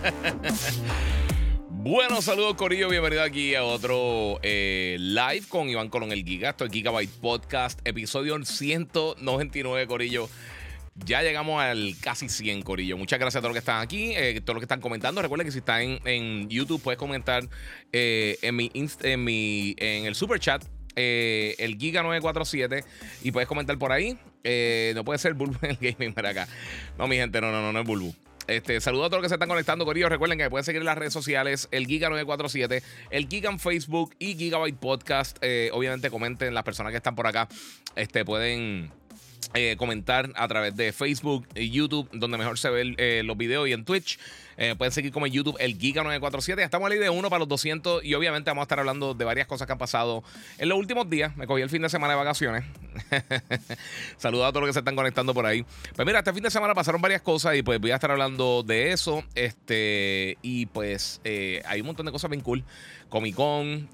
Bueno, saludos Corillo, bienvenido aquí a otro eh, live con Iván Colón el Giga, esto es Gigabyte Podcast, episodio 199 Corillo. Ya llegamos al casi 100 Corillo. Muchas gracias a todos los que están aquí, eh, todos los que están comentando. Recuerden que si están en, YouTube puedes comentar eh, en, mi en, mi, en el super chat el Giga 947 y puedes comentar por ahí. no puede ser Bulbu en el gaming para acá. No, mi gente, no, no, no, no es Bulbu. Este, saludos a todos los que se están conectando con ellos. Recuerden que me pueden seguir en las redes sociales, el Giga947, el Giga en Facebook y Gigabyte Podcast. Eh, obviamente comenten las personas que están por acá. Este, pueden eh, comentar a través de Facebook y YouTube, donde mejor se ven eh, los videos y en Twitch. Eh, pueden seguir como en YouTube el Giga947. Ya estamos ahí de uno para los 200 y obviamente vamos a estar hablando de varias cosas que han pasado en los últimos días. Me cogí el fin de semana de vacaciones. Saludos a todos los que se están conectando por ahí. Pues mira, este fin de semana pasaron varias cosas y pues voy a estar hablando de eso. Este, y pues hay un montón de cosas bien cool. Comic Con,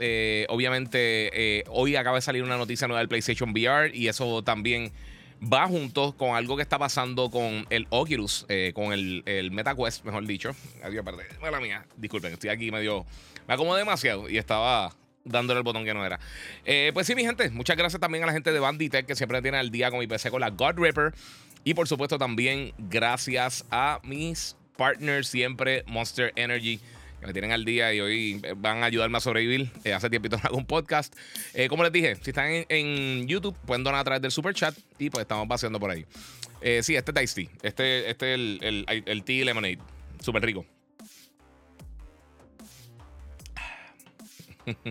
obviamente hoy acaba de salir una noticia nueva del PlayStation VR y eso también va junto con algo que está pasando con el Oculus, eh, con el, el MetaQuest, mejor dicho. Adiós, perdón. Mala mía. Disculpen, estoy aquí medio. Me acomodé demasiado y estaba dándole el botón que no era. Eh, pues sí, mi gente, muchas gracias también a la gente de Banditech que siempre tiene al día con mi PC con la God Ripper. Y por supuesto también gracias a mis partners siempre, Monster Energy me tienen al día y hoy eh, van a ayudarme a sobrevivir. Eh, hace tiempito hago un podcast. Eh, como les dije, si están en, YouTube, pueden donar a través del super chat y pues estamos paseando por ahí. sí, este es Tasty. Este, este es el, el, el tea lemonade. Súper rico. Vamos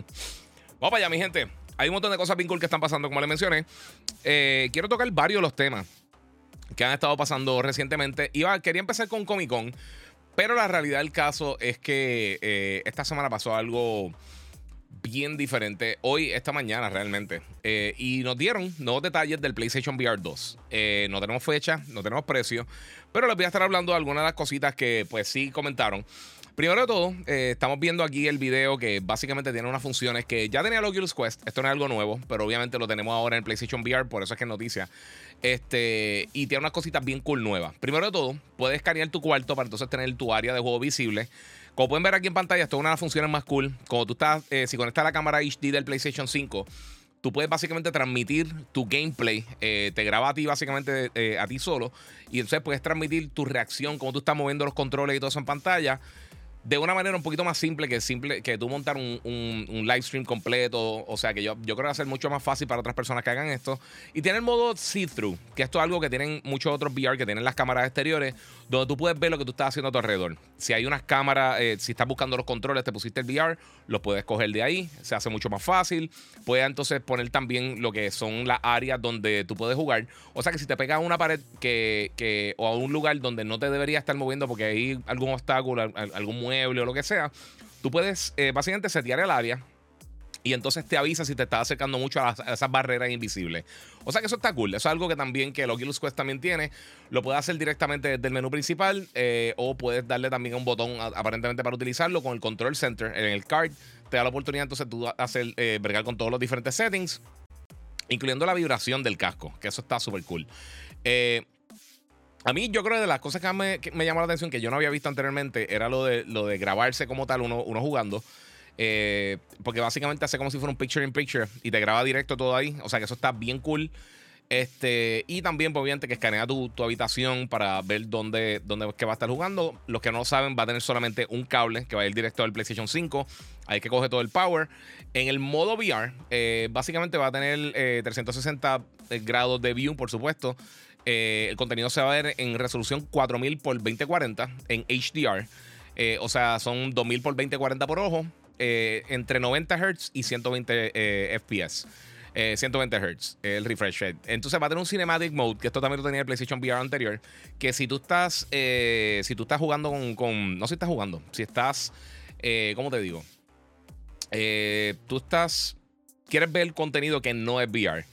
para allá, mi gente. Hay un montón de cosas bien cool que están pasando, como les mencioné. quiero tocar varios de los temas que han estado pasando recientemente. Iba, quería empezar con Comic Con. Pero la realidad del caso es que eh, esta semana pasó algo bien diferente. Hoy, esta mañana realmente. Eh, y nos dieron nuevos detalles del PlayStation VR 2. Eh, no tenemos fecha, no tenemos precio. Pero les voy a estar hablando de algunas de las cositas que pues sí comentaron. Primero de todo, estamos viendo aquí el video que básicamente tiene unas funciones que ya tenía el Oculus Quest. Esto no es algo nuevo, pero obviamente lo tenemos ahora en PlayStation VR, por eso es que es noticia. Este, y tiene unas cositas bien cool nuevas. Primero de todo, puedes escanear tu cuarto para entonces tener tu área de juego visible. Como pueden ver aquí en pantalla, esto es una de las funciones más cool. Como tú estás, eh, si conectas la cámara HD del PlayStation 5, tú puedes básicamente transmitir tu gameplay. Eh, te graba a ti básicamente eh, a ti solo. Y entonces puedes transmitir tu reacción, como tú estás moviendo los controles y todo eso en pantalla de una manera un poquito más simple que simple que tú montar un, un, live stream completo. O sea que yo, yo creo que va a ser mucho más fácil para otras personas que hagan esto. Y tiene el modo see-through, que esto es algo que tienen muchos otros VR que tienen las cámaras exteriores, donde tú puedes ver lo que tú estás haciendo a tu alrededor. Si hay unas cámaras, eh, si estás buscando los controles, te pusiste el VR, los puedes coger de ahí, se hace mucho más fácil. Puedes entonces poner también lo que son las áreas donde tú puedes jugar. O sea que si te pegas a una pared que, que, o a un lugar donde no te debería estar moviendo porque hay algún obstáculo, algún mueble, o lo que sea, tú puedes eh, básicamente setear el área y entonces te avisa si te estás acercando mucho a, esas barreras invisibles. O sea que eso está cool. Eso es algo que también que el Oculus Quest también tiene. Lo puedes hacer directamente desde el menú principal eh, o puedes darle también un botón aparentemente para utilizarlo con el Control Center en el card. Te da la oportunidad entonces tú hacer, eh, bregar con todos los diferentes settings, incluyendo la vibración del casco, que eso está súper cool. Eh, a mí, yo creo que de las cosas que me, me, llamó la atención, que yo no había visto anteriormente, era lo de, lo de grabarse como tal, uno, uno jugando. Eh, porque básicamente hace como si fuera un picture in picture y te graba directo todo ahí. O sea que eso está bien cool. Este, y también, pues, obviamente, que escanea tu, tu, habitación para ver dónde, dónde que va a estar jugando. Los que no saben, va a tener solamente un cable que va a ir directo al PlayStation 5. Ahí que coge todo el power. En el modo VR, eh, básicamente va a tener 360 eh, grados de view, por supuesto. Eh, el contenido se va a ver en resolución 4000 x 2040 en HDR. Eh, o sea, son 2000 x 2040 por ojo. Eh, entre 90 Hz y 120 FPS. 120 Hz, el refresh rate. Entonces va a tener un cinematic mode, que esto también lo tenía el PlayStation VR anterior, que si tú estás, si tú estás jugando con, no si estás jugando, si estás, ¿cómo te digo? tú estás, quieres ver contenido que no es VR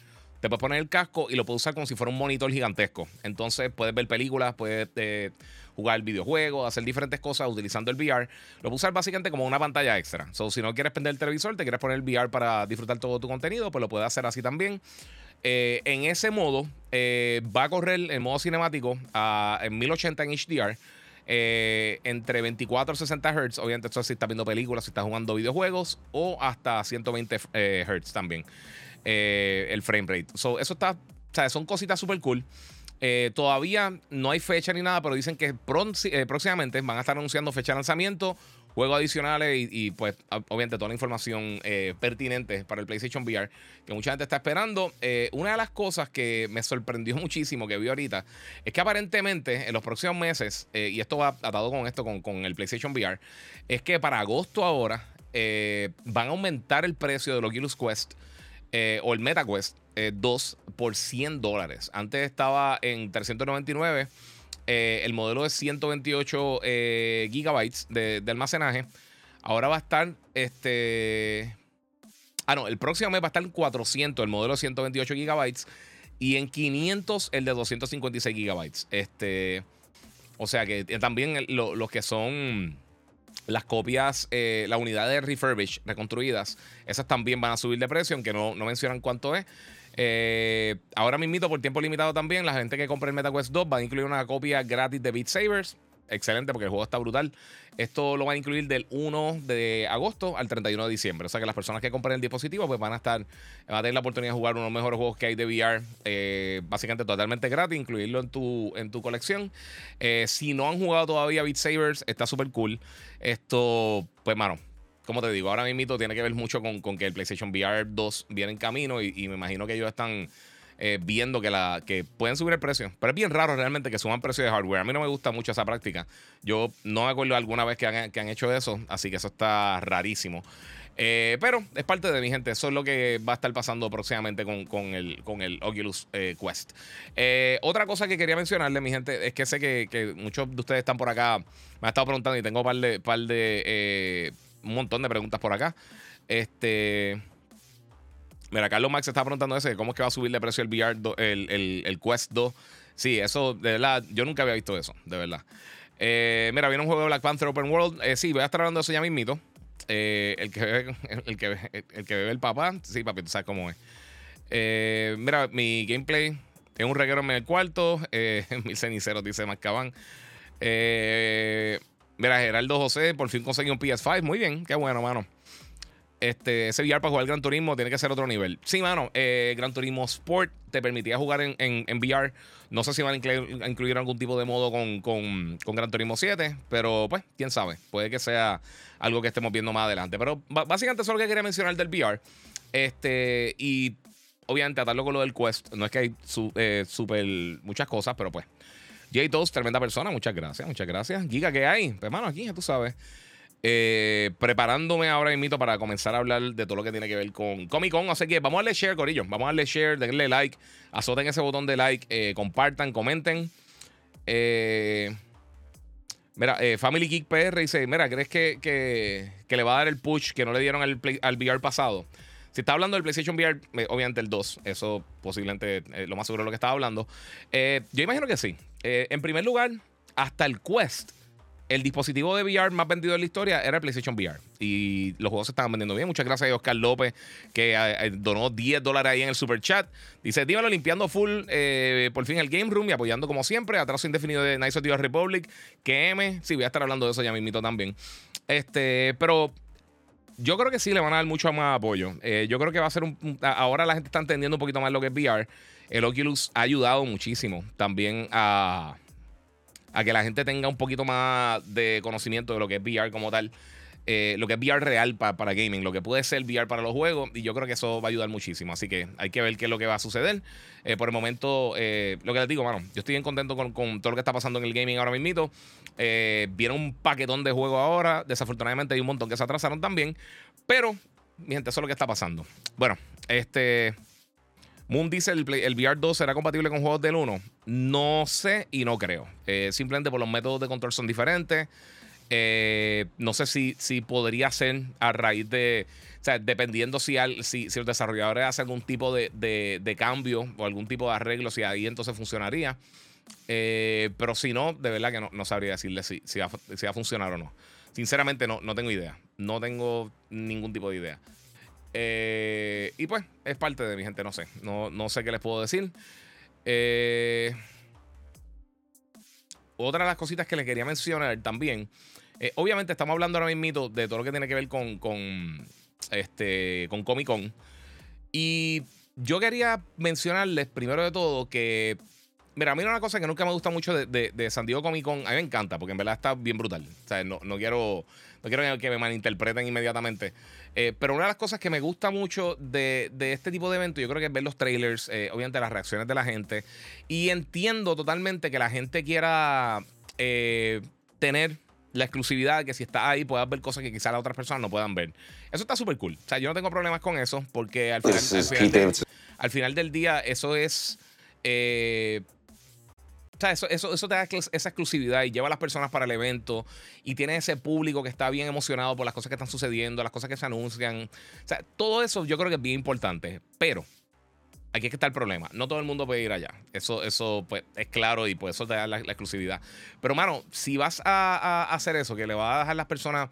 te puedes poner el casco y lo puedes usar como si fuera un monitor gigantesco. Entonces puedes ver películas, puedes eh, jugar videojuegos, hacer diferentes cosas utilizando el VR. Lo puedes usar básicamente como una pantalla extra. So, si no quieres prender el televisor, te quieres poner el VR para disfrutar todo tu contenido, pues lo puedes hacer así también. Eh, en ese modo, eh, va a correr el modo cinemático a, en 1080 en HDR. entre 24 y 60 Hz. Obviamente, esto si estás viendo películas, si estás jugando videojuegos, o hasta 120 Hz también. Eh, el frame rate. eso está, o sea, son cositas súper cool. Eh, todavía no hay fecha ni nada, pero dicen que eh, próximamente van a estar anunciando fecha de lanzamiento, juegos adicionales y, pues obviamente toda la información pertinente para el PlayStation VR que mucha gente está esperando. una de las cosas que me sorprendió muchísimo que vi ahorita es que aparentemente en los próximos meses, y esto va atado con esto, con, con, el PlayStation VR, es que para agosto ahora van a aumentar el precio de los Oculus Quest. Eh, o el MetaQuest 2 eh, por 100 dólares. Antes estaba en 399. Eh, el modelo de 128 gigabytes de, almacenaje. Ahora va a estar este. Ah, no, el próximo mes va a estar en 400 el modelo de 128 gigabytes y en 500 el de 256 gigabytes. Este, o sea que también los que son las copias, eh, las unidades refurbished, reconstruidas, esas también van a subir de precio, aunque no, no mencionan cuánto es. Eh, ahora mismo, por tiempo limitado también, la gente que compre el MetaQuest 2 va a incluir una copia gratis de Beat Sabers excelente porque el juego está brutal. Esto lo van a incluir del 1 de agosto al 31 de diciembre. O sea que las personas que compren el dispositivo pues van a estar, van a tener la oportunidad de jugar uno de los mejores juegos que hay de VR, eh, básicamente totalmente gratis, incluirlo en tu, en tu colección. Eh, si no han jugado todavía Beat Sabers, está súper cool. Esto, pues, mano, como te digo, ahora mismo tiene que ver mucho con, que el PlayStation VR 2 viene en camino y, y me imagino que ellos están eh, viendo que, la, que pueden subir el precio. Pero es bien raro realmente que suban precio de hardware. A mí no me gusta mucho esa práctica. Yo no me acuerdo alguna vez que han, que han hecho eso, así que eso está rarísimo. Eh, pero es parte de mi gente. Eso es lo que va a estar pasando próximamente con, con, el, con el Oculus eh, Quest. otra cosa que quería mencionarle, mi gente, es que sé que, que, muchos de ustedes están por acá. Me han estado preguntando y tengo un par de, par de un montón de preguntas por acá. Este. Mira, Carlos Max está preguntando ese, ¿cómo es que va a subir de precio el VR, el, Quest 2? Sí, eso, de verdad, yo nunca había visto eso, de verdad. Eh, mira, viene un juego de Black Panther Open World. Eh, sí, voy a estar hablando de eso ya mismito. Eh, el, que bebe, el, que, el, que bebe el papá. Sí, papi, tú sabes cómo es. mira, mi gameplay es un reguero en el cuarto. mil ceniceros, dice Mascaban. Mira, Geraldo José, por fin conseguí un PS5. Muy bien, qué bueno, mano este, ese VR para jugar Gran Turismo tiene que ser otro nivel. Sí, mano, eh, Gran Turismo Sport te permitía jugar en, en, VR. No sé si van a incluir, algún tipo de modo con, con, Gran Turismo 7, pero pues, quién sabe. Puede que sea algo que estemos viendo más adelante. Pero básicamente eso es lo que quería mencionar del VR. Este, y obviamente atarlo con lo del Quest. No es que hay eh, super muchas cosas, pero pues. J2, tremenda persona, muchas gracias, muchas gracias. Giga, ¿qué hay? Pues, hermano, aquí ya tú sabes. Eh, preparándome ahora mismo para comenzar a hablar de todo lo que tiene que ver con Comic Con. Así que vamos a darle share, Corillo. Vamos a darle share, denle like, azoten ese botón de like, eh, compartan, comenten. Eh, mira, Family Geek PR dice: Mira, ¿crees que, que, le va a dar el push que no le dieron al, al VR pasado? Si está hablando del PlayStation VR, obviamente el 2, eso posiblemente lo más seguro de lo que estaba hablando. yo imagino que sí. En primer lugar, hasta el Quest el dispositivo de VR más vendido de la historia era el PlayStation VR. Y los juegos se estaban vendiendo bien. Muchas gracias a Oscar López, que eh, eh, donó 10 dólares ahí en el super chat. Dice: Dímelo limpiando full eh, por fin el Game Room y apoyando como siempre. Atraso indefinido de Nice of the Republic. Que M. Sí, voy a estar hablando de eso ya mismito también. Este, pero yo creo que sí le van a dar mucho más apoyo. yo creo que va a ser un. Ahora la gente está entendiendo un poquito más lo que es VR. El Oculus ha ayudado muchísimo también a que la gente tenga un poquito más de conocimiento de lo que es VR como tal. Eh, lo que es VR real para gaming, lo que puede ser VR para los juegos, y yo creo que eso va a ayudar muchísimo. Así que hay que ver qué es lo que va a suceder. Eh, por el momento, eh, lo que les digo, mano, yo estoy bien contento con, todo lo que está pasando en el gaming ahora mismo. viene un paquetón de juegos ahora. Desafortunadamente hay un montón que se atrasaron también. Pero, mi gente, eso es lo que está pasando. Bueno, este. Moon dice: el, el VR 2 será compatible con juegos del 1. No sé y no creo. Eh, simplemente por los métodos de control son diferentes. Eh, no sé si, si podría ser a raíz de. O sea, dependiendo si, si, si los desarrolladores hacen algún tipo de, de, cambio o algún tipo de arreglo, si ahí entonces funcionaría. Eh, pero si no, de verdad que no, no sabría decirle si, si, va, si, va, a funcionar o no. Sinceramente, no, no tengo idea. No tengo ningún tipo de idea. Eh, y pues, es parte de mi gente, no sé. No, no sé qué les puedo decir. Eh, otra de las cositas que les quería mencionar también. Eh, obviamente, estamos hablando ahora mismo de todo lo que tiene que ver con, con, este, con Comic Con. Y yo quería mencionarles, primero de todo, que Mira, a mí una cosa que nunca me gusta mucho de, de, San Diego Comic Con, a mí me encanta, porque en verdad está bien brutal. O sea, no, no quiero, no quiero que me malinterpreten inmediatamente. Eh, pero una de las cosas que me gusta mucho de, de este tipo de eventos, yo creo que es ver los trailers, eh, obviamente las reacciones de la gente. Y entiendo totalmente que la gente quiera eh, tener la exclusividad, que si está ahí puedas ver cosas que quizás las otras personas no puedan ver. Eso está súper cool. O sea, yo no tengo problemas con eso, porque al final, al final, del día, eso es eso, eso, te da esa exclusividad y lleva a las personas para el evento y tiene ese público que está bien emocionado por las cosas que están sucediendo, las cosas que se anuncian. O sea, todo eso yo creo que es bien importante. Pero aquí es que está el problema. No todo el mundo puede ir allá. Eso, eso pues, es claro y por eso te da la, exclusividad. Pero, mano, si vas a, hacer eso, que le va a dejar a las personas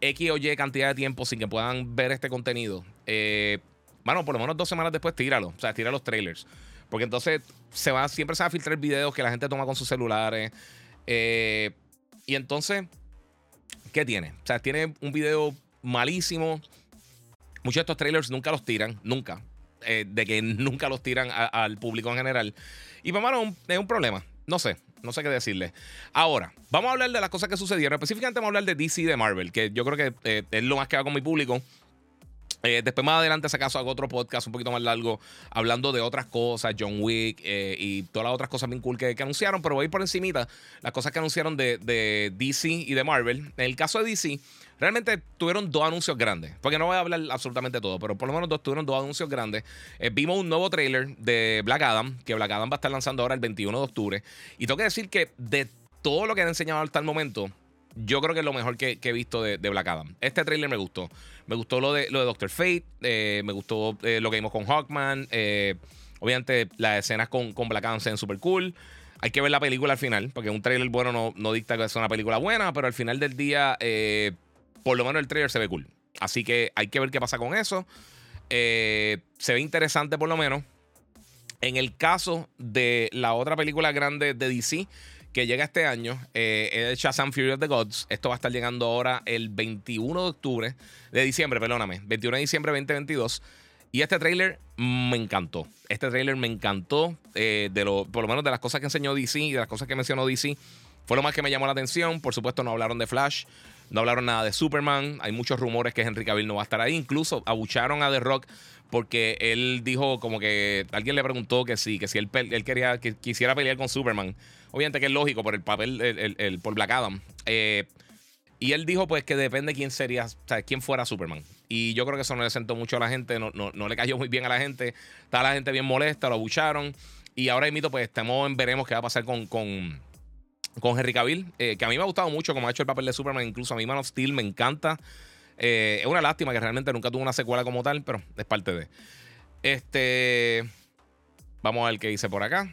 X o Y cantidad de tiempo sin que puedan ver este contenido, eh, mano, por lo menos dos semanas después tíralo. O sea, tira los trailers. Porque entonces se va, siempre se va a filtrar videos que la gente toma con sus celulares. Eh, y entonces, ¿qué tiene? O sea, tiene un video malísimo. Muchos de estos trailers nunca los tiran, nunca. Eh, de que nunca los tiran al público en general. Y para pues, mano, es un problema. No sé, no sé qué decirle. Ahora, vamos a hablar de las cosas que sucedieron. Específicamente vamos a hablar de DC de Marvel, que yo creo que eh, es lo más que hago con mi público. Eh, después más adelante, si acaso, hago otro podcast un poquito más largo hablando de otras cosas, John Wick eh, y todas las otras cosas bien cool que, anunciaron, pero voy a ir por encimita las cosas que anunciaron de, DC y de Marvel. En el caso de DC, realmente tuvieron dos anuncios grandes, porque no voy a hablar absolutamente todo, pero por lo menos dos, tuvieron dos anuncios grandes. Eh, vimos un nuevo trailer de Black Adam, que Black Adam va a estar lanzando ahora el 21 de octubre, y tengo que decir que de todo lo que han enseñado hasta el momento, yo creo que es lo mejor que, he visto de, Black Adam. Este trailer me gustó. Me gustó lo de, lo de Doctor Fate. Eh, me gustó eh, lo que vimos con Hawkman. Eh, obviamente, las escenas con, Black Adam se ven súper cool. Hay que ver la película al final, porque un trailer bueno no, no dicta que sea una película buena, pero al final del día, por lo menos el trailer se ve cool. Así que hay que ver qué pasa con eso. se ve interesante por lo menos. En el caso de la otra película grande de DC, que llega este año. Eh, es Shazam Fury of the Gods. Esto va a estar llegando ahora el 21 de octubre, de diciembre, perdóname, 21 de diciembre 2022. Y este tráiler me encantó. Este tráiler me encantó. Eh, de lo, por lo menos de las cosas que enseñó DC y de las cosas que mencionó DC. Fue lo más que me llamó la atención. Por supuesto, no hablaron de Flash. No hablaron nada de Superman. Hay muchos rumores que Henry Cavill no va a estar ahí. Incluso abucharon a The Rock porque él dijo como que alguien le preguntó que sí, que si él, quería que quisiera pelear con Superman. Obviamente que es lógico por el papel, el, por Black Adam. Eh, y él dijo pues que depende quién sería, quién fuera Superman. Y yo creo que eso no le sentó mucho a la gente, no, no, le cayó muy bien a la gente. Está la gente bien molesta, lo abucharon. Y ahora mismo pues estamos en veremos qué va a pasar con, con, con Henry Cavill, eh, que a mí me ha gustado mucho como ha hecho el papel de Superman. Incluso a mí Man of Steel me encanta. Eh, es una lástima que realmente nunca tuvo una secuela como tal, pero es parte de. Este. Vamos a ver qué dice por acá.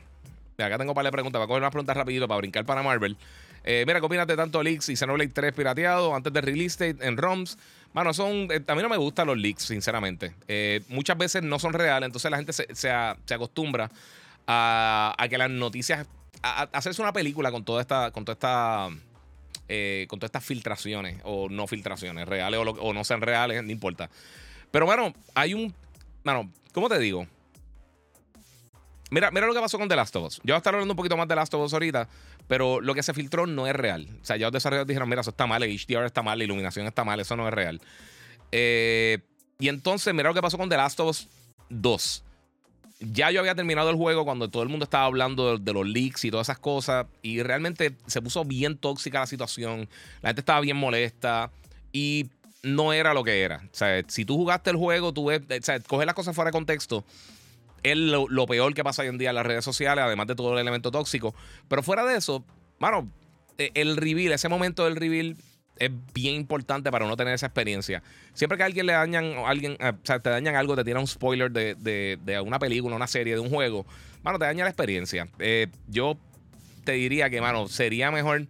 Acá tengo un par de preguntas. Voy a coger unas preguntas rapidito para brincar para Marvel. Eh, mira, ¿qué opinas de tanto leaks y Xenoblade 3 pirateado antes de release date en ROMs? Bueno, son. A mí no me gustan los leaks, sinceramente. Muchas veces no son reales, entonces la gente se, se, acostumbra a, que las noticias. Hacerse una película con toda esta. Con toda esta con todas estas filtraciones o no filtraciones, reales o, o no sean reales, no importa. Pero bueno, hay un. Bueno, ¿cómo te digo? Mira, mira lo que pasó con The Last of Us. Yo voy a estar hablando un poquito más de The Last of Us ahorita, pero lo que se filtró no es real. O sea, ya los desarrolladores dijeron, mira, eso está mal, el HDR está mal, la iluminación está mal, eso no es real. Eh, y entonces, mira lo que pasó con The Last of Us 2. Ya yo había terminado el juego cuando todo el mundo estaba hablando de, los leaks y todas esas cosas. Y realmente se puso bien tóxica la situación. La gente estaba bien molesta. Y no era lo que era. O sea, si tú jugaste el juego, tú ves, o sea, coges las cosas fuera de contexto es lo, peor que pasa hoy en día en las redes sociales, además de todo el elemento tóxico. Pero fuera de eso, mano, e, el reveal, ese momento del reveal es bien importante para no tener esa experiencia. Siempre que a alguien le dañan, alguien, eh, o sea, te dañan algo, te tiran un spoiler de, de, una película, una serie, de un juego, mano, te daña la experiencia. Eh, yo te diría que, mano, sería mejor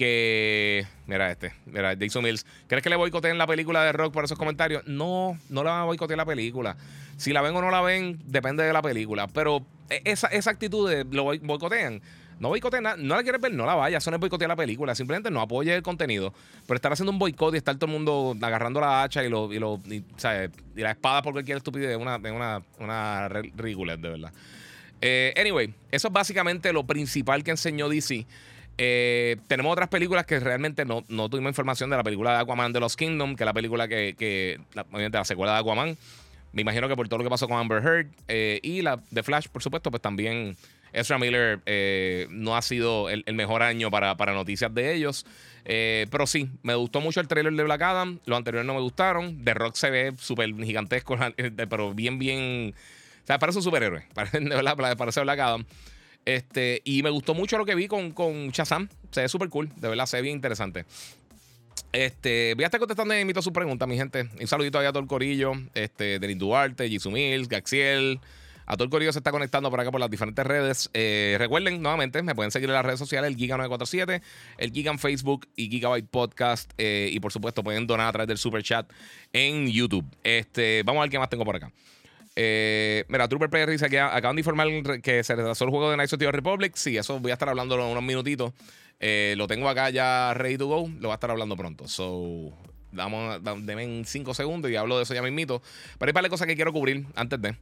que. Mira este, mira, Jason Mills. ¿Crees que le boicoteen la película de Rock por esos comentarios? No, no le van a boicotear la película. Si la ven o no la ven, depende de la película. Pero e, esa, esa actitud de lo boicotean. No boicoteen nada, no la quieres ver, no la vayas. Eso no es boicotear la película. Simplemente no apoye el contenido. Pero estar haciendo un boicot y estar todo el mundo agarrando la hacha y, lo, y, la espada por cualquier estupidez es una, una, una de verdad. Eh, anyway, eso es básicamente lo principal que enseñó DC. Eh, tenemos otras películas que realmente no, no, tuvimos información de la película de Aquaman de los Kingdom, que es la película que, la, la secuela de Aquaman. Me imagino que por todo lo que pasó con Amber Heard eh, y la de Flash, por supuesto, pues también Ezra Miller eh, no ha sido el, mejor año para, para, noticias de ellos. pero sí, me gustó mucho el trailer de Black Adam. Los anteriores no me gustaron. The Rock se ve súper gigantesco, pero bien, bien. O sea, parece un superhéroe. Parece, verdad, parece Black Adam. Este, y me gustó mucho lo que vi con, con Shazam. Se ve súper cool. De verdad, se ve bien interesante. Este, voy a estar contestando y invito a su pregunta, mi gente. Un saludito a todo el corillo. Este, Denis Duarte, Jisoo Mills, Gaxiel. A todo el corillo se está conectando por acá por las diferentes redes. Eh, recuerden, nuevamente, me pueden seguir en las redes sociales, el Giga947, el Giga Facebook y Gigabyte Podcast. Eh, y por supuesto, pueden donar a través del super chat en YouTube. Este, vamos a ver qué más tengo por acá. Eh, mira, Trooper PR dice que acaban de informar que se retrasó el juego de Knights of the Republic. Sí, eso voy a estar hablando en unos minutitos. Lo tengo acá ya ready to go. Lo voy a estar hablando pronto. So, damos, denme 5 segundos y hablo de eso ya mismito. Pero hay varias cosas que quiero cubrir antes de.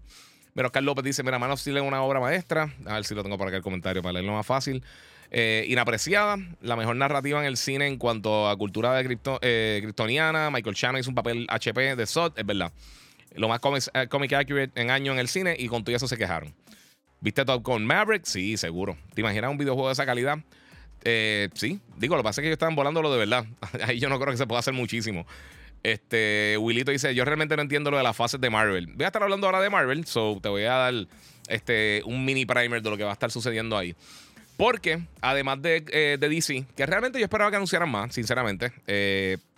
Mira, Oscar López dice: Mira, Man of es una obra maestra. A ver si lo tengo por acá el comentario para leerlo más fácil. Eh, inapreciada, la mejor narrativa en el cine en cuanto a cultura de cripto, eh, Michael Shannon hizo un papel HP de SOT, es verdad lo más eh, comic, accurate en año en el cine y con todo eso se quejaron. ¿Viste Top Gun Maverick? Sí, seguro. ¿Te imaginas un videojuego de esa calidad? Sí, digo, lo que pasa es que ellos estaban volándolo de verdad. Ahí yo no creo que se pueda hacer muchísimo. Este, Willito dice, yo realmente no entiendo lo de las fases de Marvel. Voy a estar hablando ahora de Marvel, so te voy a dar este, un mini primer de lo que va a estar sucediendo ahí. Porque, además de, eh, de DC, que realmente yo esperaba que anunciaran más, sinceramente,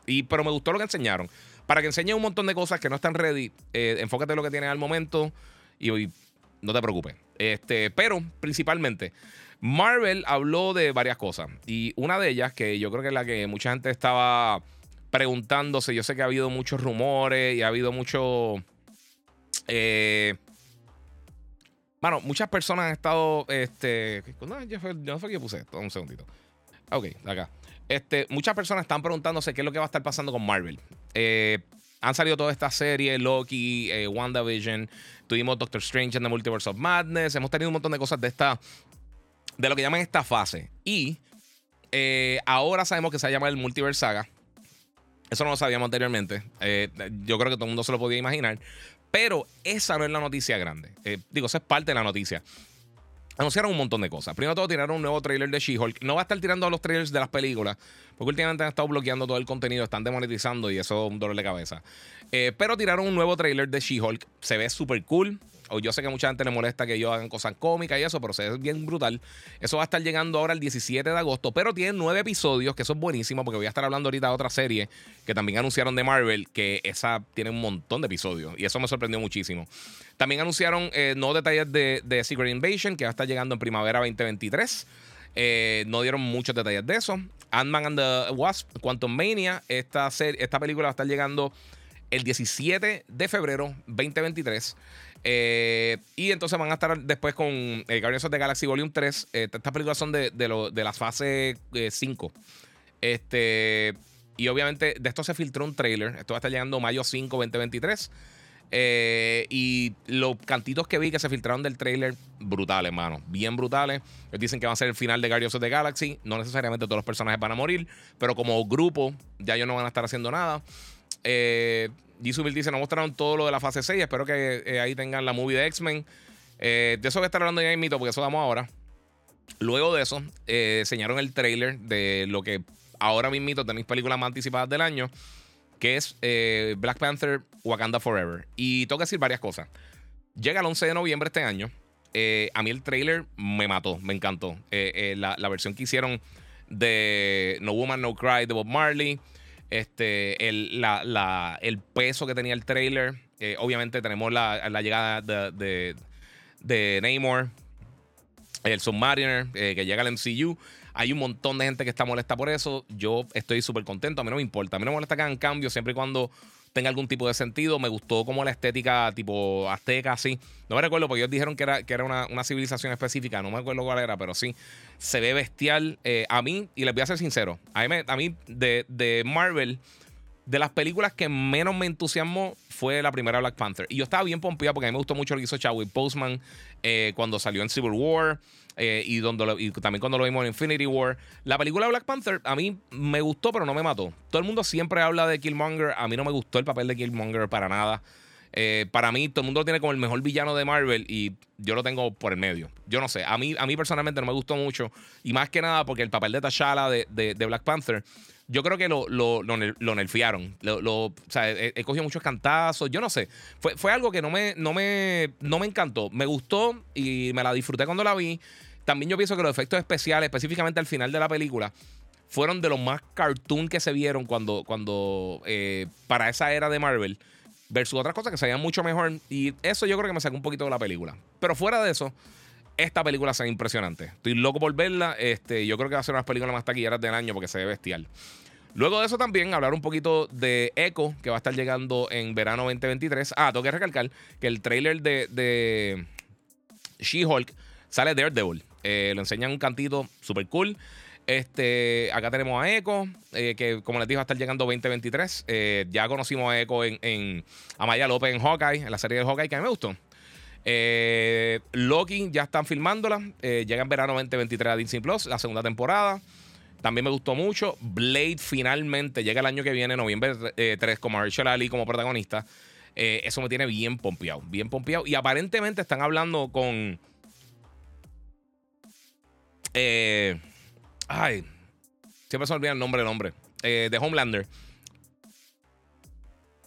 y, pero me gustó lo que enseñaron para que enseñe un montón de cosas que no están ready. Eh, enfócate en lo que tienes al momento y hoy no te preocupes. Este, pero principalmente, Marvel habló de varias cosas. Y una de ellas, que yo creo que es la que mucha gente estaba preguntándose, yo sé que ha habido muchos rumores y ha habido mucho... Eh, bueno, muchas personas han estado. Este, no, yo, fue que puse esto. Un segundito. Ok, acá. Este, muchas personas están preguntándose qué es lo que va a estar pasando con Marvel. Eh, han salido todas estas series, Loki, eh, WandaVision, tuvimos Doctor Strange en the Multiverse of Madness, hemos tenido un montón de cosas de esta, de lo que llaman esta fase. Y eh, ahora sabemos que se llama el Multiverse Saga. Eso no lo sabíamos anteriormente. yo creo que todo el mundo se lo podía imaginar. Pero esa no es la noticia grande. digo, esa es parte de la noticia anunciaron un montón de cosas. Primero todo, tiraron un nuevo trailer de She-Hulk. No va a estar tirando los trailers de las películas, porque últimamente han estado bloqueando todo el contenido, están demonetizando y eso es un dolor de cabeza. Eh, pero tiraron un nuevo trailer de She-Hulk. Se ve súper cool. Yo sé que mucha gente le molesta que yo hagan cosas cómicas y eso, pero ve bien brutal. Eso va a estar llegando ahora el 17 de agosto, pero tiene nueve episodios, que eso es buenísimo, porque voy a estar hablando ahorita de otra serie que también anunciaron de Marvel, que esa tiene un montón de episodios, y eso me sorprendió muchísimo. También anunciaron eh, nuevos detalles de, Secret Invasion, que va a estar llegando en primavera 2023. Eh, no dieron muchos detalles de eso. Ant-Man and the Wasp, Quantum Mania, esta, serie, esta película va a estar llegando el 17 de febrero 2023. Eh, y entonces van a estar después con eh, Guardians of the Galaxy Volume 3. Eh, estas películas son de, de, de la fase 5. Este, y obviamente de esto se filtró un trailer. Esto va a estar llegando mayo 5, 2023. y los cantitos que vi que se filtraron del trailer, brutales, hermano. Bien brutales. Ellos dicen que va a ser el final de Guardians of the Galaxy. No necesariamente todos los personajes van a morir, pero como grupo ya ellos no van a estar haciendo nada. Eh, Jisoo dice, nos mostraron todo lo de la fase 6. Espero que eh, ahí tengan la movie de X-Men. Eh, de eso voy a hablando ya en mito, porque eso vamos ahora. Luego de eso, eh, enseñaron el trailer de lo que ahora mismito tenéis películas más anticipadas del año, que es Black Panther Wakanda Forever. Y tengo que decir varias cosas. Llega el 11 de noviembre este año. Eh, a mí el trailer me mató, me encantó. Eh, la, versión que hicieron de No Woman, No Cry de Bob Marley. Este, el, el peso que tenía el trailer. obviamente tenemos la, llegada de, de, de el Submariner, que llega al MCU. Hay un montón de gente que está molesta por eso. Yo estoy súper contento. A mí no me importa. A mí no me molesta que hagan cambios siempre y cuando tenga algún tipo de sentido. Me gustó como la estética tipo azteca, así. No me recuerdo porque ellos dijeron que era, que era una, civilización específica. No me acuerdo cuál era, pero sí. Se ve bestial. Eh, a mí, y les voy a ser sincero, a mí, a mí de, de Marvel de las películas que menos me entusiasmó fue la primera Black Panther. Y yo estaba bien pompeado porque a mí me gustó mucho lo que hizo Chadwick Postman eh, cuando salió en Civil War. Eh, y, donde también cuando lo vimos en Infinity War. La película Black Panther a mí me gustó, pero no me mató. Todo el mundo siempre habla de Killmonger. A mí no me gustó el papel de Killmonger para nada. Eh, para mí, todo el mundo lo tiene como el mejor villano de Marvel y yo lo tengo por el medio. Yo no sé, a mí, a mí personalmente no me gustó mucho. Y más que nada porque el papel de T'Challa de, de Black Panther yo creo que lo, lo, lo, nerfearon. Lo, o sea, he, cogido muchos cantazos. Yo no sé. Fue, fue algo que no me, no, me, no me encantó. Me gustó y me la disfruté cuando la vi. También yo pienso que los efectos especiales, específicamente al final de la película, fueron de los más cartoon que se vieron cuando, cuando eh, para esa era de Marvel. Versus otras cosas que se veían mucho mejor. Y eso yo creo que me sacó un poquito de la película. Pero fuera de eso, esta película se ve impresionante. Estoy loco por verla. Este, yo creo que va a ser una de las películas más taquilleras del año porque se ve bestial. Luego de eso también hablar un poquito de Echo, que va a estar llegando en verano 2023. Ah, tengo que recalcar que el trailer de, de She-Hulk sale Daredevil. Eh, lo enseñan un cantito super cool. Este, acá tenemos a Echo, eh, que como les dije va a estar llegando 2023. Eh, ya conocimos a Echo en, en Amaya López en Hawkeye, en la serie de Hawkeye, que a mí me gustó. Loki ya están filmándola. llega en verano 2023 a Disney Plus, la segunda temporada. También me gustó mucho. Blade finalmente llega el año que viene, noviembre 3, eh, con Marshall Ali como protagonista. Eh, eso me tiene bien pompeado, bien pompeado. Y aparentemente están hablando con... Eh, ay, siempre se me olvida el nombre del hombre. de Homelander.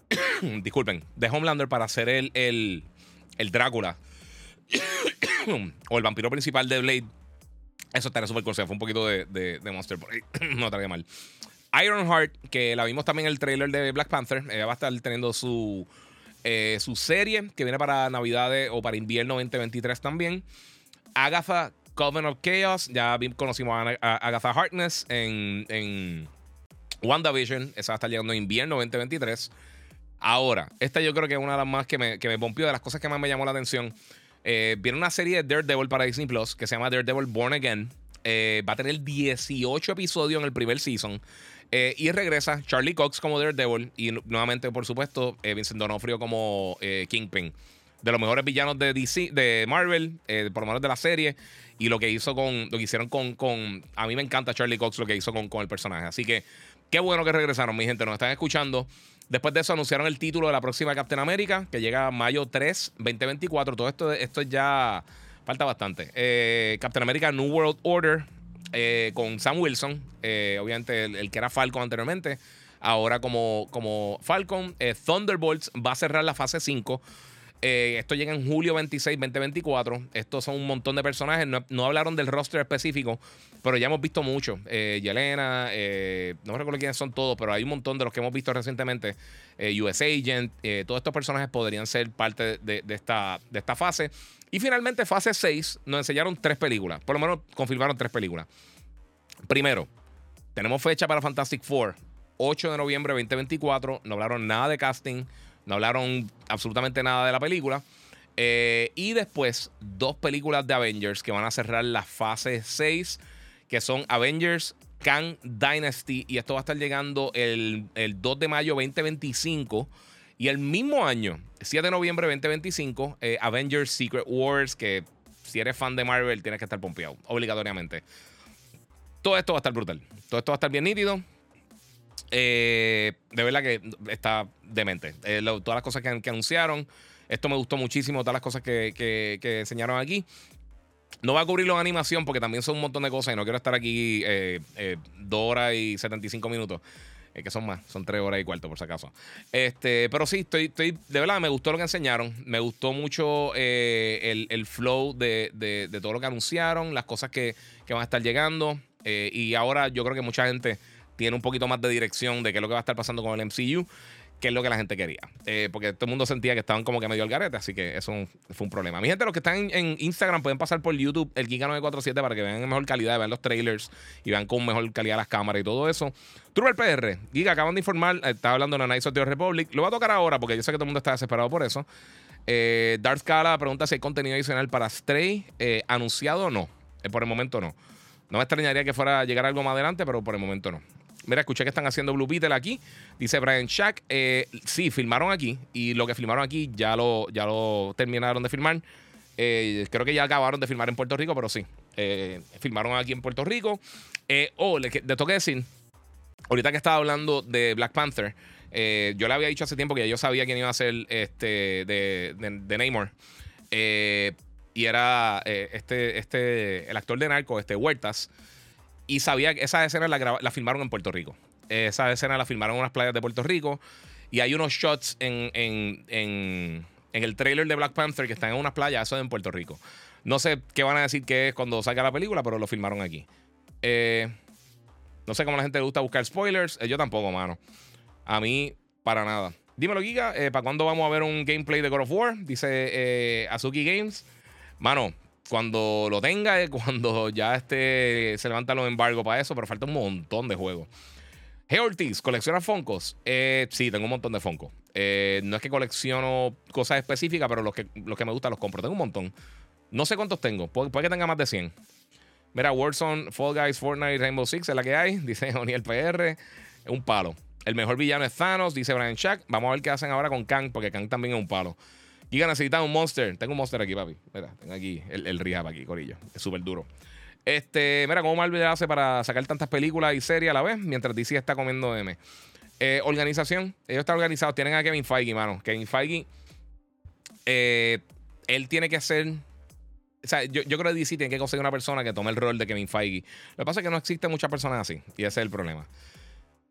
Disculpen, de Homelander para hacer el, el, el Drácula. o el vampiro principal de Blade eso estaría súper cool. Fue un poquito de, de, Monster. no traía mal. Ironheart, que la vimos también en el trailer de Black Panther. Ella va a estar teniendo su, eh, su serie que viene para Navidades o para invierno 2023 también. Agatha Coven of Chaos. Ya conocimos a, Agatha Harkness en, en WandaVision. Esa va a estar llegando en invierno 2023. Ahora, esta yo creo que es una de las más que me, que me pompió, de las cosas que más me llamó la atención. Eh, viene una serie de Daredevil para Disney Plus que se llama Daredevil Born Again. Eh, va a tener 18 episodios en el primer season. Eh, y regresa Charlie Cox como Daredevil. Y nuevamente, por supuesto, Vincent D'Onofrio como Kingpin. De los mejores villanos de DC, de Marvel, por lo menos de la serie. Y lo que hizo con. Lo que hicieron con. con a mí me encanta Charlie Cox lo que hizo con, con el personaje. Así que qué bueno que regresaron, mi gente. Nos están escuchando. Después de eso anunciaron el título de la próxima Captain America, que llega mayo 3, 2024. Todo esto, esto ya falta bastante. Eh, Captain America New World Order eh, con Sam Wilson, eh, obviamente el, que era Falcon anteriormente, ahora como, como Falcon. Thunderbolts va a cerrar la fase 5. Esto llega en julio 26, 2024. Estos son un montón de personajes. no hablaron del roster específico, pero ya hemos visto mucho. Eh, Yelena, eh, no recuerdo quiénes son todos, pero hay un montón de los que hemos visto recientemente. Eh, US Agent, eh, todos estos personajes podrían ser parte de, esta, de esta fase. Y finalmente, fase 6, nos enseñaron tres películas. Por lo menos confirmaron tres películas. Primero, tenemos fecha para Fantastic Four. 8 de noviembre de 2024. No hablaron nada de casting. No hablaron absolutamente nada de la película. y después, dos películas de Avengers que van a cerrar la fase 6 que son Avengers Kang Dynasty. Y esto va a estar llegando el, 2 de mayo 2025. Y el mismo año, 7 de noviembre 2025, eh, Avengers Secret Wars, que si eres fan de Marvel tienes que estar pompeado, obligatoriamente. Todo esto va a estar brutal. Todo esto va a estar bien nítido. Eh, de verdad que está demente. Eh, todas las cosas que, anunciaron. Esto me gustó muchísimo, todas las cosas que, que enseñaron aquí. No va a cubrirlo en animación porque también son un montón de cosas y no quiero estar aquí eh, eh, dos horas y 75 minutos. que son más, son tres horas y cuarto por si acaso. Este, pero sí, estoy, estoy, de verdad, me gustó lo que enseñaron. Me gustó mucho el, el, flow de, de, de, todo lo que anunciaron, las cosas que, que van a estar llegando. y ahora yo creo que mucha gente tiene un poquito más de dirección de qué es lo que va a estar pasando con el MCU que es lo que la gente quería. Eh, porque todo el mundo sentía que estaban como que medio al garete, así que eso fue un problema. Mi gente, los que están en, Instagram pueden pasar por YouTube, el Giga947, para que vean en mejor calidad, vean los trailers y vean con mejor calidad las cámaras y todo eso. Trooper PR, Giga, acaban de informar, eh, estaba hablando de Night of the Republic. Lo voy a tocar ahora porque yo sé que todo el mundo está desesperado por eso. Eh, Dark Scala pregunta si hay contenido adicional para Stray, eh, anunciado o no. por el momento no. No me extrañaría que fuera a llegar algo más adelante, pero por el momento no. Mira, escuché que están haciendo Blue Beetle aquí. Dice Brian Shack. Eh, sí, filmaron aquí. Y lo que filmaron aquí ya lo, ya lo terminaron de filmar. Eh, creo que ya acabaron de filmar en Puerto Rico, pero sí. Eh, filmaron aquí en Puerto Rico. oh, le, que decir. Ahorita que estaba hablando de Black Panther. yo le había dicho hace tiempo que yo sabía quién iba a ser este, de, de, de y era este, este, el actor de Narco, este Huertas. Y sabía que esa escena la, filmaron en Puerto Rico. Esa escena la filmaron en unas playas de Puerto Rico. Y hay unos shots en, en, en, en el trailer de Black Panther que están en unas playas, eso es en Puerto Rico. No sé qué van a decir que es cuando salga la película, pero lo filmaron aquí. Eh, no sé cómo la gente le gusta buscar spoilers. Eh, yo tampoco, mano. A mí, para nada. Dímelo, Giga. Eh, ¿Para cuándo vamos a ver un gameplay de God of War? Dice Azuki Games. Mano, cuando lo tenga, es cuando ya esté, se levantan los embargos para eso, pero falta un montón de juegos. Hey ¿colecciona Foncos? Eh, sí, tengo un montón de Foncos. Eh, no es que colecciono cosas específicas, pero los que, los que me gustan los compro. Tengo un montón. No sé cuántos tengo. Puede, que tenga más de 100. Mira, Warzone, Fall Guys, Fortnite, Rainbow Six es la que hay. Dice Oniel PR. Un palo. El mejor villano es Thanos, dice Brian Shack. Vamos a ver qué hacen ahora con Kang, porque Kang también es un palo. Giga necesita un monster. Tengo un monster aquí, papi. Mira, tengo aquí el, el rehab aquí, corillo. Es súper duro. Este, mira, ¿cómo Marvel hace para sacar tantas películas y series a la vez mientras DC está comiendo M? Eh, organización. Ellos están organizados. Tienen a Kevin Feige, mano. Kevin Feige, eh, él tiene que hacer. O sea, yo, yo, creo que DC tiene que conseguir una persona que tome el rol de Kevin Feige. Lo que pasa es que no existen muchas personas así. Y ese es el problema.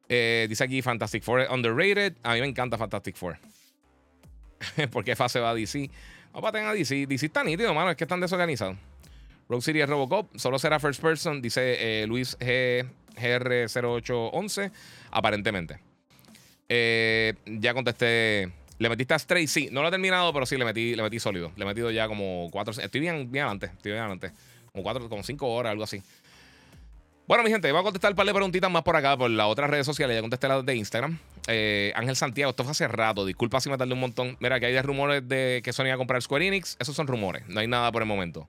Eh, dice aquí Fantastic Four underrated. A mí me encanta Fantastic Four. ¿Por qué fase va DC? A tener a DC. DC está nítido, mano. Es que están desorganizados. Rogue City es Robocop. Solo será first person, dice eh, Luis G, GR0811. Aparentemente. Eh, ya contesté. ¿Le metiste a Stray? Sí, no lo he terminado, pero sí le metí, le metí sólido. Le he metido ya como cuatro. Estoy bien, bien adelante. Estoy bien adelante. Como cuatro, como cinco horas, algo así. Bueno, mi gente, voy a contestar un par de preguntitas más por acá, por las otras redes sociales. Ya contesté las de Instagram. Eh, Ángel Santiago, esto fue hace rato. Disculpa si me tardé un montón. Mira, que hay rumores de que Sony iba a comprar Square Enix. Esos son rumores. No hay nada por el momento.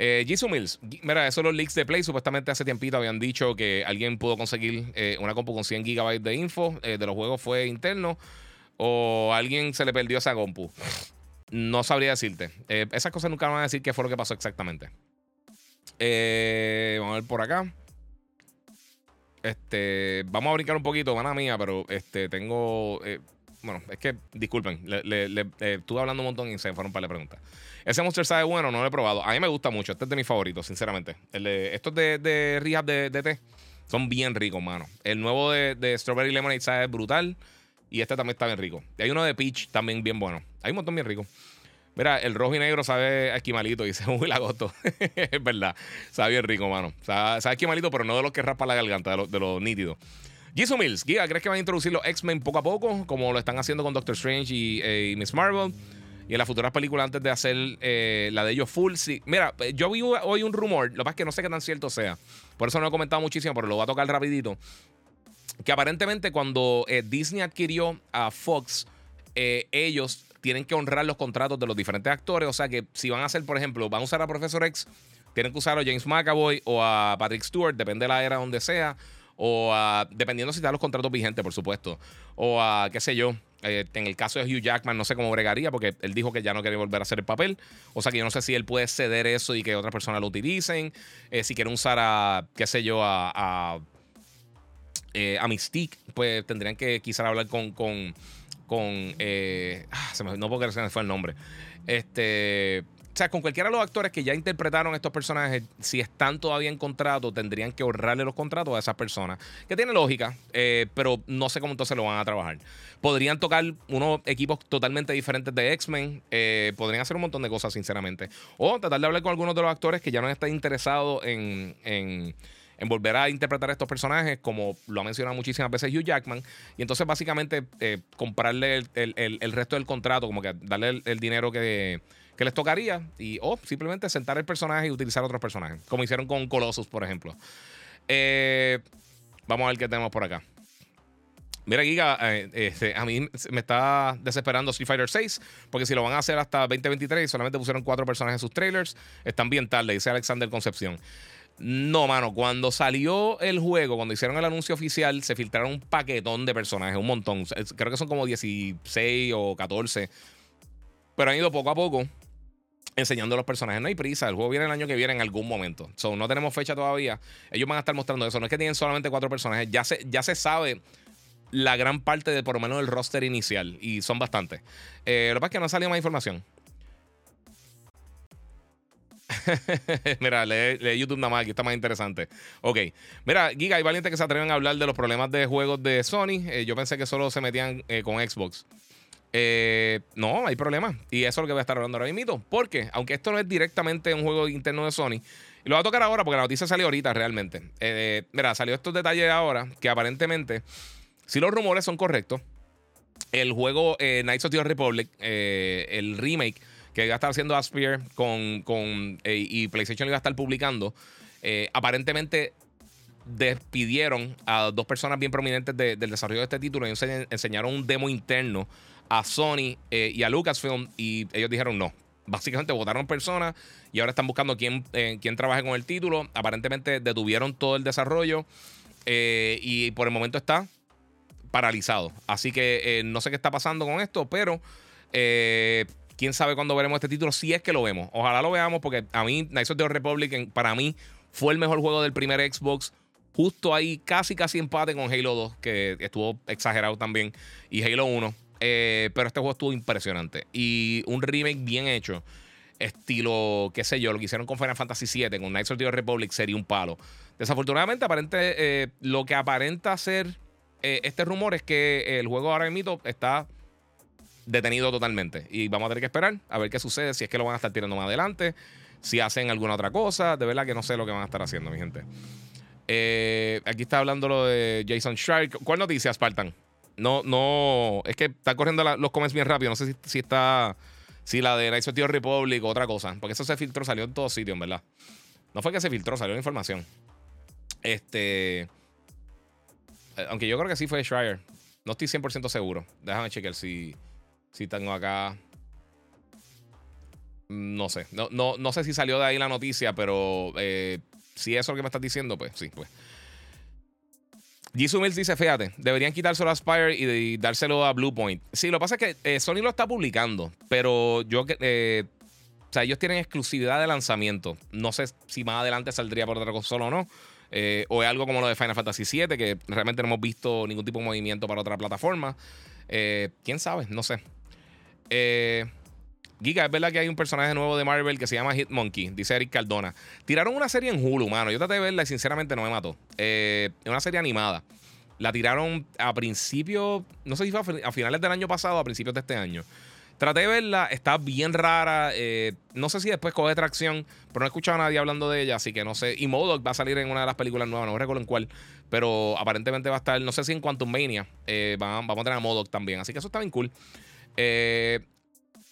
Eh, Mills, mira, esos los leaks de Play. Supuestamente hace tiempito habían dicho que alguien pudo conseguir eh, una compu con 100 GB de info eh, de los juegos fue interno. O alguien se le perdió esa compu. No sabría decirte. esas cosas nunca van a decir qué fue lo que pasó exactamente. vamos a ver por acá. Este, vamos a brincar un poquito, gana mía, pero este, tengo. Eh, bueno, es que, disculpen, le, estuve hablando un montón y se fueron para la pregunta. Ese Monster sabe bueno, no lo he probado. A mí me gusta mucho. Este es de mis favoritos, sinceramente. El de, estos de, de Rehab de, de té son bien ricos, mano. El nuevo de, de Strawberry Lemonade sabe brutal. Y este también está bien rico. Y hay uno de Peach también bien bueno. Hay un montón bien rico. Mira, el rojo y negro sabe a esquimalito, dice muy lagosto. es verdad. Sabe bien rico, mano. Sabe, sabe esquimalito, pero no de los que raspa la garganta, de los lo nítidos. Jisoo Mills, Giga, ¿crees que van a introducir los X-Men poco a poco? Como lo están haciendo con Doctor Strange y, eh, Miss Marvel. Y en las futuras películas antes de hacer eh, la de ellos full. Mira, yo vi hoy un rumor, lo que pasa es que no sé qué tan cierto sea. Por eso no he comentado muchísimo, pero lo voy a tocar rapidito. Que aparentemente cuando eh, Disney adquirió a Fox, ellos tienen que honrar los contratos de los diferentes actores. O sea que si van a hacer, por ejemplo, van a usar a Professor X, tienen que usar a James McAvoy o a Patrick Stewart, depende de la era donde sea. O a, dependiendo si están los contratos vigentes, por supuesto. O a, qué sé yo, eh, en el caso de Hugh Jackman, no sé cómo bregaría, porque él dijo que ya no quiere volver a hacer el papel. O sea que yo no sé si él puede ceder eso y que otras personas lo utilicen. Eh, si quieren usar a, qué sé yo, a, a, eh, a Mystique, pues tendrían que quizás hablar con con. Eh, ah, se me, no puedo creer se me fue el nombre. Este. sea, con cualquiera de los actores que ya interpretaron estos personajes, si están todavía en contrato, tendrían que ahorrarle los contratos a esas personas. Que tiene lógica, eh, pero no sé cómo entonces lo van a trabajar. Podrían tocar unos equipos totalmente diferentes de X-Men. Eh, podrían hacer un montón de cosas, sinceramente. O tratar de hablar con algunos de los actores que ya no están interesados en en volver a interpretar a estos personajes, como lo ha mencionado muchísimas veces Hugh Jackman, y entonces básicamente eh, comprarle el, resto del contrato, como que darle el, dinero que, les tocaría, y o simplemente sentar el personaje y utilizar otros personajes, como hicieron con Colossus, por ejemplo. Eh, vamos a ver qué tenemos por acá. Mira, Giga, eh, este, a mí me está desesperando Street Fighter 6, porque si lo van a hacer hasta 2023 solamente pusieron cuatro personajes en sus trailers, están bien tarde, dice Alexander Concepción. No, mano, cuando salió el juego, cuando hicieron el anuncio oficial, se filtraron un paquetón de personajes, un montón. Creo que son como 16 o 14. Pero han ido poco a poco enseñando los personajes. No hay prisa, el juego viene el año que viene en algún momento. So, no tenemos fecha todavía. Ellos van a estar mostrando eso. No es que tienen solamente cuatro personajes, ya se, ya se sabe la gran parte de por lo menos el roster inicial y son bastantes. Eh, lo que pasa es que no ha salido más información. Mira, lee, YouTube nada más, aquí está más interesante. Ok. Mira, Giga, hay valientes que se atreven a hablar de los problemas de juegos de Sony. Eh, yo pensé que solo se metían eh, con Xbox. Eh, no, hay problemas. Y eso es lo que voy a estar hablando ahora mismo. Porque, aunque esto no es directamente un juego interno de Sony, lo voy a tocar ahora porque la noticia salió ahorita realmente. mira, salió estos detalles ahora que aparentemente, si los rumores son correctos, el juego Knights of the Republic, el remake que iba a estar haciendo Aspire con, con eh, y PlayStation iba a estar publicando, eh, aparentemente despidieron a dos personas bien prominentes del desarrollo de este título y enseñaron un demo interno a Sony eh, y a Lucasfilm y ellos dijeron no. Básicamente votaron personas y ahora están buscando quién, quién trabaje con el título. Aparentemente detuvieron todo el desarrollo y por el momento está paralizado. Así que no sé qué está pasando con esto, pero quién sabe cuándo veremos este título, si es que lo vemos. Ojalá lo veamos, porque a mí, Knights of the Republic, para mí, fue el mejor juego del primer Xbox. Justo ahí, casi, casi empate con Halo 2, que estuvo exagerado también, y Halo 1. Eh, pero este juego estuvo impresionante. Y un remake bien hecho, estilo, qué sé yo, lo que hicieron con Final Fantasy VII, con Knights of the Republic, sería un palo. Desafortunadamente, aparente, eh, lo que aparenta ser eh, este rumor es que el juego ahora mismo está detenido totalmente. Y vamos a tener que esperar a ver qué sucede, si es que lo van a estar tirando más adelante, si hacen alguna otra cosa. De verdad que no sé lo que van a estar haciendo, mi gente. Eh, aquí está hablando lo de Jason Shark. ¿Cuál noticia, Spartan? No, no. Es que está corriendo los comments bien rápido. No sé si, está. Si la de Knights of Republic o otra cosa. Porque eso se filtró, salió en todos sitios, en verdad. No fue que se filtró, salió la información. Este. Eh, aunque yo creo que sí fue Schreier. No estoy 100% seguro. Déjame chequear si. Si tengo acá. No sé. No, no, no sé si salió de ahí la noticia, pero eh, si eso es lo que me estás diciendo, pues sí, pues. Jisoo Mills dice: Fíjate, deberían quitárselo a Aspire y, dárselo a Bluepoint. Sí, lo que pasa es que eh, Sony lo está publicando, pero yo. Eh, o sea, ellos tienen exclusividad de lanzamiento. No sé si más adelante saldría por otra cosa o no. o es algo como lo de Final Fantasy VII, que realmente no hemos visto ningún tipo de movimiento para otra plataforma. Quién sabe, no sé. Eh, Giga, es verdad que hay un personaje nuevo de Marvel que se llama Hitmonkey, dice Eric Cardona. Tiraron una serie en Hulu, mano. Yo traté de verla y sinceramente no me mató. Eh, una serie animada. La tiraron a principios, no sé si fue a finales del año pasado o a principios de este año. Traté de verla, está bien rara. Eh, no sé si después coge tracción, pero no he escuchado a nadie hablando de ella, así que no sé. Y Modoc va a salir en una de las películas nuevas, no recuerdo en cuál, pero aparentemente va a estar, no sé si en Quantum Mania, eh, vamos a tener a Modoc también, así que eso está bien cool. Eh,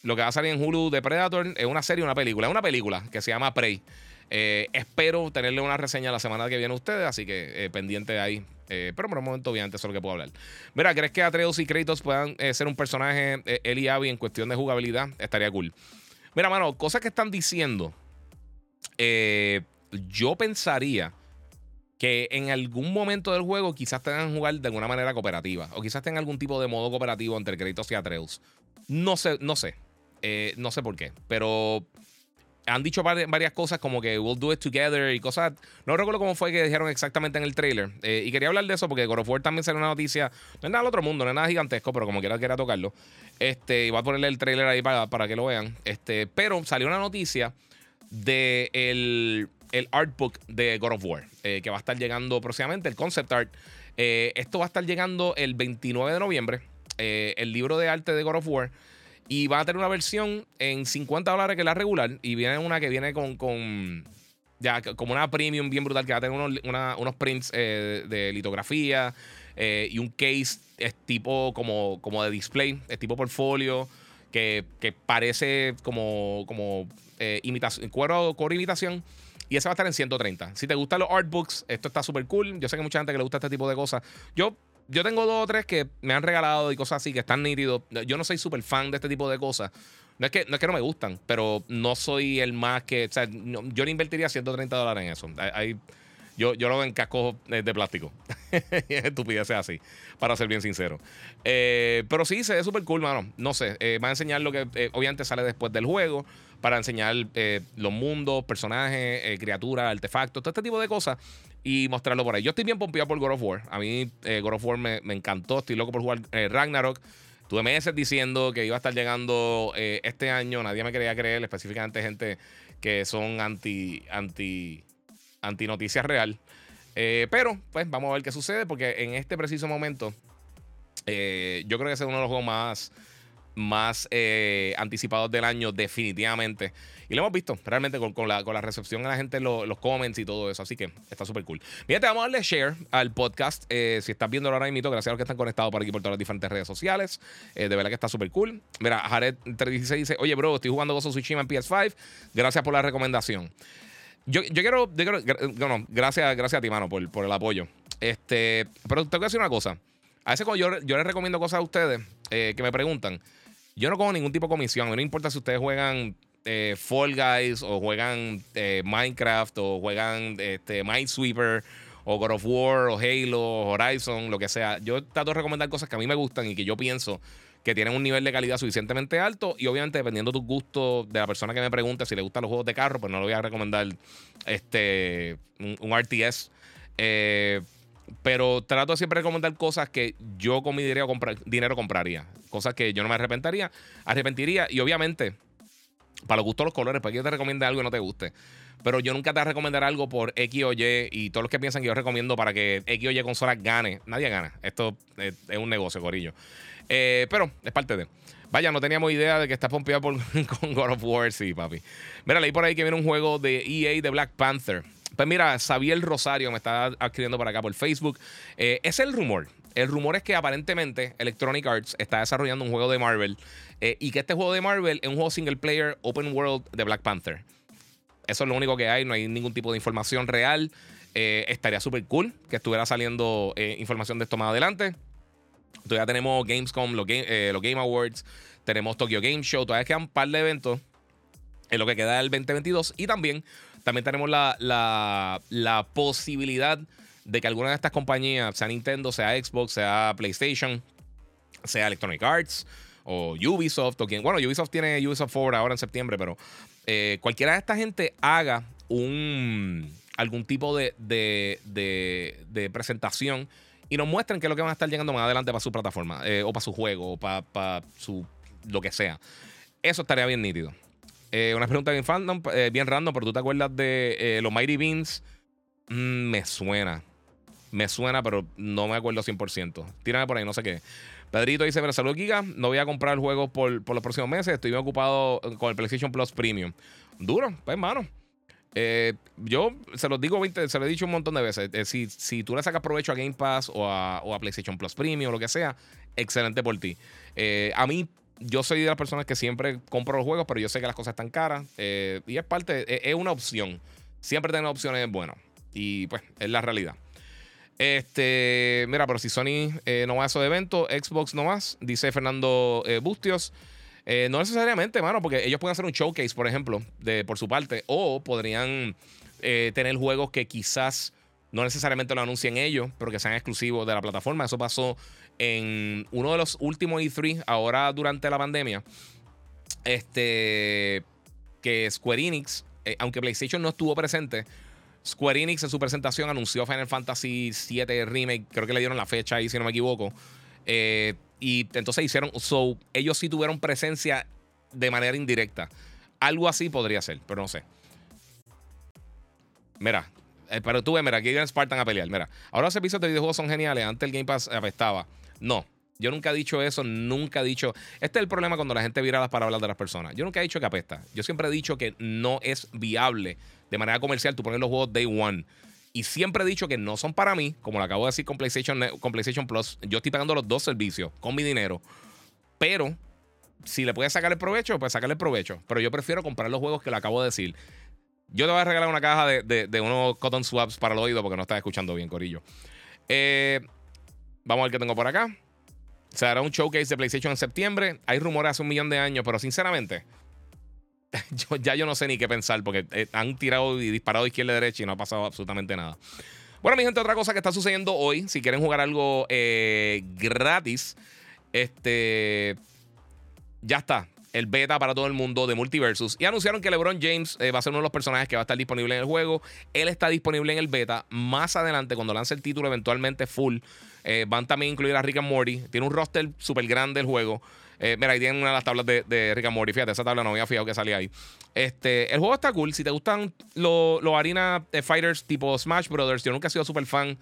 lo que va a salir en Hulu de Predator es una serie, una película. Es una película que se llama Prey. Eh, espero tenerle una reseña la semana que viene a ustedes, así que eh, pendiente de ahí. pero por un momento, obviamente, eso es lo que puedo hablar. Mira, ¿crees que Atreus y Kratos puedan ser un personaje, él y Abby, en cuestión de jugabilidad? Estaría cool. Mira, mano, cosas que están diciendo. yo pensaría que en algún momento del juego quizás tengan que jugar de alguna manera cooperativa. O quizás tengan algún tipo de modo cooperativo entre Kratos y Atreus. No sé, no sé. Eh, no sé por qué. Pero han dicho varias cosas como que we'll do it together y cosas. No recuerdo cómo fue que dijeron exactamente en el trailer. Eh, y quería hablar de eso porque God of War también salió una noticia. No es nada del otro mundo, no es nada gigantesco, pero como quiera, quiera tocarlo. Este, y voy a ponerle el trailer ahí para, para que lo vean. Este, pero salió una noticia de el, el artbook de God of War, eh, que va a estar llegando próximamente, el concept art. Eh, esto va a estar llegando el 29 de noviembre. el libro de arte de God of War. Y va a tener una versión en 50 dólares que la regular. Y viene una que viene con, con ya como una premium bien brutal que va a tener unos, unos prints eh, de litografía eh, y un case es tipo como, como de display, es tipo portfolio, que, que parece como, como eh, imitación, cuero, cuero imitación. Y ese va a estar en 130. Si te gustan los artbooks, esto está súper cool. Yo sé que mucha gente que le gusta este tipo de cosas. Yo yo tengo dos o tres que me han regalado y cosas así que están nítidos. Yo no soy súper fan de este tipo de cosas. No es, que, no es que no me gustan, pero no soy el más que. O sea, yo no invertiría 130 dólares en eso. Hay, yo, yo lo veo en cascos de plástico. Estupidez así, para ser bien sincero. Eh, pero sí, se ve súper cool, mano. No sé, eh, va a enseñar lo que eh, obviamente sale después del juego, para enseñar los mundos, personajes, criaturas, artefactos, todo este tipo de cosas y mostrarlo por ahí. Yo estoy bien pompeado por God of War. A mí God of War me, me, encantó. Estoy loco por jugar Ragnarok. Tuve meses diciendo que iba a estar llegando este año. Nadie me quería creer, específicamente gente que son anti, anti, anti noticias real. pero, pues, vamos a ver qué sucede, porque en este preciso momento, yo creo que es uno de los juegos más más eh, anticipados del año, definitivamente. Y lo hemos visto realmente con, la, con la, recepción de la gente, los comments y todo eso. Así que está súper cool. Mira, te vamos a darle share al podcast. Eh, si estás viendo ahora mismo, gracias a los que están conectados por aquí por todas las diferentes redes sociales. Eh, de verdad que está súper cool. Mira, Jared316 dice: Oye, bro, estoy jugando Gozo Tsushima en PS5. Gracias por la recomendación. Yo, yo quiero, bueno, gracias, gracias a ti, mano, por, por el apoyo. Este, pero tengo que decir una cosa. A veces cuando yo, yo les recomiendo cosas a ustedes que me preguntan, yo no cojo ningún tipo de comisión. No importa si ustedes juegan eh, Fall Guys o juegan eh, Minecraft o juegan este, Minesweeper o God of War o Halo o Horizon, lo que sea. Yo trato de recomendar cosas que a mí me gustan y que yo pienso que tienen un nivel de calidad suficientemente alto y obviamente dependiendo de tus gustos de la persona que me pregunte si le gustan los juegos de carro, pues no le voy a recomendar este un, RTS. Eh, pero trato de siempre recomendar cosas que yo con mi dinero, dinero compraría. Cosas que yo no me arrepentiría, arrepentiría. Y obviamente, para los gustos los colores, para que yo te recomiende algo y no te guste. Pero yo nunca te voy a recomendar algo por X o Y. Y todos los que piensan que yo recomiendo para que X o Y consolas gane. Nadie gana. Esto es, un negocio, Corillo. Eh, pero es parte de. Vaya, no teníamos idea de que está pompeado por, con God of War. Sí, papi. Mira, leí por ahí que viene un juego de EA de Black Panther. Pues mira, Xavier Rosario me está escribiendo para acá por Facebook. Eh, es el rumor. El rumor es que aparentemente Electronic Arts está desarrollando un juego de Marvel eh, y que este juego de Marvel es un juego single player open world de Black Panther. Eso es lo único que hay, no hay ningún tipo de información real. Eh, estaría súper cool que estuviera saliendo información de esto más adelante. Todavía tenemos Gamescom, los Game, los Game Awards, tenemos Tokyo Game Show, todavía quedan un par de eventos en lo que queda del 2022 y también también tenemos la, posibilidad de que alguna de estas compañías, sea Nintendo, sea Xbox, sea PlayStation, sea Electronic Arts o Ubisoft o quien. Bueno, Ubisoft tiene Ubisoft Forward ahora en septiembre, pero eh, cualquiera de esta gente haga un algún tipo de, de, presentación y nos muestren qué es lo que van a estar llegando más adelante para su plataforma eh, o para su juego o para, para su lo que sea. Eso estaría bien nítido. Eh, una pregunta bien, fandom, eh, bien random, pero tú te acuerdas de eh, los Mighty Beans. Mm, me suena. Me suena, pero no me acuerdo 100%. Tírame por ahí, no sé qué. Pedrito dice: Pero salud, Giga. No voy a comprar el juego por, los próximos meses. Estoy bien ocupado con el PlayStation Plus Premium. Duro, pues, hermano. yo se los digo, se lo he dicho un montón de veces. si, si tú le sacas provecho a Game Pass o a, o a PlayStation Plus Premium o lo que sea, excelente por ti. a mí yo soy de las personas que siempre compro los juegos, pero yo sé que las cosas están caras. Eh, y es parte, es, una opción. Siempre tener opciones es bueno. Y pues, es la realidad. Este, mira, pero si Sony eh, no va a esos eventos, Xbox no más, dice Fernando eh, Bustios. no necesariamente, mano, porque ellos pueden hacer un showcase, por ejemplo, de, por su parte, o podrían tener juegos que quizás no necesariamente lo anuncien ellos, pero que sean exclusivos de la plataforma. Eso pasó en uno de los últimos E3, ahora durante la pandemia. Este. que Square Enix, eh, aunque PlayStation no estuvo presente, Square Enix en su presentación anunció Final Fantasy VII Remake, creo que le dieron la fecha ahí si no me equivoco. Eh, y entonces hicieron, so, ellos sí tuvieron presencia de manera indirecta. Algo así podría ser, pero no sé. Mira, eh, pero tú ves, mira, aquí viene Spartan a pelear. Mira, ahora los servicios de videojuegos son geniales. Antes el Game Pass apestaba. No, yo nunca he dicho eso, nunca he dicho. Este es el problema cuando la gente vira las palabras de las personas. Yo nunca he dicho que apesta. Yo siempre he dicho que no es viable de manera comercial tú poner los juegos day one. Y siempre he dicho que no son para mí, como lo acabo de decir con PlayStation, con PlayStation Plus. Yo estoy pagando los dos servicios con mi dinero. Pero si le puedes sacar el provecho, pues sacarle el provecho. Pero yo prefiero comprar los juegos que le acabo de decir. Yo te voy a regalar una caja de, unos cotton swaps para el oído porque no estás escuchando bien, Corillo. Eh, vamos a ver qué tengo por acá. Se hará un showcase de PlayStation en septiembre. Hay rumores hace un millón de años, pero sinceramente, ya yo no sé ni qué pensar porque eh, han tirado y disparado izquierda y derecha y no ha pasado absolutamente nada. Bueno, mi gente, otra cosa que está sucediendo hoy, si quieren jugar algo eh, gratis, este, ya está el beta para todo el mundo de Multiversus. Y anunciaron que LeBron James eh, va a ser uno de los personajes que va a estar disponible en el juego. Él está disponible en el beta. Más adelante, cuando lance el título eventualmente full, eh, van también a incluir a Rick and Morty. Tiene un roster súper grande el juego. Eh, mira, ahí tienen una de las tablas de, Rick and Morty. Fíjate, esa tabla no había fijado que salía ahí. Este, el juego está cool. Si te gustan los Arena Fighters tipo Smash Brothers, yo nunca he sido súper fan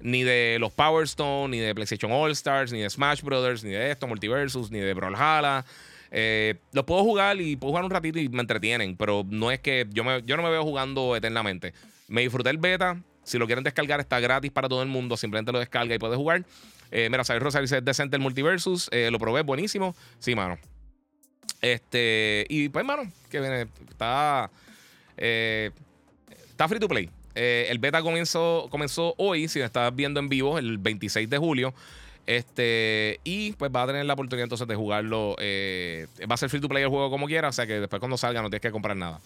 ni de los Power Stone, ni de PlayStation All Stars, ni de Smash Brothers, ni de esto, Multiversus, ni de Brawlhalla. Eh, los puedo jugar y puedo jugar un ratito y me entretienen, pero no es que yo, me, yo no me veo jugando eternamente. Me disfruté el beta. Si lo quieren descargar, está gratis para todo el mundo. Simplemente lo descarga y puedes jugar. Eh, mira, Xavier Rosario es decente el Multiversus. Eh, lo probé, buenísimo. Sí, mano. Este, y pues, mano, que viene. Está. Eh, está free to play. el beta comenzó, comenzó hoy, si lo estás viendo en vivo, el 26 de julio. Este, y pues va a tener la oportunidad entonces de jugarlo. Va a ser free to play el juego como quiera, o sea que después cuando salga no tienes que comprar nada.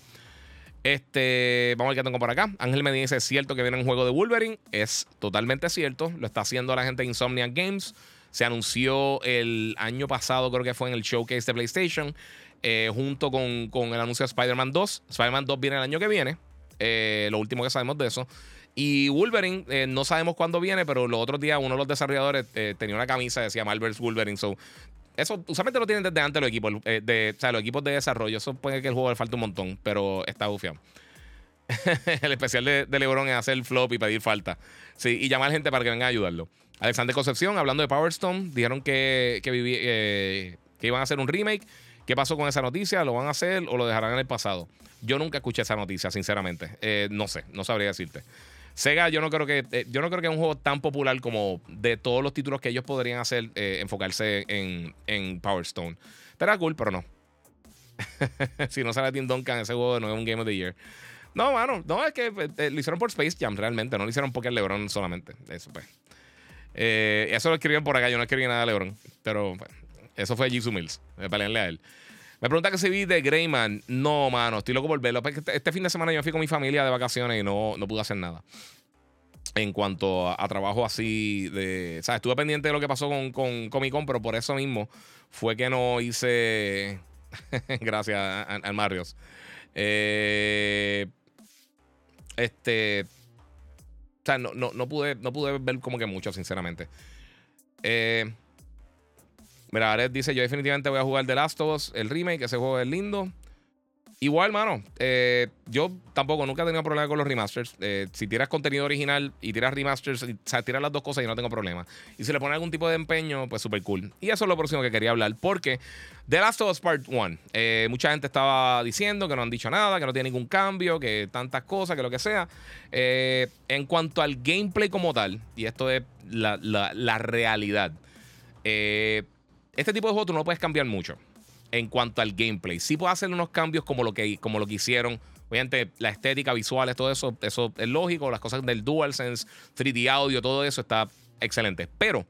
Este, vamos a ver qué tengo por acá. Ángel me dice: ¿Es cierto que viene un juego de Wolverine? Es totalmente cierto. Lo está haciendo la gente de Insomniac Games. Se anunció el año pasado, creo que fue en el showcase de PlayStation, eh, junto con, el anuncio de Spider-Man 2. Spider-Man 2 viene el año que viene. Eh, lo último que sabemos de eso. Y Wolverine, eh, no sabemos cuándo viene, pero los otros días uno de los desarrolladores tenía una camisa que decía Marvel's Wolverine. So, eso usualmente lo tienen desde antes los equipos, eh, de, o sea, los equipos de desarrollo. Eso puede que el juego le falte un montón, pero está bufiado. el especial de, LeBron es hacer flop y pedir falta. Sí, y llamar gente para que venga a ayudarlo. Alexander Concepción, hablando de Power Stone, dijeron que, que, que iban a hacer un remake. ¿Qué pasó con esa noticia? ¿Lo van a hacer o lo dejarán en el pasado? Yo nunca escuché esa noticia, sinceramente. no sé, no sabría decirte. Sega, yo no creo que eh, yo no creo que es un juego tan popular como de todos los títulos que ellos podrían hacer, eh, enfocarse en, en Power Stone. Estará cool, pero no. si no sale Tim Duncan, ese juego no es un Game of the Year. No, mano, no, es que eh, lo hicieron por Space Jam realmente, no lo hicieron porque el LeBron solamente. Eso pues. eso lo escribieron por acá, yo no escribí nada de LeBron. Pero pues, eso fue Jisoo Mills. Me pelearle a él. Me pregunta que si vi de Greyman. No, mano, estoy loco por verlo. Este, este fin de semana yo fui con mi familia de vacaciones y no, no pude hacer nada. En cuanto a, trabajo así de. O estuve pendiente de lo que pasó con, con Comic Con, pero por eso mismo fue que no hice. Gracias al Marios. Eh, este. O sea, no, no, no, pude, no pude ver como que mucho, sinceramente. Eh, Mira, Aret dice: Yo definitivamente voy a jugar The Last of Us, el remake, ese juego es lindo. Igual, mano, eh, yo tampoco nunca he tenido problema con los remasters. Eh, si tiras contenido original y tiras remasters, o sea, tiras las dos cosas y no tengo problema. Y si le pones algún tipo de empeño, pues súper cool. Y eso es lo próximo que quería hablar, porque The Last of Us Part 1, eh, mucha gente estaba diciendo que no han dicho nada, que no tiene ningún cambio, que tantas cosas, que lo que sea. en cuanto al gameplay como tal, y esto es la, la, la realidad, eh este tipo de juego tú no puedes cambiar mucho en cuanto al gameplay. Sí puedes hacer unos cambios como lo que, como lo que hicieron. Obviamente, la estética, visuales, todo eso, eso es lógico. Las cosas del DualSense, 3D audio, todo eso está excelente. Pero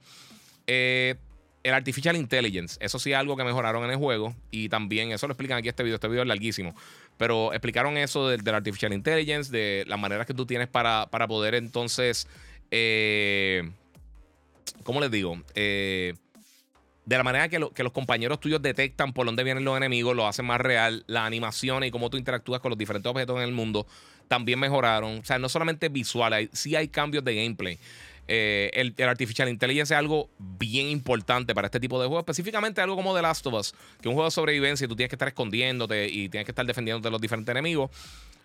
eh, el Artificial Intelligence, eso sí es algo que mejoraron en el juego. Y también, eso lo explican aquí este video. Este video es larguísimo. Pero explicaron eso del, Artificial Intelligence, de las maneras que tú tienes para, para poder entonces. Eh, ¿Cómo les digo? Eh de la manera que, que, los compañeros tuyos detectan por dónde vienen los enemigos, lo hacen más real. La animación y cómo tú interactúas con los diferentes objetos en el mundo también mejoraron. O sea, no solamente visual, hay, sí hay cambios de gameplay. Eh, el, Artificial Intelligence es algo bien importante para este tipo de juegos, específicamente algo como The Last of Us, que es un juego de sobrevivencia y tú tienes que estar escondiéndote y tienes que estar defendiéndote de los diferentes enemigos.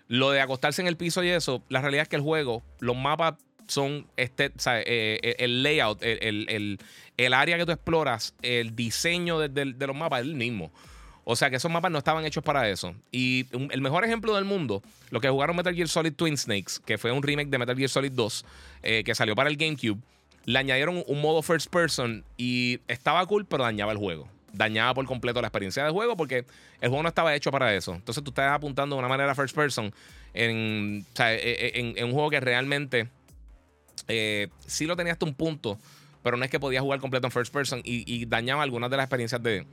Lo de acostarse en el piso y eso, la realidad es que el juego, los mapas son este, eh, eh, el layout, el, área que tú exploras, el diseño de, los mapas es el mismo. O sea que esos mapas no estaban hechos para eso. Y el mejor ejemplo del mundo, lo que jugaron Metal Gear Solid Twin Snakes, que fue un remake de Metal Gear Solid 2, eh, que salió para el GameCube, le añadieron un modo first person y estaba cool, pero dañaba el juego. Dañaba por completo la experiencia del juego porque el juego no estaba hecho para eso. Entonces tú estás apuntando de una manera first person en, un juego que realmente eh, sí lo tenía hasta un punto, pero no es que podía jugar completo en first person y, dañaba algunas de las experiencias de.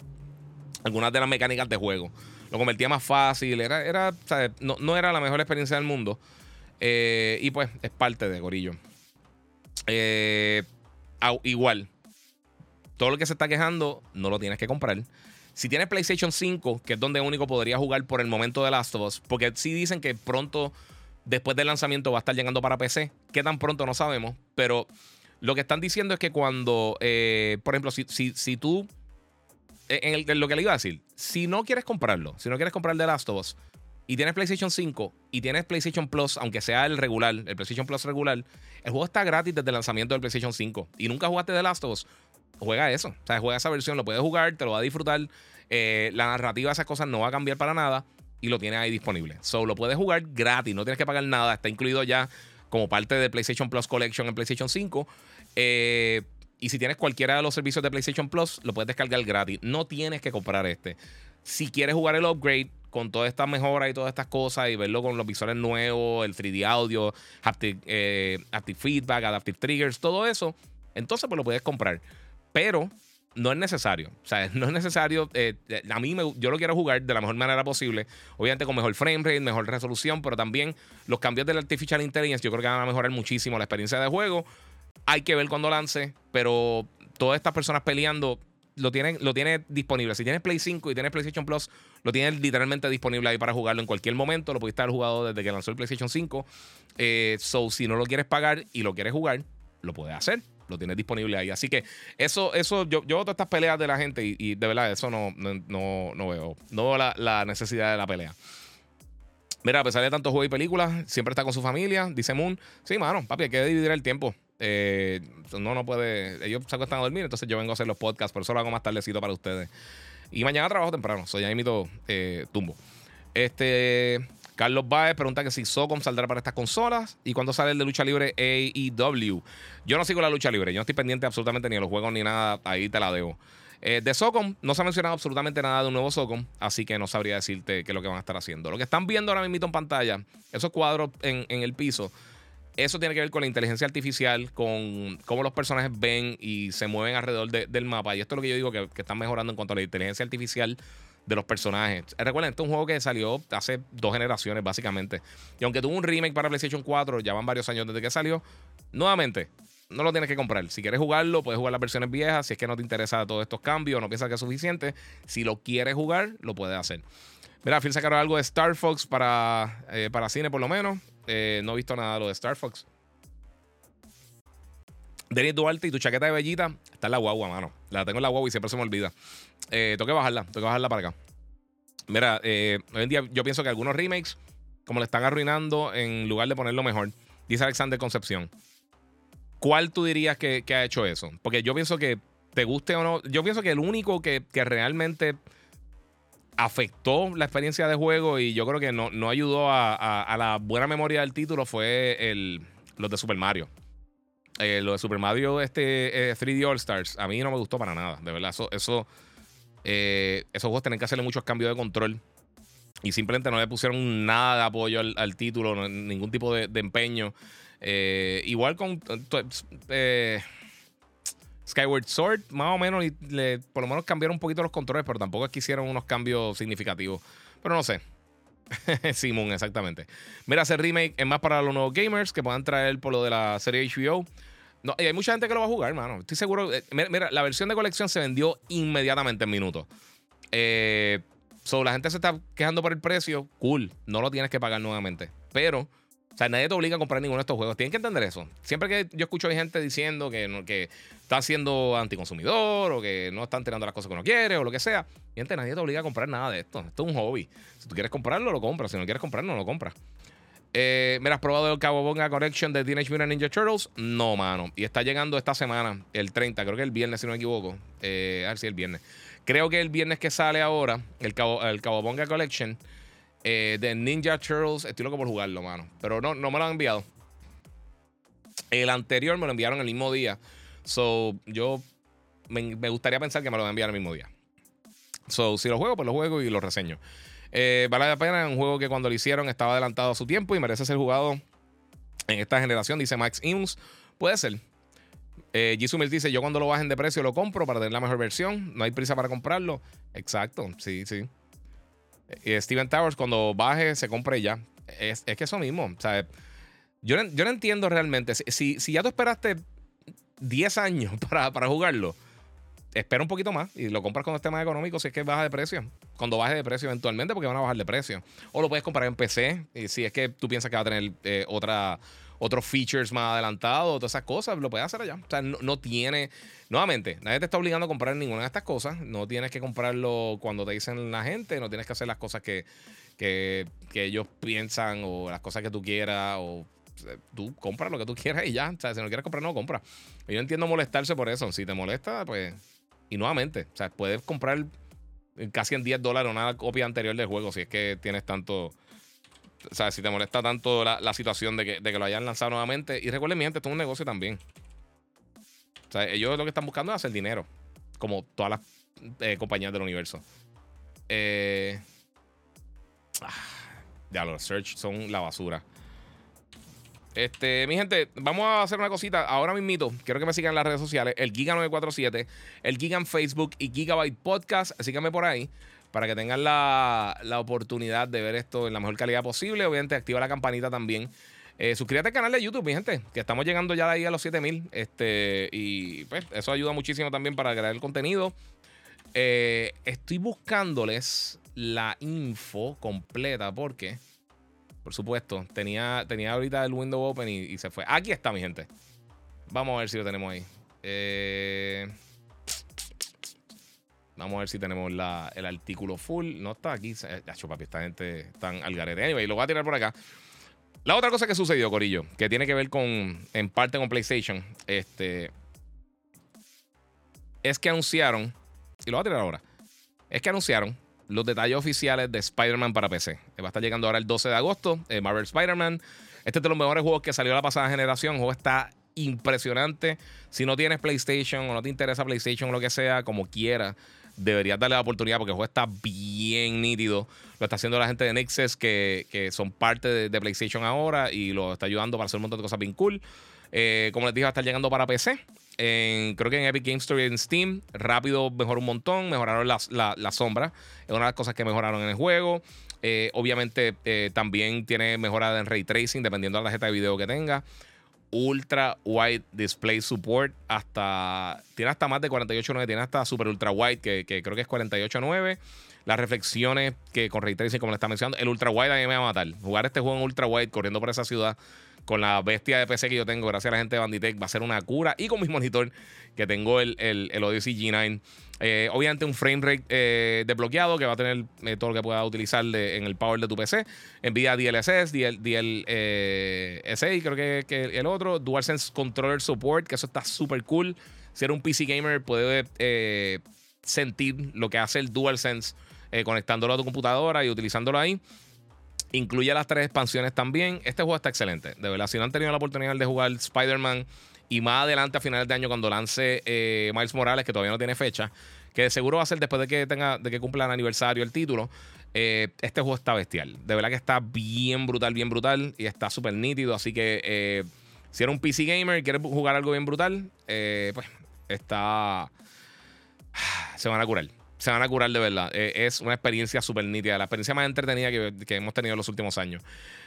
Algunas de las mecánicas de juego. Lo convertía más fácil, era, era No, era la mejor experiencia del mundo. Eh, y pues es parte de Gorillo. Eh, igual, todo lo que se está quejando no lo tienes que comprar. Si tienes PlayStation 5, que es donde único podría jugar por el momento de Last of Us, porque sí dicen que pronto después del lanzamiento va a estar llegando para PC. ¿Qué tan pronto? No sabemos. Pero lo que están diciendo es que cuando, eh, por ejemplo, si, si, tú, eh, en, lo que le iba a decir, si no quieres comprarlo, si no quieres comprar The Last of Us y tienes PlayStation 5 y tienes PlayStation Plus, aunque sea el regular, el PlayStation Plus regular, el juego está gratis desde el lanzamiento del PlayStation 5 y nunca jugaste The Last of Us, juega eso. O sea, juega esa versión, lo puedes jugar, te lo va a disfrutar. Eh, la narrativa de esas cosas no va a cambiar para nada y lo tienes ahí disponible. So, lo puedes jugar gratis, no tienes que pagar nada. Está incluido ya como parte de PlayStation Plus Collection en PlayStation 5. Eh, y si tienes cualquiera de los servicios de PlayStation Plus, lo puedes descargar gratis. No tienes que comprar este. Si quieres jugar el upgrade con todas estas mejoras y todas estas cosas y verlo con los visuales nuevos, el 3D audio, haptic, eh, feedback, adaptive triggers, todo eso, entonces pues lo puedes comprar. Pero no es necesario. O sea, no es necesario. Eh, a mí me, yo lo quiero jugar de la mejor manera posible. Obviamente con mejor frame rate, mejor resolución, pero también los cambios del Artificial Intelligence yo creo que van a mejorar muchísimo la experiencia de juego. Hay que ver cuando lance, pero todas estas personas peleando lo tienen, lo tiene disponible. Si tienes Play 5 y tienes PlayStation Plus, lo tienes literalmente disponible ahí para jugarlo en cualquier momento. Lo pudiste haber jugado desde que lanzó el PlayStation 5. Eh, so, si no lo quieres pagar y lo quieres jugar, lo puedes hacer lo tienes disponible ahí. Así que eso, eso yo, yo veo todas estas peleas de la gente y, de verdad eso no, no, no, veo. No veo la, necesidad de la pelea. Mira, a pesar de tantos juegos y películas, siempre está con su familia, dice Moon. Sí, mano, papi, hay que dividir el tiempo. Eh, no, no puede. Ellos se acuestan a dormir, entonces yo vengo a hacer los podcasts, por eso lo hago más tardecito para ustedes. Y mañana trabajo temprano, soy ya imito eh, tumbo. Este. Carlos Baez pregunta que si Socom saldrá para estas consolas y cuándo sale el de lucha libre AEW. Yo no sigo la lucha libre, yo no estoy pendiente absolutamente ni de los juegos ni nada, ahí te la debo. Eh, de Socom no se ha mencionado absolutamente nada de un nuevo Socom, así que no sabría decirte qué es lo que van a estar haciendo. Lo que están viendo ahora mismo en pantalla, esos cuadros en, el piso, eso tiene que ver con la inteligencia artificial, con cómo los personajes ven y se mueven alrededor del mapa. Y esto es lo que yo digo que, que están mejorando en cuanto a la inteligencia artificial de los personajes. Recuerden, este es un juego que salió hace dos generaciones, básicamente. Y aunque tuvo un remake para PlayStation 4, ya van varios años desde que salió, nuevamente, no lo tienes que comprar. Si quieres jugarlo, puedes jugar las versiones viejas. Si es que no te interesa todos estos cambios, no piensas que es suficiente. Si lo quieres jugar, lo puedes hacer. Mira, Phil sacaron algo de Star Fox para, eh, para cine, por lo menos. Eh, no he visto nada de lo de Star Fox. Denis Duarte y tu chaqueta de bellita está en la guagua, mano. La tengo en la guagua y siempre se me olvida. Eh, tengo que bajarla, tengo que bajarla para acá. Mira, eh, hoy en día yo pienso que algunos remakes, como le están arruinando, en lugar de ponerlo mejor, dice Alexander Concepción. ¿Cuál tú dirías que, ha hecho eso? Porque yo pienso que, te guste o no, yo pienso que el único que, realmente afectó la experiencia de juego y yo creo que no, ayudó a, la buena memoria del título fue el, los de Super Mario. Eh, lo de Super Mario este, 3D All Stars, a mí no me gustó para nada, de verdad. Eso, eso eh, esos juegos tienen que hacerle muchos cambios de control. Y simplemente no le pusieron nada de apoyo al, título, ningún tipo de, empeño. Eh, igual con eh, Skyward Sword, más o menos, por lo menos cambiaron un poquito los controles, pero tampoco es que hicieron unos cambios significativos. Pero no sé. Simon, exactamente. Mira, ese remake es más para los nuevos gamers que puedan traer por lo de la serie HBO. No, y hay mucha gente que lo va a jugar, hermano. Estoy seguro. eh, mira, mira, la versión de colección se vendió inmediatamente en minutos. Eh, so, la gente se está quejando por el precio. Cool. No lo tienes que pagar nuevamente. Pero, o sea, nadie te obliga a comprar ninguno de estos juegos. Tienen que entender eso. Siempre que yo escucho a gente diciendo que, que está siendo anticonsumidor o que no están tirando las cosas que uno quiere o lo que sea, gente, nadie te obliga a comprar nada de esto. Esto es un hobby. Si tú quieres comprarlo, lo compras. Si no quieres comprarlo, no lo compras. Eh, ¿Me has probado el Cowabunga Collection de Teenage Mutant Ninja Turtles? No, mano. Y está llegando esta semana, el 30, creo que el viernes, si no me equivoco. Eh, a ver si el viernes. Creo que el viernes que sale ahora, el, Cabo, el Collection eh, de Ninja Turtles. Estoy loco por jugarlo, mano. Pero no, no me lo han enviado. El anterior me lo enviaron el mismo día. So, yo me, me gustaría pensar que me lo van a enviar el mismo día. So, si lo juego, pues lo juego y lo reseño. Eh, vale la pena, es un juego que cuando lo hicieron estaba adelantado a su tiempo y merece ser jugado en esta generación, dice Max Ims. Puede ser. Eh, Jisoo Mills dice: Yo cuando lo bajen de precio lo compro para tener la mejor versión. No hay prisa para comprarlo. Exacto, sí, sí. Steven Towers, cuando baje, se compre ya. Es, es que eso mismo. O sea, yo, no- yo no entiendo realmente. Si, si, si ya tú esperaste 10 años para, para jugarlo, espera un poquito más y lo compras cuando esté más económico si es que baja de precio. Cuando baje de precio eventualmente, porque van a bajar de precio. O lo puedes comprar en PC. Y si es que tú piensas que va a tener eh, otra, otros features más adelantados, todas esas cosas, lo puedes hacer allá. O sea, no, no tiene. Nuevamente, nadie te está obligando a comprar ninguna de estas cosas. No tienes que comprarlo cuando te dicen la gente. No tienes que hacer las cosas que, que, que ellos piensan o las cosas que tú quieras. O sea, tú compras lo que tú quieras y ya. O sea, si no quieres comprar, no compra. Yo entiendo molestarse por eso. Si te molesta, pues. Y nuevamente, o sea, puedes comprar casi en 10 dólares una copia anterior del juego si es que tienes tanto. O sea, si te molesta tanto la, la situación de que, de que lo hayan lanzado nuevamente. Y recuerden, mi gente, esto es un negocio también. O sea, ellos lo que están buscando es hacer dinero. Como todas las eh, compañías del universo. Eh, ah, ya los search son la basura. Este, mi gente, vamos a hacer una cosita. Ahora mismito, quiero que me sigan en las redes sociales. El Giga947, el Giga en Facebook y Gigabyte Podcast. Síganme por ahí para que tengan la, la oportunidad de ver esto en la mejor calidad posible. Obviamente, activa la campanita también. Eh, suscríbete al canal de YouTube, mi gente, que estamos llegando ya de ahí a los 7000. Este, y pues eso ayuda muchísimo también para crear el contenido. Eh, estoy buscándoles la info completa porque, por supuesto, tenía, tenía ahorita el window open y, y se fue. Aquí está, mi gente. Vamos a ver si lo tenemos ahí. Eh, vamos a ver si tenemos la- el artículo full. No está aquí. Se- Yacho, papi, esta gente están al garete. Anyway, lo voy a tirar por acá. La otra cosa que sucedió, Corillo, que tiene que ver con, en parte con PlayStation, este, es que anunciaron, y lo voy a tirar ahora, es que anunciaron los detalles oficiales de Spider-Man para PC. Eh, Va a estar llegando ahora el 12 de agosto, eh, Marvel Spider-Man. Este es de los mejores juegos que salió la pasada generación. El juego está impresionante. Si no tienes PlayStation o no te interesa PlayStation o lo que sea, como quiera, deberías darle la oportunidad porque el juego está bien nítido. Lo está haciendo la gente de Nexus que, que son parte de, PlayStation ahora y lo está ayudando para hacer un montón de cosas bien cool. Eh, como les dije, va a estar llegando para PC. Creo que en Epic Game Store y en Steam. Rápido mejoró un montón. Mejoraron las- la, la sombra. Es una de las cosas que mejoraron en el juego. Eh, obviamente eh, también tiene mejorada en ray tracing dependiendo de la tarjeta de video que tenga. Ultra Wide Display Support hasta tiene hasta más de 48.9, tiene hasta Super Ultra Wide que, creo que es 48.9. Las reflexiones que con Ray como le está mencionando, el Ultra Wide a mí me va a matar. Jugar este juego en Ultra Wide corriendo por esa ciudad con la bestia de PC que yo tengo, gracias a la gente de Banditech, va a ser una cura. Y con mi monitor que tengo el, el, el Odyssey G9. Eh, obviamente un frame rate eh, desbloqueado que va a tener eh, todo lo que pueda utilizar en el power de tu PC. Nvidia DLSS, DL, DL, eh, creo que, que el otro. DualSense Controller Support, que eso está súper cool. Si eres un PC gamer, puede eh, sentir lo que hace el DualSense conectándolo a tu computadora y utilizándolo ahí. Incluye las tres expansiones también. Este juego está excelente. De verdad, si no han tenido la oportunidad de jugar Spider-Man y más adelante a finales de año cuando lance Miles Morales, que todavía no tiene fecha, que de seguro va a ser después de que tenga, de que cumpla el aniversario el título. eh, este juego está bestial. De verdad que está bien brutal, bien brutal. Y está súper nítido. Así que eh, si eres un PC gamer y quieres jugar algo bien brutal, eh, pues está. Se van a curar. Se van a curar de verdad. Es una experiencia súper nítida. La experiencia más entretenida que, hemos tenido en los últimos años.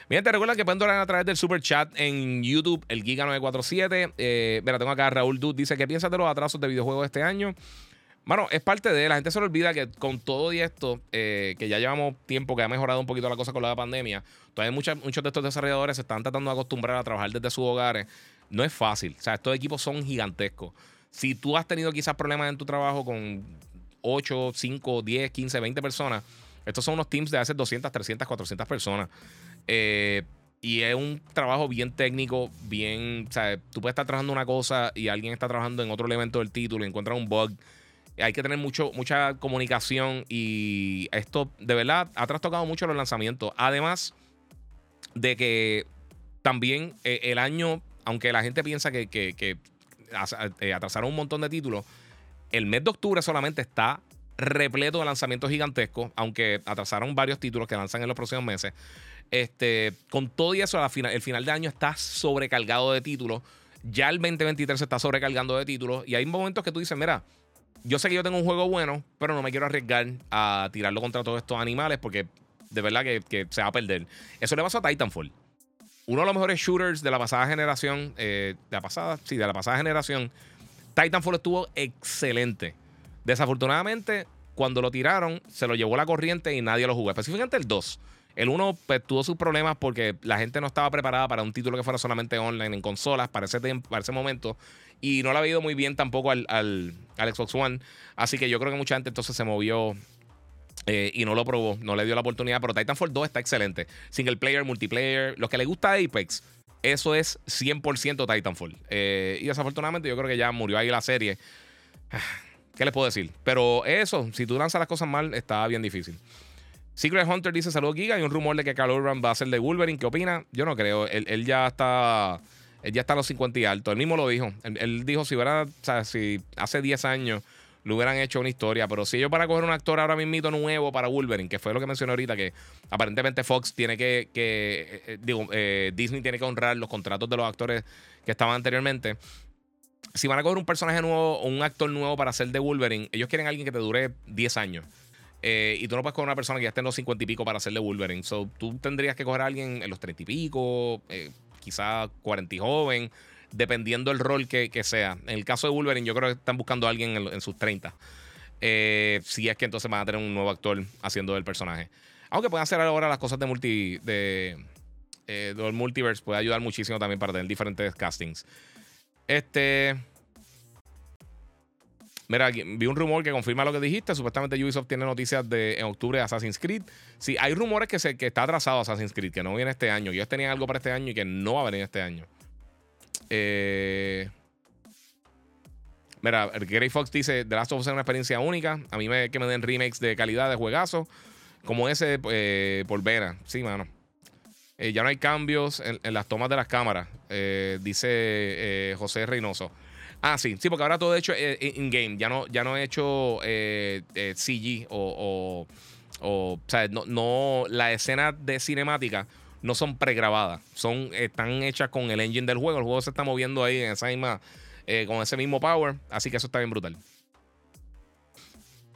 Bien, te recuerda que pueden donar a través del super chat en YouTube, el Giga947. Eh, mira, tengo acá a Raúl Dude, dice, ¿qué piensas de los atrasos de videojuegos este año? Bueno, es parte de. La gente se le olvida que con todo y esto, eh, que ya llevamos tiempo, que ha mejorado un poquito la cosa con la pandemia, todavía muchos, muchos de estos desarrolladores se están tratando de acostumbrar a trabajar desde sus hogares. No es fácil. O sea, estos equipos son gigantescos. Si tú has tenido quizás problemas en tu trabajo con 8, 5, 10, 15, 20 personas, estos son unos teams de hace 200, 300, 400 personas. Eh, y es un trabajo bien técnico, bien. O sea, tú puedes estar trabajando una cosa y alguien está trabajando en otro elemento del título y encuentra un bug hay que tener mucho, mucha comunicación y esto de verdad ha trastocado mucho los lanzamientos. Además de que también eh, el año, aunque la gente piensa que, eh, atrasaron un montón de títulos, el mes de octubre solamente está repleto de lanzamientos gigantescos, aunque atrasaron varios títulos que lanzan en los próximos meses. Este, con todo y eso, el final de año está sobrecargado de títulos. Ya el 2023 se está sobrecargando de títulos. Y hay momentos que tú dices, mira, yo sé que yo tengo un juego bueno, pero no me quiero arriesgar a tirarlo contra todos estos animales porque de verdad que, se va a perder. Eso le pasó a Titanfall. Uno de los mejores shooters de la pasada generación, eh, de la pasada, sí, de la pasada generación. Titanfall estuvo excelente. Desafortunadamente, cuando lo tiraron, se lo llevó la corriente y nadie lo jugó. Específicamente el 2. El 1 pues, tuvo sus problemas porque la gente no estaba preparada para un título que fuera solamente online en consolas para ese, para ese momento. Y no le ha ido muy bien tampoco al, al, Xbox One. Así que yo creo que mucha gente entonces se movió eh, y no lo probó, no le dio la oportunidad. Pero Titanfall 2 está excelente. Single player, multiplayer. Lo que le gusta Apex, eso es 100% Titanfall. Eh, y desafortunadamente yo creo que ya murió ahí la serie. ¿Qué les puedo decir? Pero eso, si tú lanzas las cosas mal, está bien difícil. Secret Hunter dice: Saludos, Giga. Hay un rumor de que Carl Urban va a ser de Wolverine. ¿Qué opina? Yo no creo. él ya está él ya está a los 50 y alto. Él mismo lo dijo. Él, dijo, si hubiera, o sea, si hace 10 años le hubieran hecho una historia, pero si ellos para coger un actor ahora mismo nuevo para Wolverine, que fue lo que mencioné ahorita, que aparentemente Fox tiene que, que eh, digo, eh, Disney tiene que honrar los contratos de los actores que estaban anteriormente. Si van a coger un personaje nuevo o un actor nuevo para hacer de Wolverine, ellos quieren alguien que te dure 10 años. Eh, y tú no puedes coger una persona que ya esté en los 50 y pico para hacer de Wolverine. So, tú tendrías que coger a alguien en los 30 y pico, quizá 40 y joven, dependiendo del rol que, sea. En el caso de Wolverine, yo creo que están buscando a alguien en, sus 30. Eh, si es que entonces van a tener un nuevo actor haciendo el personaje. Aunque pueden hacer ahora las cosas de multi. de. Eh, del multiverse puede ayudar muchísimo también para tener diferentes castings. Este. Mira, vi un rumor que confirma lo que dijiste. Supuestamente Ubisoft tiene noticias de en octubre de Assassin's Creed. Sí, hay rumores que, se, que está atrasado Assassin's Creed, que no viene este año. Que ellos tenían algo para este año y que no va a venir este año. Eh, mira, Gray Fox dice: The Last of Us es una experiencia única. A mí me que me den remakes de calidad de juegazo. Como ese eh, por. Sí, mano. Eh, ya no hay cambios en, en, las tomas de las cámaras, dice José Reynoso. Ah, sí, sí, porque ahora todo hecho eh, in-game. Ya no, ya no he hecho eh, eh, CG o, o, sea, no, no, la escena de cinemática no son pregrabadas. Son, están hechas con el engine del juego. El juego se está moviendo ahí en esa misma, con ese mismo power. Así que eso está bien brutal.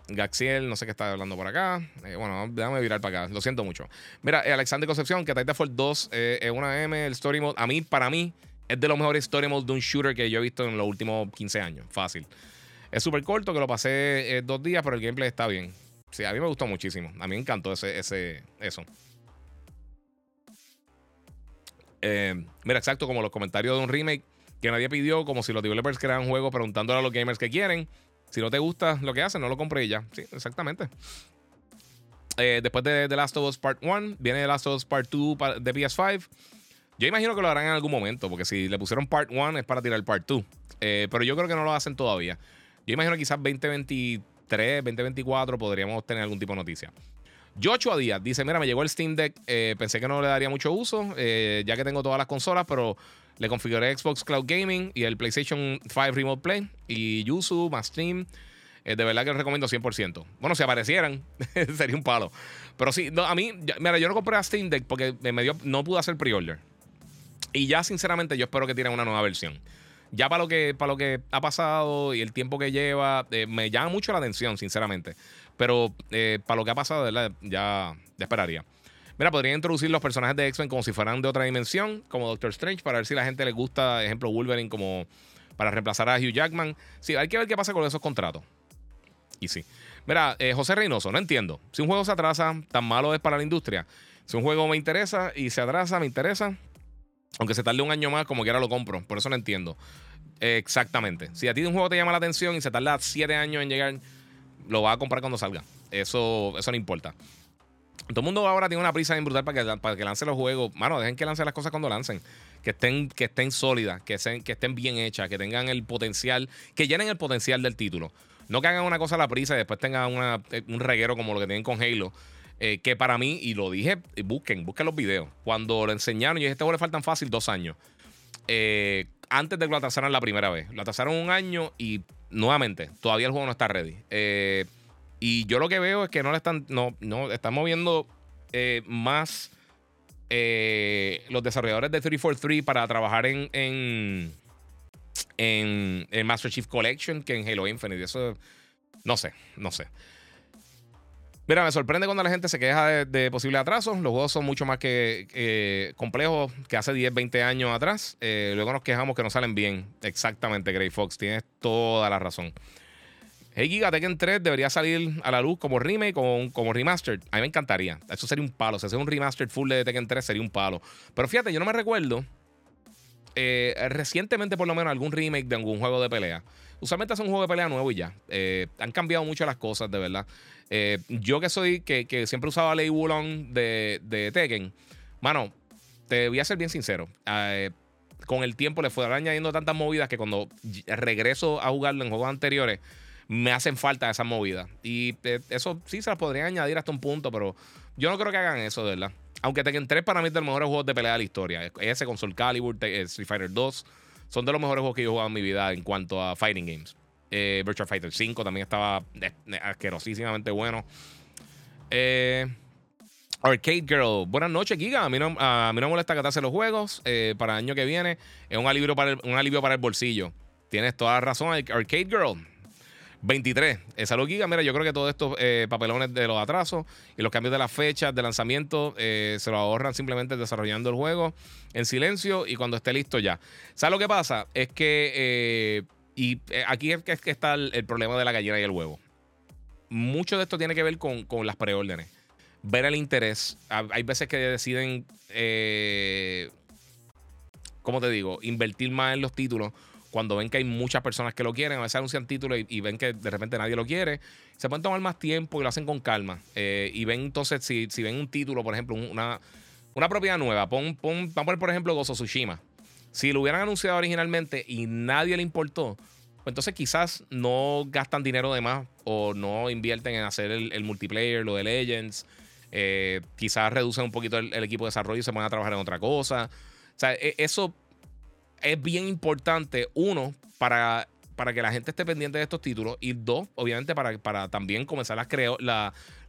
Gaxiel, no sé qué está hablando por acá. bueno, déjame virar para acá. Lo siento mucho. Mira, Alexander Concepción, que Titanfall 2 es una M, el story mode. A mí, para mí, es de los mejores story modes de un shooter que yo he visto en los últimos 15 años. Fácil. Es súper corto, que lo pasé eh, dos días, pero el gameplay está bien. Sí, a mí me gustó muchísimo. A mí me encantó ese, ese, eso. Eh, mira, exacto, como los comentarios de un remake que nadie pidió, como si los developers crearan juegos preguntándole a los gamers que quieren. Si no te gusta lo que hacen, no lo compré ya. Sí, exactamente. Eh, después de The Last of Us Part 1, viene The Last of Us Part 2 de PS5. Yo imagino que lo harán en algún momento, porque si le pusieron part 1 es para tirar el part 2. Eh, pero yo creo que no lo hacen todavía. Yo imagino que quizás 2023, 2024 podríamos tener algún tipo de noticia. Joshua Díaz dice: Mira, me llegó el Steam Deck. Eh, pensé que no le daría mucho uso, eh, ya que tengo todas las consolas, pero le configuré Xbox Cloud Gaming y el PlayStation 5 Remote Play y Yuzu más Steam. de verdad que lo recomiendo 100%. Bueno, si aparecieran, sería un palo. Pero sí, a mí, mira, yo no compré a Steam Deck porque me dio, no pude hacer pre-order. Y ya, sinceramente, yo espero que tienen una nueva versión. Ya para lo que, para lo que ha pasado y el tiempo que lleva, eh, me llama mucho la atención, sinceramente. Pero eh, para lo que ha pasado, ya, esperaría. Mira, podrían introducir los personajes de X-Men como si fueran de otra dimensión, como Doctor Strange, para ver si la gente le gusta, ejemplo, Wolverine como para reemplazar a Hugh Jackman. Sí, hay que ver qué pasa con esos contratos. Y sí. Mira, eh, José Reynoso, no entiendo. Si un juego se atrasa, tan malo es para la industria. Si un juego me interesa y se atrasa, me interesa. Aunque se tarde un año más, como quiera lo compro. Por eso no entiendo. exactamente. Si a ti un juego te llama la atención y se tarda siete años en llegar, lo vas a comprar cuando salga. Eso, eso no importa. Todo el mundo ahora tiene una prisa bien brutal para que, para que lance los juegos. Mano, dejen que lance las cosas cuando lancen. Que estén, que estén sólidas, que, que estén bien hechas, que tengan el potencial, que llenen el potencial del título. No que hagan una cosa a la prisa y después tengan un reguero como lo que tienen con Halo. Eh, que para mí, y lo dije, busquen, busquen los videos. Cuando lo enseñaron, yo dije, este juego le faltan fácil dos años. Eh, antes de que lo atrasaran la primera vez. Lo atrasaron un año y nuevamente, todavía el juego no está ready. Eh, y yo lo que veo es que no le están, no, no, están moviendo más los desarrolladores de 343 para trabajar en, en en, Master Chief Collection que en Halo Infinite. Eso, no sé, no sé. Mira, me sorprende cuando la gente se queja de, posibles atrasos. Los juegos son mucho más que complejos que hace 10, 20 años atrás. Eh, luego nos quejamos que no salen bien. Exactamente, Grey Fox. Tienes toda la razón. Hey Giga, Tekken 3 debería salir a la luz como remake como, remastered. A mí me encantaría. Eso sería un palo. Si hace un remastered full de Tekken 3 sería un palo. Pero fíjate, yo no me recuerdo eh, recientemente por lo menos algún remake de algún juego de pelea. Usualmente es un juego de pelea nuevo y ya. Eh, han cambiado mucho las cosas, de verdad. Eh, yo que soy, que, siempre usaba Lei Wulong de, de, Tekken, mano, te voy a ser bien sincero. con el tiempo le fue añadiendo tantas movidas que cuando regreso a jugarlo en juegos anteriores, me hacen falta esas movidas. Y eso sí se las podría añadir hasta un punto, pero yo no creo que hagan eso, de verdad. Aunque Tekken 3 para mí es de los mejores juegos de pelea de la historia. Ese con Soul Calibur, eh, Street Fighter 2, son de los mejores juegos que yo he jugado en mi vida en cuanto a fighting games. Eh, Virtual Fighter 5 también estaba asquerosísimamente bueno. Eh, Arcade Girl, buenas noches, Giga. A mí no, a mí no molesta catarse los juegos para el año que viene. Es un alivio para un alivio para el bolsillo. Tienes toda la razón, Arcade Girl. 23. Eh, salud, Giga. Mira, yo creo que todos estos eh, papelones de los atrasos y los cambios de las fechas de lanzamiento eh, se lo ahorran simplemente desarrollando el juego en silencio y cuando esté listo ya. ¿Sabes lo que pasa? Es que, y aquí es que, está el, problema de la gallina y el huevo. Mucho de esto tiene que ver con, con las preórdenes. Ver el interés. Hay veces que deciden, ¿cómo te digo? Invertir más en los títulos cuando ven que hay muchas personas que lo quieren, a veces anuncian títulos y, ven que de repente nadie lo quiere, se pueden tomar más tiempo y lo hacen con calma. Eh, y ven entonces, si, si, ven un título, por ejemplo, una, una propiedad nueva, pon, pon, vamos a poner, por ejemplo, Gozo Tsushima. Si lo hubieran anunciado originalmente y nadie le importó, pues entonces quizás no gastan dinero de más o no invierten en hacer el, multiplayer, lo de Legends. Eh, quizás reducen un poquito el, equipo de desarrollo y se van a trabajar en otra cosa. O sea, e, eso es bien importante, uno, para, para que la gente esté pendiente de estos títulos y dos, obviamente para, para también comenzar las,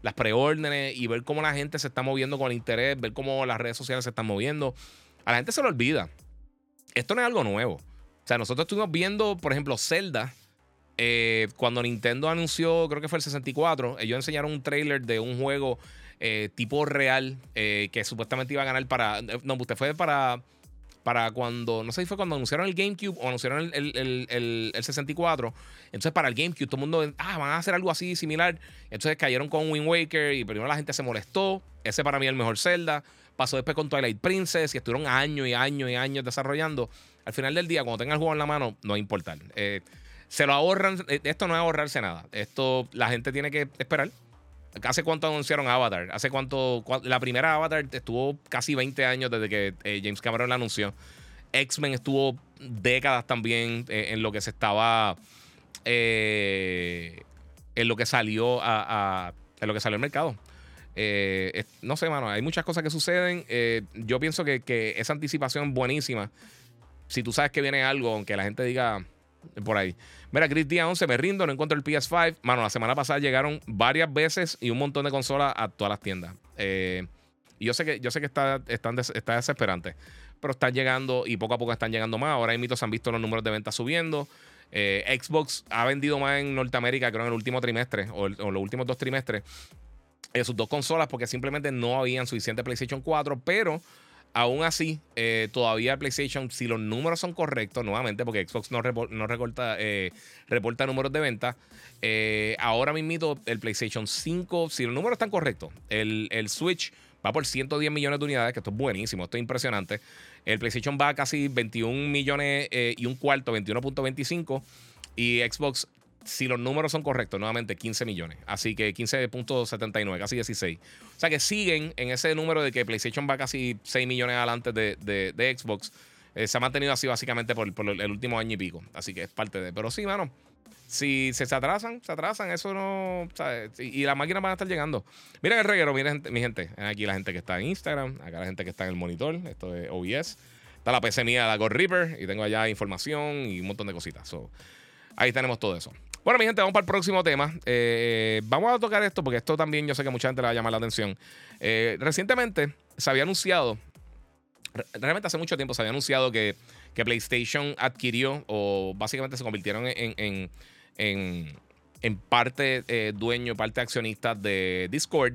las preórdenes y ver cómo la gente se está moviendo con el interés, ver cómo las redes sociales se están moviendo. A la gente se lo olvida. Esto no es algo nuevo. O sea, nosotros estuvimos viendo, por ejemplo, Zelda. Eh, cuando Nintendo anunció, creo que fue el 64, ellos enseñaron un trailer de un juego eh, tipo real eh, que supuestamente iba a ganar para. No, usted fue para para cuando, no sé si fue cuando anunciaron el GameCube o anunciaron el, 64. Entonces, para el GameCube, todo el mundo, ah, van a hacer algo así similar. Entonces cayeron con Wind Waker y primero la gente se molestó. Ese para mí es el mejor Zelda. Pasó después con Twilight Princess y estuvieron años y años y años desarrollando. Al final del día, cuando tengan el juego en la mano, no va a importar. Eh, se lo ahorran. Eh, esto no es ahorrarse nada. Esto la gente tiene que esperar ¿Hace cuánto anunciaron Avatar? ¿Hace cuánto? La primera Avatar estuvo casi 20 años desde que eh, James Cameron la anunció. X-Men estuvo décadas también eh, en lo que se estaba. Eh, en lo que salió a, en lo que salió al mercado. no sé, mano, hay muchas cosas que suceden. yo pienso que, que, esa anticipación buenísima. Si tú sabes que viene algo, aunque la gente diga por ahí. Mira, Chris Día 11, me rindo, no encuentro el PS5. Mano, la semana pasada llegaron varias veces y un montón de consolas a todas las tiendas. Eh, y yo sé que, yo sé que está, están está desesperante, pero están llegando y poco a poco están llegando más. Ahora mismo se han visto los números de ventas subiendo. Eh, Xbox ha vendido más en Norteamérica, creo, en el último trimestre o, los últimos dos trimestres eh, sus dos consolas porque simplemente no habían suficiente PlayStation 4, pero aún así, eh, todavía PlayStation, si los números son correctos, nuevamente, porque Xbox no, no eh, reporta números de venta, ahora mismo el PlayStation 5, si los números están correctos, el, el Switch va por 110 millones de unidades, que esto es buenísimo, esto es impresionante. El PlayStation va a casi 21 millones y un cuarto, 21.25. Y Xbox si los números son correctos, nuevamente 15 millones. Así que 15.79, casi 16. O sea que siguen en ese número de que PlayStation va casi 6 millones adelante de, Xbox. Eh, se ha mantenido así básicamente por, el último año y pico. Así que es parte de. Pero sí, mano. Si se, atrasan, se atrasan. Eso no. Y, las máquinas van a estar llegando. Miren el reguero, miren, mi gente. Aquí la gente que está en Instagram. Acá la gente que está en el monitor. Esto es OBS. Está la PC mía, la God Reaper. Y tengo allá información y un montón de cositas. ahí tenemos todo eso. Bueno, mi gente, vamos para el próximo tema. Eh, vamos a tocar esto porque esto también yo sé que mucha gente le va a llamar la atención. Eh, recientemente se había anunciado, realmente hace mucho tiempo se había anunciado que, que PlayStation adquirió o básicamente se convirtieron en, en, parte eh, dueño, parte accionista de Discord.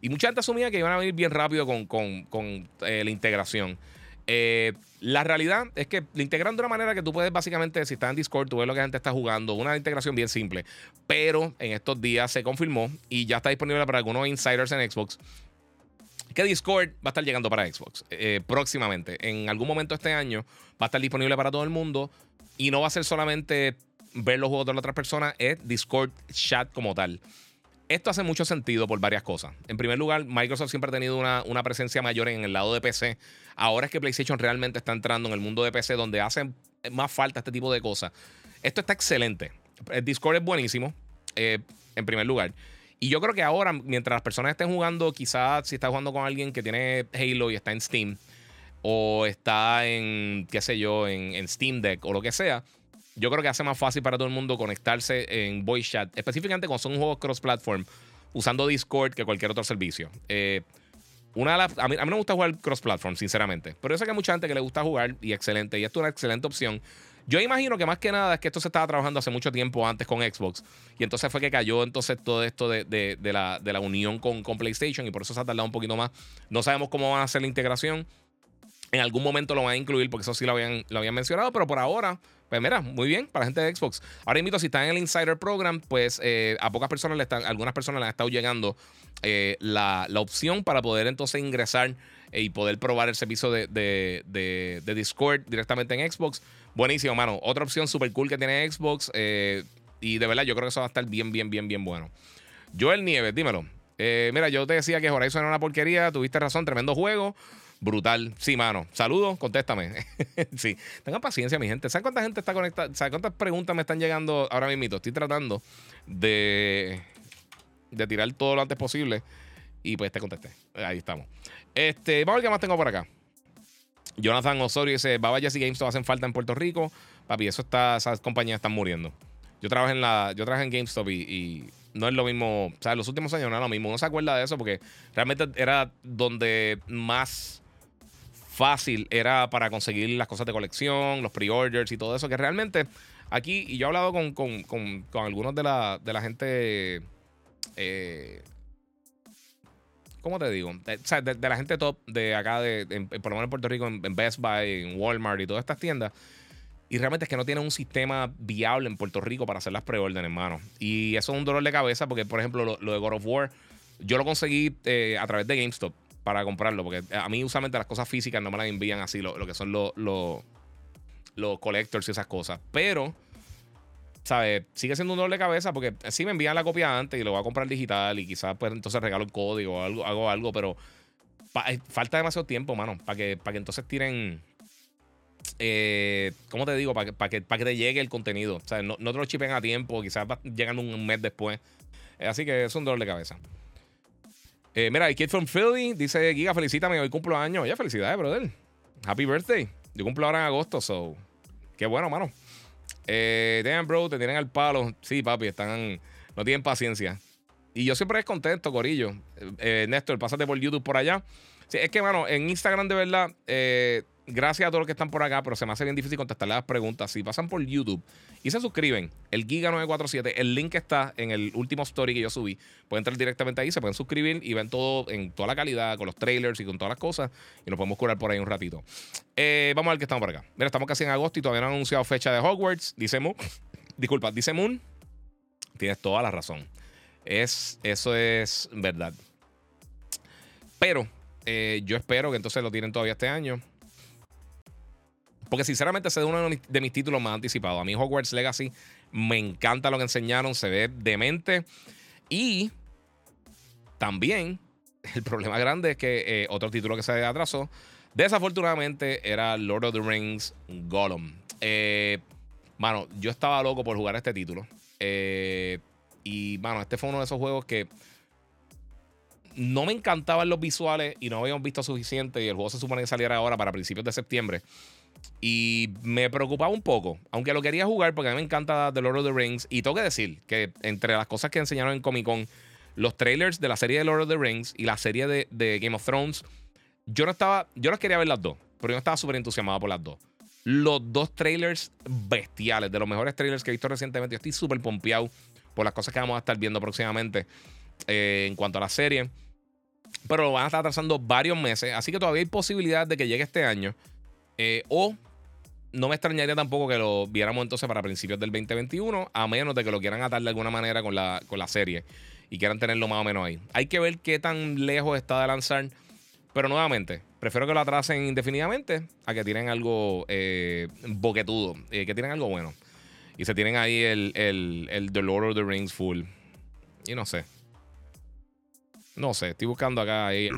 Y mucha gente asumía que iban a venir bien rápido con, con la integración. Eh, la realidad es que le integran de una manera que tú puedes básicamente, si estás en Discord, tú ves lo que la gente está jugando, una integración bien simple. Pero en estos días se confirmó y ya está disponible para algunos insiders en Xbox que Discord va a estar llegando para Xbox eh, próximamente. En algún momento este año va a estar disponible para todo el mundo y no va a ser solamente ver los juegos de las otras personas, es Discord chat como tal. Esto hace mucho sentido por varias cosas. En primer lugar, Microsoft siempre ha tenido una, presencia mayor en el lado de PC. Ahora es que PlayStation realmente está entrando en el mundo de PC donde hace más falta este tipo de cosas. Esto está excelente. El Discord es buenísimo, eh, en primer lugar. Y yo creo que ahora, mientras las personas estén jugando, quizás si está jugando con alguien que tiene Halo y está en Steam, o está en, qué sé yo, en Steam Deck o lo que sea, yo creo que hace más fácil para todo el mundo conectarse en voice chat, específicamente cuando son juegos cross-platform, usando Discord que cualquier otro servicio. Eh, una de las, a, mí, no me gusta jugar cross-platform, sinceramente, pero yo sé que hay mucha gente que le gusta jugar y excelente, y esto es una excelente opción. Yo imagino que más que nada es que esto se estaba trabajando hace mucho tiempo antes con Xbox. Y entonces fue que cayó entonces todo esto de, la, de la, unión con, con, PlayStation. Y por eso se ha tardado un poquito más. No sabemos cómo van a hacer la integración. En algún momento lo van a incluir porque eso sí lo habían, lo habían mencionado. Pero por ahora pues mira, muy bien para la gente de Xbox. Ahora invito, si están en el Insider Program, pues eh, a pocas personas le están, algunas personas les ha estado llegando eh, la, opción para poder entonces ingresar eh, y poder probar el servicio de, de, Discord directamente en Xbox. Buenísimo, mano. Otra opción super cool que tiene Xbox. y de verdad, yo creo que eso va a estar bien, bien, bien, bien bueno. Joel Nieves, dímelo. mira, yo te decía que Horizon era una porquería. Tuviste razón, tremendo juego. Brutal. Sí, mano. Saludos, contéstame. sí. Tengan paciencia, mi gente. ¿Saben cuánta gente está conectada? ¿Saben cuántas preguntas me están llegando ahora mismo? Estoy tratando de, de tirar todo lo antes posible. Y pues te contesté. Ahí estamos. Este, vamos a ver qué más tengo por acá. Jonathan Osorio dice: Baba Jesse GameStop hacen falta en Puerto Rico. Papi, eso está, esas compañías están muriendo. Yo trabajé en la, yo trabajé en GameStop y, no es lo mismo. O sea, en los últimos años no es lo mismo. Uno se acuerda de eso porque realmente era donde más fácil era para conseguir las cosas de colección, los pre-orders y todo eso, que realmente aquí, y yo he hablado con, algunos de la, de la gente, eh, ¿cómo te digo? De, o sea, de, la gente top de acá, de, por lo menos en Puerto Rico, en, Best Buy, en Walmart y todas estas tiendas. Y realmente es que no tienen un sistema viable en Puerto Rico para hacer las pre-orders, hermano. Y eso es un dolor de cabeza porque, por ejemplo, lo, de God of War, yo lo conseguí eh, a través de GameStop para comprarlo, porque a mí usualmente las cosas físicas no me las envían así, lo, que son los, los, collectors y esas cosas. Pero, ¿sabes? Sigue siendo un dolor de cabeza porque sí me envían la copia antes y lo voy a comprar digital y quizás pues entonces regalo el código o algo, hago algo, pero eh, falta demasiado tiempo, mano, para que, para que entonces tiren... Eh, ¿Cómo te digo? Para que, para que, que te llegue el contenido. O sea, no, no te lo chipen a tiempo, quizás llegan un mes después. Así que es un dolor de cabeza. Eh, mira, el Kid from Philly dice: Giga, felicítame, hoy cumplo años. Ya, felicidades, brother. Happy birthday. Yo cumplo ahora en agosto, so. Qué bueno, mano. Eh, damn, bro, te tienen al palo. Sí, papi, están. No tienen paciencia. Y yo siempre es contento, Corillo. Eh, Néstor, pásate por YouTube por allá. Sí, es que, mano, en Instagram de verdad, eh, gracias a todos los que están por acá, pero se me hace bien difícil contestarle las preguntas. Si pasan por YouTube y se suscriben, el Giga947, el link está en el último story que yo subí. Pueden entrar directamente ahí, se pueden suscribir y ven todo en toda la calidad, con los trailers y con todas las cosas. Y nos podemos curar por ahí un ratito. Eh, vamos a ver qué estamos por acá. Mira, estamos casi en agosto y todavía no han anunciado fecha de Hogwarts. Dice Moon. Disculpa, dice Moon. Tienes toda la razón. Es, eso es verdad. Pero eh, yo espero que entonces lo tienen todavía este año. Porque sinceramente ese es uno de mis títulos más anticipados. A mí Hogwarts Legacy me encanta lo que enseñaron, se ve demente. Y también el problema grande es que eh, otro título que se atrasó, desafortunadamente, era Lord of the Rings Gollum. Eh, mano, yo estaba loco por jugar este título. Eh, y, mano, este fue uno de esos juegos que no me encantaban los visuales y no habíamos visto suficiente. Y el juego se supone que saliera ahora para principios de septiembre. Y me preocupaba un poco, aunque lo quería jugar porque a mí me encanta The Lord of the Rings. Y tengo que decir que entre las cosas que enseñaron en Comic Con, los trailers de la serie de Lord of the Rings y la serie de, Game of Thrones, yo no estaba, yo no quería ver las dos, pero yo no estaba súper entusiasmado por las dos. Los dos trailers bestiales, de los mejores trailers que he visto recientemente. Yo estoy súper pompeado por las cosas que vamos a estar viendo próximamente eh, en cuanto a la serie. Pero lo van a estar atrasando varios meses, así que todavía hay posibilidad de que llegue este año. Eh, o no me extrañaría tampoco que lo viéramos entonces para principios del 2021, a menos de que lo quieran atar de alguna manera con la, con la serie y quieran tenerlo más o menos ahí. Hay que ver qué tan lejos está de lanzar. Pero nuevamente, prefiero que lo atrasen indefinidamente a que tienen algo eh, boquetudo, eh, que tienen algo bueno. Y se tienen ahí el, el, el The Lord of the Rings full. Y no sé. No sé, estoy buscando acá ahí.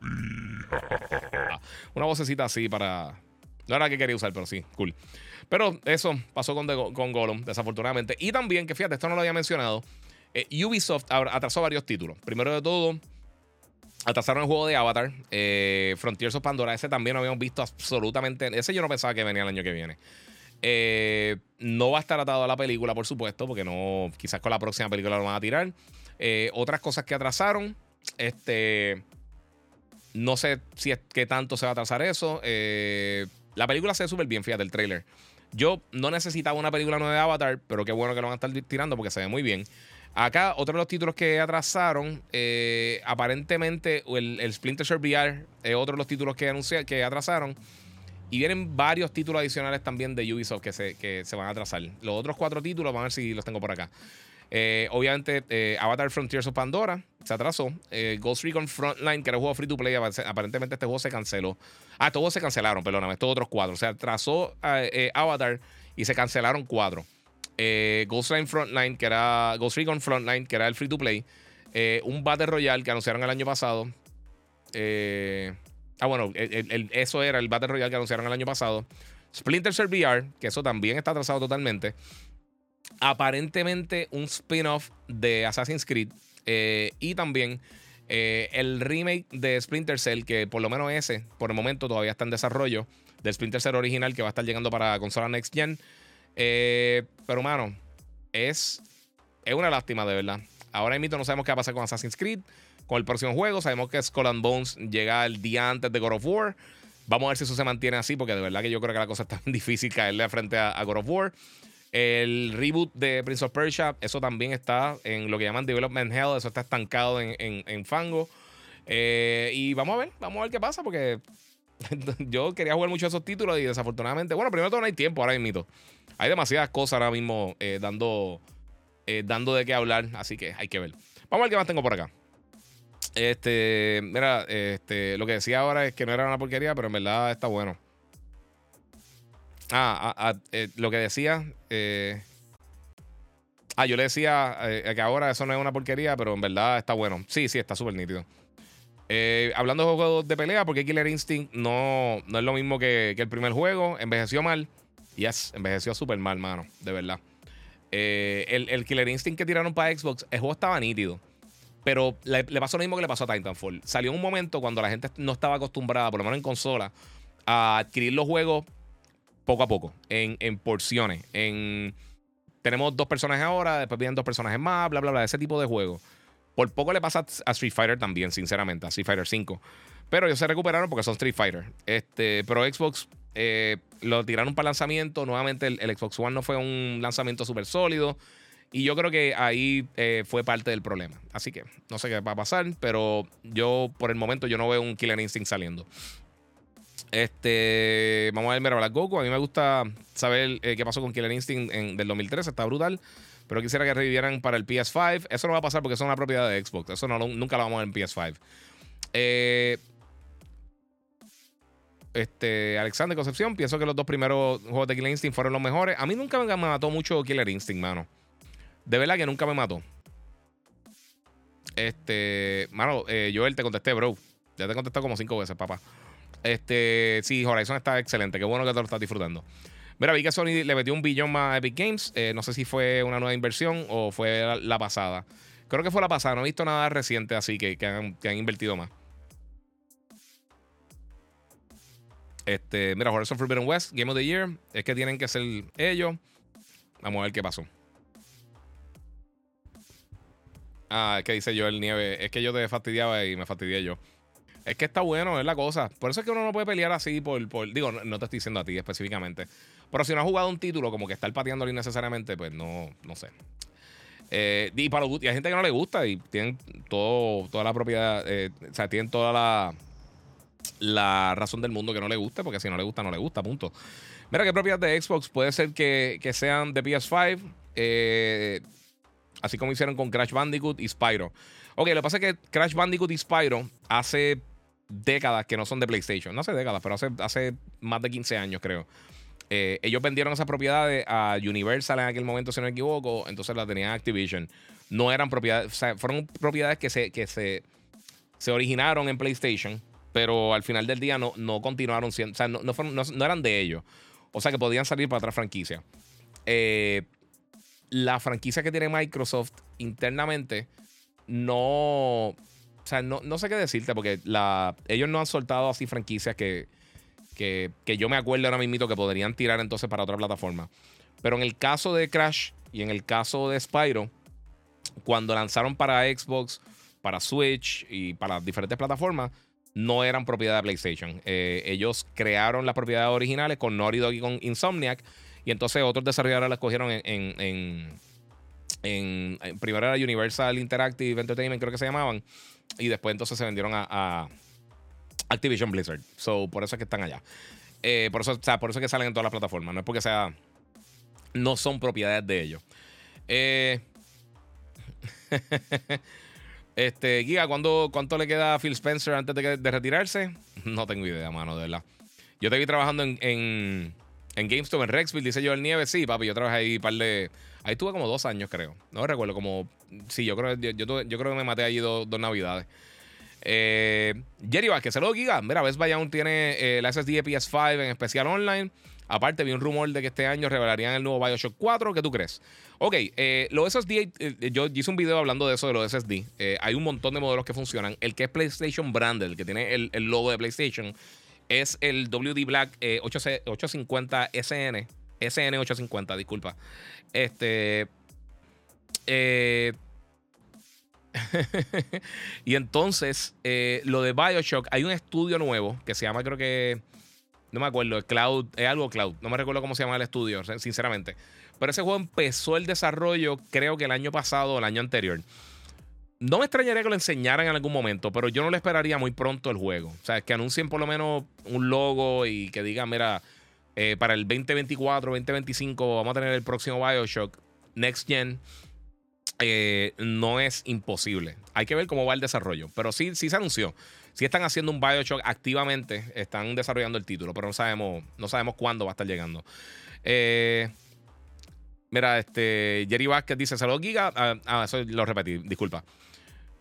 Una vocecita así para. No era que quería usar, pero sí, cool. Pero eso pasó con, con Gollum, desafortunadamente. Y también, que fíjate, esto no lo había mencionado. Eh, Ubisoft atrasó varios títulos. Primero de todo, atrasaron el juego de Avatar. Eh, Frontiers of Pandora. Ese también no habíamos visto absolutamente. Ese yo no pensaba que venía el año que viene. Eh, no va a estar atado a la película, por supuesto, porque no. Quizás con la próxima película lo van a tirar. otras cosas que atrasaron. Este. No sé si es que tanto se va a atrasar eso. Eh, la película se ve súper bien, fíjate, el trailer. Yo no necesitaba una película nueva de Avatar, pero qué bueno que lo van a estar tirando porque se ve muy bien. Acá, otro de los títulos que atrasaron, eh, aparentemente el, Splinter Cell VR es otro de los títulos que, anunciaron, que atrasaron. Y vienen varios títulos adicionales también de Ubisoft que se, que se van a atrasar. Los otros cuatro títulos, vamos a ver si los tengo por acá. Eh, obviamente, Avatar Frontiers of Pandora se atrasó. Eh, Ghost Recon Frontline, que era un juego free to play, aparentemente este juego se canceló. Ah, todos se cancelaron, perdóname, estos otros cuatro. Se atrasó Avatar y se cancelaron cuatro. Ghost Recon Frontline, que era Ghost Recon Frontline, que era el free to play. un Battle Royale que anunciaron el año pasado. ah, bueno, eso era el Battle Royale que anunciaron el año pasado. Splinter Cell VR, que eso también está atrasado totalmente aparentemente un spin-off de Assassin's Creed eh, y también eh, el remake de Splinter Cell, que por lo menos ese, por el momento todavía está en desarrollo, del Splinter Cell original que va a estar llegando para consola Next Gen. Eh, pero, mano, es, es una lástima de verdad. Ahora mismo no sabemos qué va a pasar con Assassin's Creed, con el próximo juego. Sabemos que Skull and Bones llega el día antes de God of War. Vamos a ver si eso se mantiene así, porque de verdad que yo creo que la cosa está difícil caerle frente a God of War. El reboot de Prince of Persia, eso también está en lo que llaman Development Hell, eso está estancado en, fango. Eh, y vamos a ver, vamos a ver qué pasa, porque yo quería jugar mucho esos títulos y desafortunadamente, bueno, primero todo no hay tiempo ahora mismo. Hay demasiadas cosas ahora mismo eh, dando, eh, dando de qué hablar, así que hay que ver. Vamos a ver qué más tengo por acá. Este, mira, este, lo que decía ahora es que no era una porquería, pero en verdad está bueno. Ah, ah, ah eh, lo que decía. Eh, ah, yo le decía eh, que ahora eso no es una porquería, pero en verdad está bueno. Sí, sí, está súper nítido. hablando de juegos de pelea, porque Killer Instinct no, no es lo mismo que, el primer juego. Envejeció mal. Yes, envejeció súper mal, mano. De verdad. el, Killer Instinct que tiraron para Xbox, el juego estaba nítido. Pero le, le, pasó lo mismo que le pasó a Titanfall. Salió un momento cuando la gente no estaba acostumbrada, por lo menos en consola, a adquirir los juegos poco a poco, en, en porciones. En, tenemos dos personajes ahora, después vienen dos personajes más, bla, bla, bla, ese tipo de juego. Por poco le pasa a Street Fighter también, sinceramente, a Street Fighter 5. Pero ellos se recuperaron porque son Street Fighter. Este, pero Xbox eh, lo tiraron para lanzamiento. Nuevamente el, Xbox One no fue un lanzamiento súper sólido. Y yo creo que ahí eh, fue parte del problema. Así que no sé qué va a pasar, pero yo por el momento yo no veo un Killer Instinct saliendo. Este, vamos a ver, mira, Black Goku. A mí me gusta saber eh, qué pasó con Killer Instinct en, del 2013, está brutal. Pero quisiera que revivieran para el PS5. Eso no va a pasar porque es una propiedad de Xbox. Eso no, nunca lo vamos a ver en PS5. Eh, este, Alexander Concepción, pienso que los dos primeros juegos de Killer Instinct fueron los mejores. A mí nunca me mató mucho Killer Instinct, mano. De verdad que nunca me mató. Este, mano, eh, Joel, te contesté, bro. Ya te he contestado como cinco veces, papá. Este, sí, Horizon está excelente. Qué bueno que te lo estás disfrutando. Mira, vi que Sony le metió un billón más a Epic Games. Eh, no sé si fue una nueva inversión o fue la, pasada. Creo que fue la pasada. No he visto nada reciente así que, han, que han invertido más. Este, mira, Horizon Forbidden West, Game of the Year. Es que tienen que ser ellos. Vamos a ver qué pasó. Ah, es que dice yo el nieve. Es que yo te fastidiaba y me fastidié yo. Es que está bueno, es la cosa. Por eso es que uno no puede pelear así por. digo, no, te estoy diciendo a ti específicamente. Pero si no has jugado un título como que está pateándolo innecesariamente, pues no, no sé. Eh, y, para y hay gente que no le gusta y tienen todo, toda la propiedad. Eh, o sea, tienen toda la la razón del mundo que no le guste, porque si no le gusta, no le gusta, punto. Mira, ¿qué propiedades de Xbox puede ser que, sean de PS5? Eh, así como hicieron con Crash Bandicoot y Spyro. Ok, lo que pasa es que Crash Bandicoot y Spyro hace décadas que no son de PlayStation. No hace décadas, pero hace, más de 15 años, creo. Eh, ellos vendieron esas propiedades a Universal en aquel momento, si no me equivoco. Entonces las tenían Activision. No eran propiedades, o sea, fueron propiedades que se, que se, se originaron en PlayStation pero al final del día no, no continuaron siendo, o sea, no, no, eran de ellos. O sea que podían salir para otra franquicia. Eh, la franquicia que tiene Microsoft internamente no. O sea, no, sé qué decirte, porque la, ellos no han soltado así franquicias que, que, yo me acuerdo ahora mismo que podrían tirar entonces para otra plataforma. Pero en el caso de Crash y en el caso de Spyro, cuando lanzaron para Xbox, para Switch y para diferentes plataformas, no eran propiedad de PlayStation. Eh, ellos crearon las propiedades originales con Naughty Dog y con Insomniac. Y entonces otros desarrolladores las cogieron en, en, primero era Universal Interactive Entertainment, creo que se llamaban. Y después entonces se vendieron a, Activision Blizzard. So, por eso es que están allá. Eh, por, eso, o sea, por eso es que salen en todas las plataformas. No es porque sea. No son propiedades de ellos. Eh. Este, Giga, ¿cuánto le queda a Phil Spencer antes de, retirarse? No tengo idea, mano, de verdad. Yo te vi trabajando en, en, en GameStop en Rexville, dice yo el nieve. Sí, papi, yo trabajé ahí par de. Ahí estuve como dos años, creo. No recuerdo, como. Sí, yo creo, que me maté allí dos, navidades. Eh, Jerry Vázquez, saludos, Giga. Mira, Best Buy aún tiene eh, la SSD de PS5 en especial online. Aparte, vi un rumor de que este año revelarían el nuevo Bioshock 4. ¿Qué tú crees? Ok, eh, los SSD, eh, yo hice un video hablando de eso, de los SSD. Eh, hay un montón de modelos que funcionan. El que es PlayStation Branded, el que tiene el, logo de PlayStation, es el WD Black 850 SN. SN850, disculpa. Este. y entonces, lo de Bioshock, hay un estudio nuevo que se llama, creo que no me acuerdo, Cloud, es algo Cloud. No me recuerdo cómo se llama el estudio, sinceramente. Pero ese juego empezó el desarrollo, creo que el año pasado o el año anterior. No me extrañaría que lo enseñaran en algún momento, pero yo no le esperaría muy pronto el juego. O sea, que anuncien por lo menos un logo y que digan, mira, eh, para el 2024, 2025 vamos a tener el próximo Bioshock Next Gen. Eh, no es imposible. Hay que ver cómo va el desarrollo. Pero sí, sí se anunció. Si están haciendo un Bioshock activamente, están desarrollando el título, pero no sabemos, no sabemos cuándo va a estar llegando. Eh, mira, este Jerry Vázquez dice: Saludos, Giga. Ah, ah eso lo repetí, disculpa.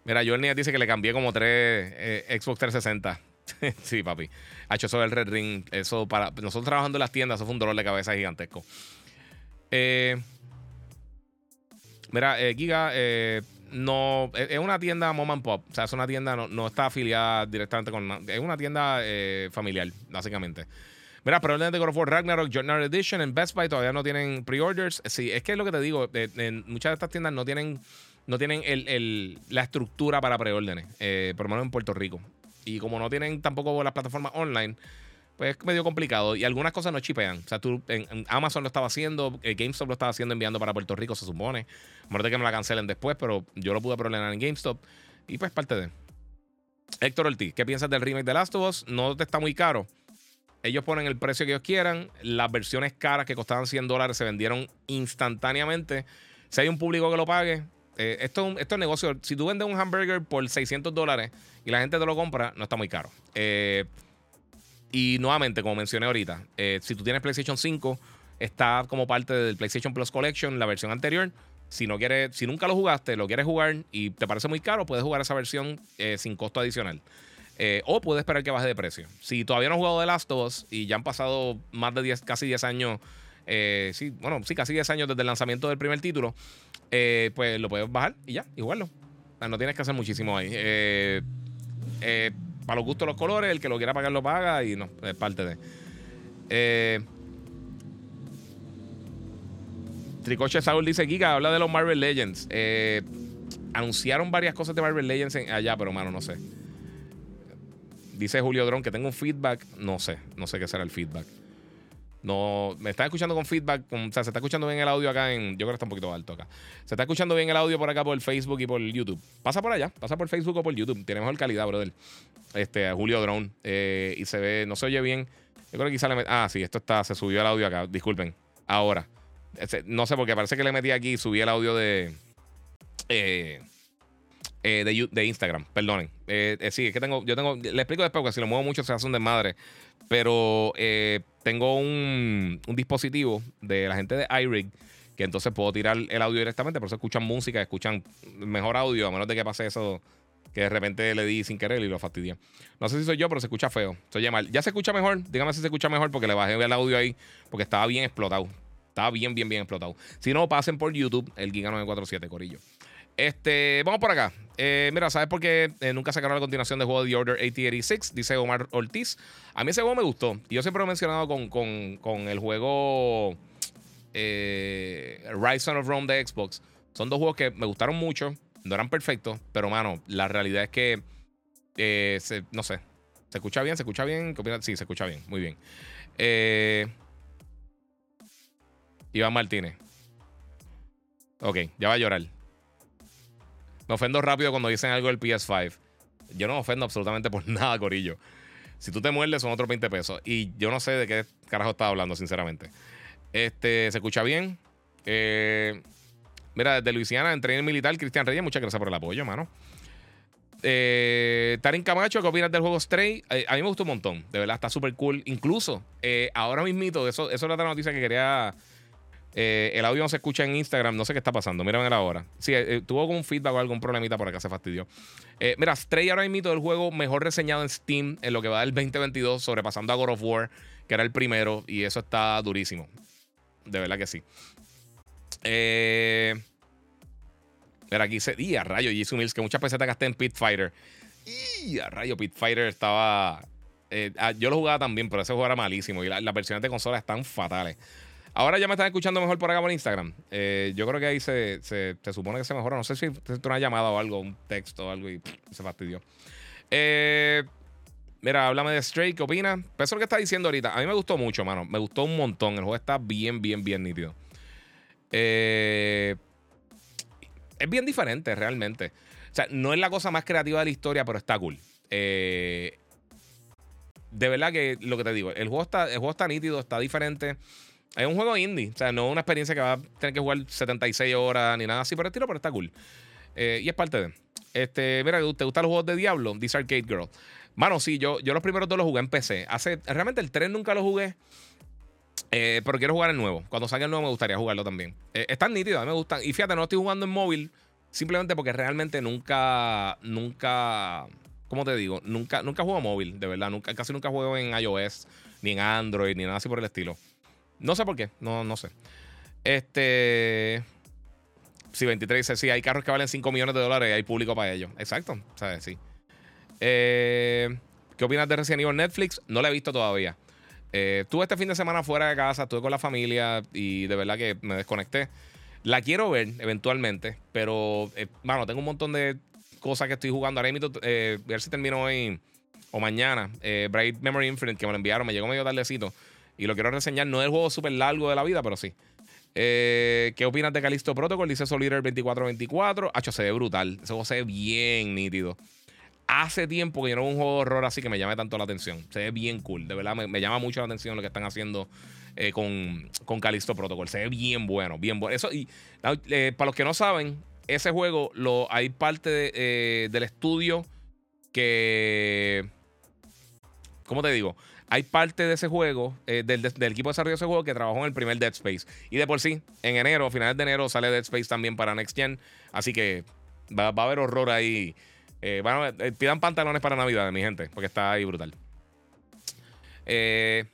Mira, Johnny dice que le cambié como tres Xbox 360. sí, papi. Ha hecho eso del Red Ring. Eso para. Nosotros trabajando en las tiendas, eso fue un dolor de cabeza gigantesco. Eh, mira, Giga, eh, no es una tienda mom and pop. O sea, es una tienda, no, está afiliada directamente con. Es una tienda eh, familiar, básicamente. Mira, pero de God of War Ragnarok Journal Edition en Best Buy todavía no tienen pre-orders. Sí, es que es lo que te digo. En muchas de estas tiendas no tienen no tienen el, la estructura para preórdenes, eh, por lo menos en Puerto Rico. Y como no tienen tampoco las plataformas online, pues es medio complicado. Y algunas cosas no chipean. O sea, tú en, Amazon lo estaba haciendo, eh, GameStop lo estaba haciendo enviando para Puerto Rico, se supone. A que me la cancelen después, pero yo lo pude problemar en GameStop. Y pues parte de. Héctor Ortiz, ¿qué piensas del remake de Last of Us? No te está muy caro. Ellos ponen el precio que ellos quieran. Las versiones caras que costaban 100 dólares se vendieron instantáneamente. Si hay un público que lo pague, eh, esto, esto, es negocio. Si tú vendes un hamburger por 600 dólares y la gente te lo compra, no está muy caro. Eh, y nuevamente, como mencioné ahorita, eh, si tú tienes PlayStation 5, está como parte del PlayStation Plus Collection, la versión anterior. Si no quieres, si nunca lo jugaste, lo quieres jugar y te parece muy caro, puedes jugar esa versión sin costo adicional. o puedes esperar que baje de precio. Si todavía no has jugado The Last of Us y ya han pasado más de 10, casi 10 años, sí, bueno, sí, casi 10 años desde el lanzamiento del primer título, eh, pues lo puedes bajar y ya, y no tienes que hacer muchísimo ahí. Eh, eh, para los gustos los colores, el que lo quiera pagar lo paga y no, es parte de. Tricoche Saúl dice: Giga, habla de los Marvel Legends. anunciaron varias cosas de Marvel Legends allá, pero mano, no sé. Dice Julio Dron que tengo un feedback. No sé, no sé qué será el feedback. No, me está escuchando con feedback. o sea, se está escuchando bien el audio acá en. Yo creo que está un poquito alto acá. Se está escuchando bien el audio por acá por Facebook y por YouTube. Pasa por allá, pasa por Facebook o por YouTube. Tiene mejor calidad, brother. Este, Julio Drone. Eh, y se ve, no se oye bien. Yo creo que quizá le Ah, sí, esto está, se subió el audio acá. Disculpen. Ahora. no sé, porque parece que le metí aquí y subí el audio de. Eh, eh, de, de, Instagram, perdonen. sí, es que tengo, yo tengo, le explico después porque si lo muevo mucho se hace un desmadre. Pero eh, tengo un, dispositivo de la gente de iRig que entonces puedo tirar el audio directamente, por eso escuchan música, escuchan mejor audio, a menos de que pase eso que de repente le di sin querer y lo fastidié. No sé si soy yo, pero se escucha feo. Se oye mal. ¿Ya se escucha mejor? Dígame si se escucha mejor porque le bajé el audio ahí porque estaba bien explotado. Estaba bien, bien, bien explotado. Si no, pasen por YouTube, el Giga 947, Corillo. Este, vamos por acá. Eh, mira, ¿sabes por qué eh, nunca sacaron la continuación de juego The Order 8086? Dice Omar Ortiz. A mí ese juego me gustó. Yo siempre lo he mencionado con, el juego eh, Rise of Rome de Xbox. Son dos juegos que me gustaron mucho. No eran perfectos, pero mano, la realidad es que, no sé, ¿se escucha bien? ¿Se escucha bien? Sí, se escucha bien. Muy bien. Iván Martínez. Ok, ya va a llorar. Me ofendo rápido cuando dicen algo del PS5. Yo no me ofendo absolutamente por nada, Corillo. Si tú te muerdes, son otros 20 pesos. Y yo no sé de qué carajo estaba hablando, sinceramente. Este, ¿se escucha bien? Eh, mira, desde Luisiana, en militar, Cristian Reyes, muchas gracias por el apoyo, mano. Eh, Tarin Camacho, ¿qué opinas del juego Stray? Eh, a mí me gustó un montón, de verdad, está súper cool. Incluso, eh, ahora mismito, eso, eso es otra noticia que quería eh, el audio no se escucha en Instagram, no sé qué está pasando. Mira la hora. Sí, eh, tuvo algún feedback o algún problemita por acá, se fastidió. Eh, mira, Stray ahora mismo el juego mejor reseñado en Steam en lo que va del 2022, sobrepasando a God of War, que era el primero, y eso está durísimo. De verdad que sí. mira, aquí se. ¡Y a rayo! Jisoo Mills, que muchas pesetas gasté en Pit Fighter. ¡Y a rayo! Pit Fighter estaba. Ah, yo lo jugaba también, pero ese juego era malísimo. Y las versiones de consola están fatales. Ahora ya me están escuchando mejor por acá por Instagram. Eh, yo creo que ahí se, supone que se mejora. No sé si es una llamada o algo, un texto o algo y se fastidió. Eh, mira, háblame de Stray, ¿qué opinas? Eso es lo que está diciendo ahorita. A mí me gustó mucho, mano. Me gustó un montón. El juego está bien, bien, bien nítido. Eh, es bien diferente, realmente. O sea, no es la cosa más creativa de la historia, pero está cool. de verdad que lo que te digo, el juego está, el juego está nítido, está diferente. Es un juego indie, o sea, no una experiencia que va a tener que jugar 76 horas ni nada así por el estilo, pero está cool. Eh, y es parte de. Este, mira, ¿te gustan los juegos de Diablo? Dice Arcade Girl. Mano, sí, yo, yo los primeros dos los jugué en PC. Hace, realmente el 3 nunca lo jugué. Eh, pero quiero jugar el nuevo. Cuando salga el nuevo me gustaría jugarlo también. Eh, están nítidos, a mí me gustan. Y fíjate, no estoy jugando en móvil simplemente porque realmente nunca, nunca, ¿cómo te digo? Nunca, nunca juego móvil, de verdad. Nunca, casi nunca juego en iOS, ni en Android, ni nada así por el estilo. No sé por qué, no, no sé. Este. Sí, 23 dice: Sí, hay carros que valen 5 millones de dólares y hay público para ellos. Exacto, sea, sí. Eh, ¿Qué opinas de Resident Evil Netflix? No la he visto todavía. Eh, estuve este fin de semana fuera de casa, estuve con la familia y de verdad que me desconecté. La quiero ver eventualmente, pero, eh, mano, tengo un montón de cosas que estoy jugando. Ahora mismo, eh, ver si termino hoy o mañana. Eh, Bright Memory Infinite, que me lo enviaron, me llegó medio tardecito. Y lo quiero reseñar. No es el juego súper largo de la vida, pero sí. Eh, ¿Qué opinas de Callisto Protocol? Dice Solider 2424. Hacho, se ve brutal. Ese juego se ve bien nítido. Hace tiempo que yo no veo un juego horror así que me llame tanto la atención. Se ve bien cool. De verdad, me, llama mucho la atención lo que están haciendo eh, con, con Callisto Protocol. Se ve bien bueno, bien bueno. Eso, y eh, para los que no saben, ese juego lo, hay parte del estudio que. ¿Cómo te digo? Hay parte de ese juego, del, equipo de desarrollo de ese juego que trabajó en el primer Dead Space. Y de por sí, en enero, finales de enero, sale Dead Space también para Next Gen. Así que va, a haber horror ahí eh, bueno, eh, pidan pantalones para Navidad, mi gente, porque está ahí brutal. Eh,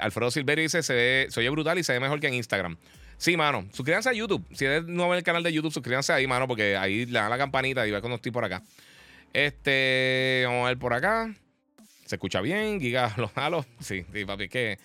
Alfredo Silverio dice: se, ve, se oye brutal y se ve mejor que en Instagram. Sí, mano. Suscríbanse a YouTube. Si es nuevo en el canal de YouTube, suscríbanse ahí, mano, porque ahí le dan la campanita y ve cuando estoy por acá. Este, vamos a ver por acá. Se escucha bien, Giga, los malos. Sí, sí, papi, es que